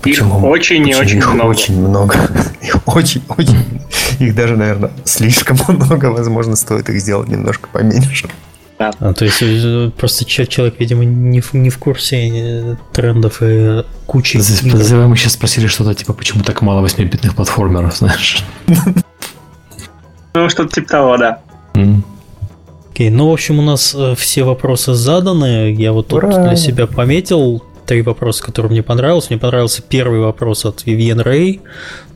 Почему? Их очень и очень их много. Очень много. Их очень, очень. Их даже, наверное, слишком много. Возможно, стоит их сделать немножко поменьше. Да. А, то есть э, просто человек, видимо, не в, не в курсе э, трендов и кучи. Подозреваем, мы сейчас спросили что-то типа, почему так мало 8-битных платформеров, знаешь. Ну, что-то типа того, да. Окей, ну, в общем, у нас э, все вопросы заданы. Я вот тут Ура! для себя пометил три вопроса, которые мне понравились. Мне понравился первый вопрос от Vivian Ray.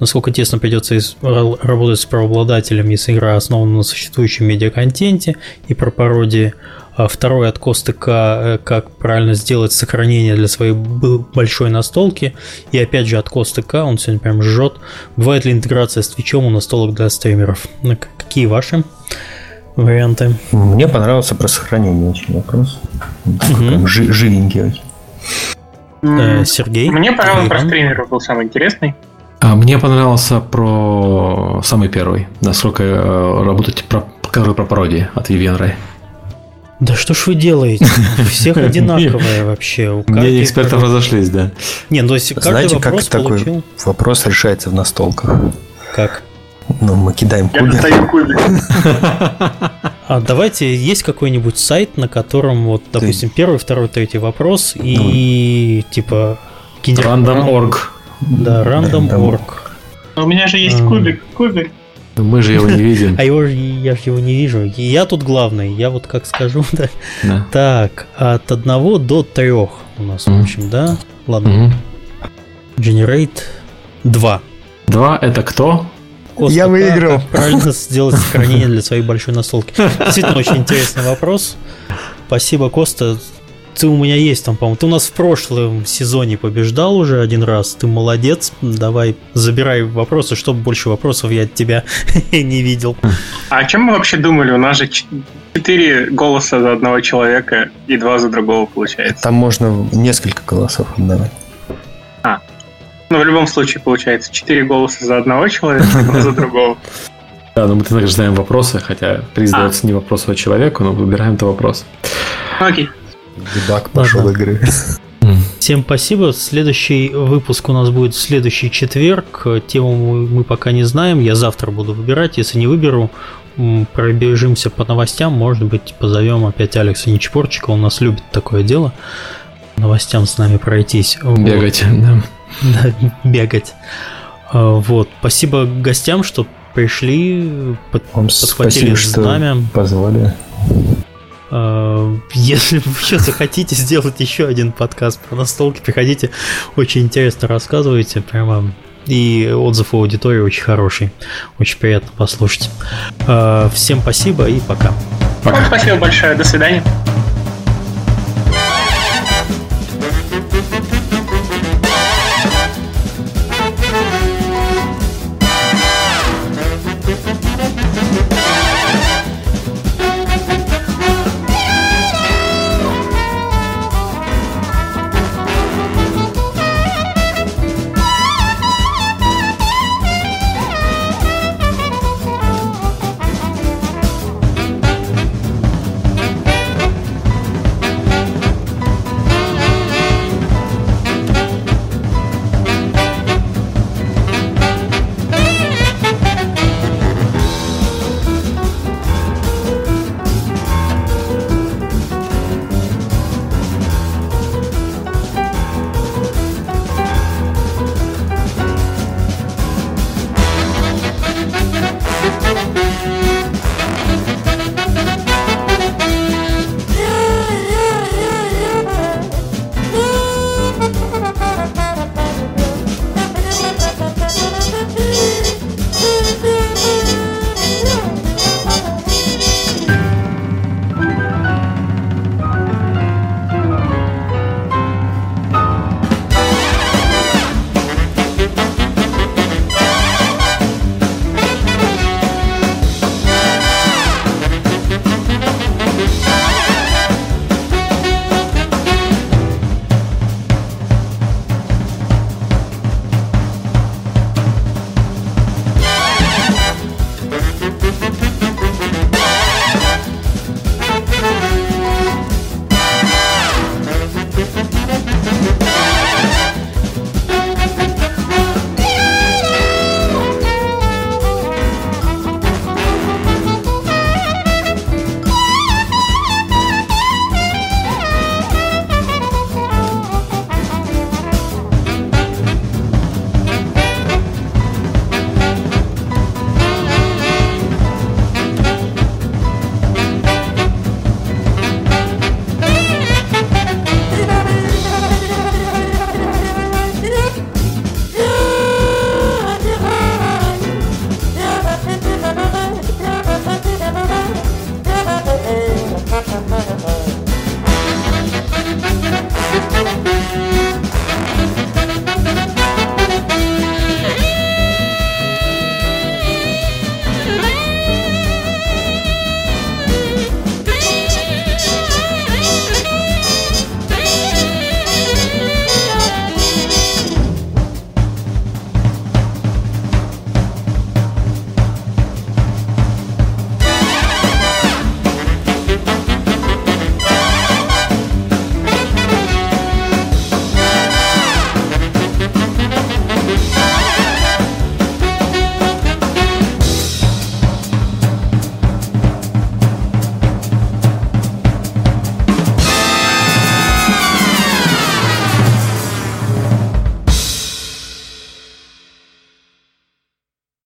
Насколько тесно придется работать с правообладателем, если игра основана на существующем медиаконтенте и про пародии. А второй от Косты К, э, как правильно сделать сохранение для своей большой настолки. И опять же от Косты К, он сегодня прям жжет. Бывает ли интеграция с Твичом у настолок для стримеров? Ну, какие ваши? варианты. Мне понравился про сохранение очень вопрос. Угу. Жи- живенький очень. Э, Сергей? Мне понравился про скринеров был самый интересный. А мне понравился про самый первый, насколько э, работать про, который про пародии от Ray. Да что ж вы делаете? У всех одинаковое вообще. У Мнения экспертов разошлись, да. Не, ну то есть каждый Знаете, как такой вопрос решается в настолках? Как? Ну, мы кидаем Я кубик. достаю кубик. А давайте, есть какой-нибудь сайт, на котором, вот, допустим, первый, второй, третий вопрос и типа... генер- Random.org. Да, random.org. У меня же есть кубик, кубик. Но Мы же его не видим. А его, я же его не вижу. Я тут главный, я вот как скажу, да. Да. Так, от одного до трех у нас, в Мгм. общем, да? Ладно, Мгм. generate 2. Два это кто? Коста, Я выиграл. как правильно сделать сохранение для своей большой настолки? Действительно, очень интересный вопрос. Спасибо, Коста. Ты у меня есть там, по-моему. Ты у нас в прошлом сезоне побеждал уже один раз. Ты молодец. Давай, забирай вопросы, чтобы больше вопросов я от тебя не видел. А о чем мы вообще думали? У нас же четыре голоса за одного человека и два за другого получается. Там можно несколько голосов отдавать. Ну, в любом случае получается четыре голоса за одного человека и два за другого. Да, но мы также знаем вопросы, хотя приз А. дается не вопросу, а человеку, но выбираем это вопрос. Окей. Дебаг пошел Ладно. игры. Всем спасибо. Следующий выпуск у нас будет в следующий четверг. Тему мы, пока не знаем. Я завтра буду выбирать. Если не выберу, пробежимся по новостям. Может быть, позовем опять Алекса Нечпорчика. Он нас любит такое дело. Новостям с нами пройтись. Вот. Бегать, да. Да, бегать. А, Вот. Спасибо гостям, что пришли, под- Вам подхватили спасибо, что знамя. позвали. А, Если вы захотите сделать еще один подкаст про настолки, приходите. Очень интересно рассказываете. Прямо и отзыв у аудитории очень хороший. Очень приятно послушать. А, Всем спасибо и пока. Вам спасибо большое. До свидания.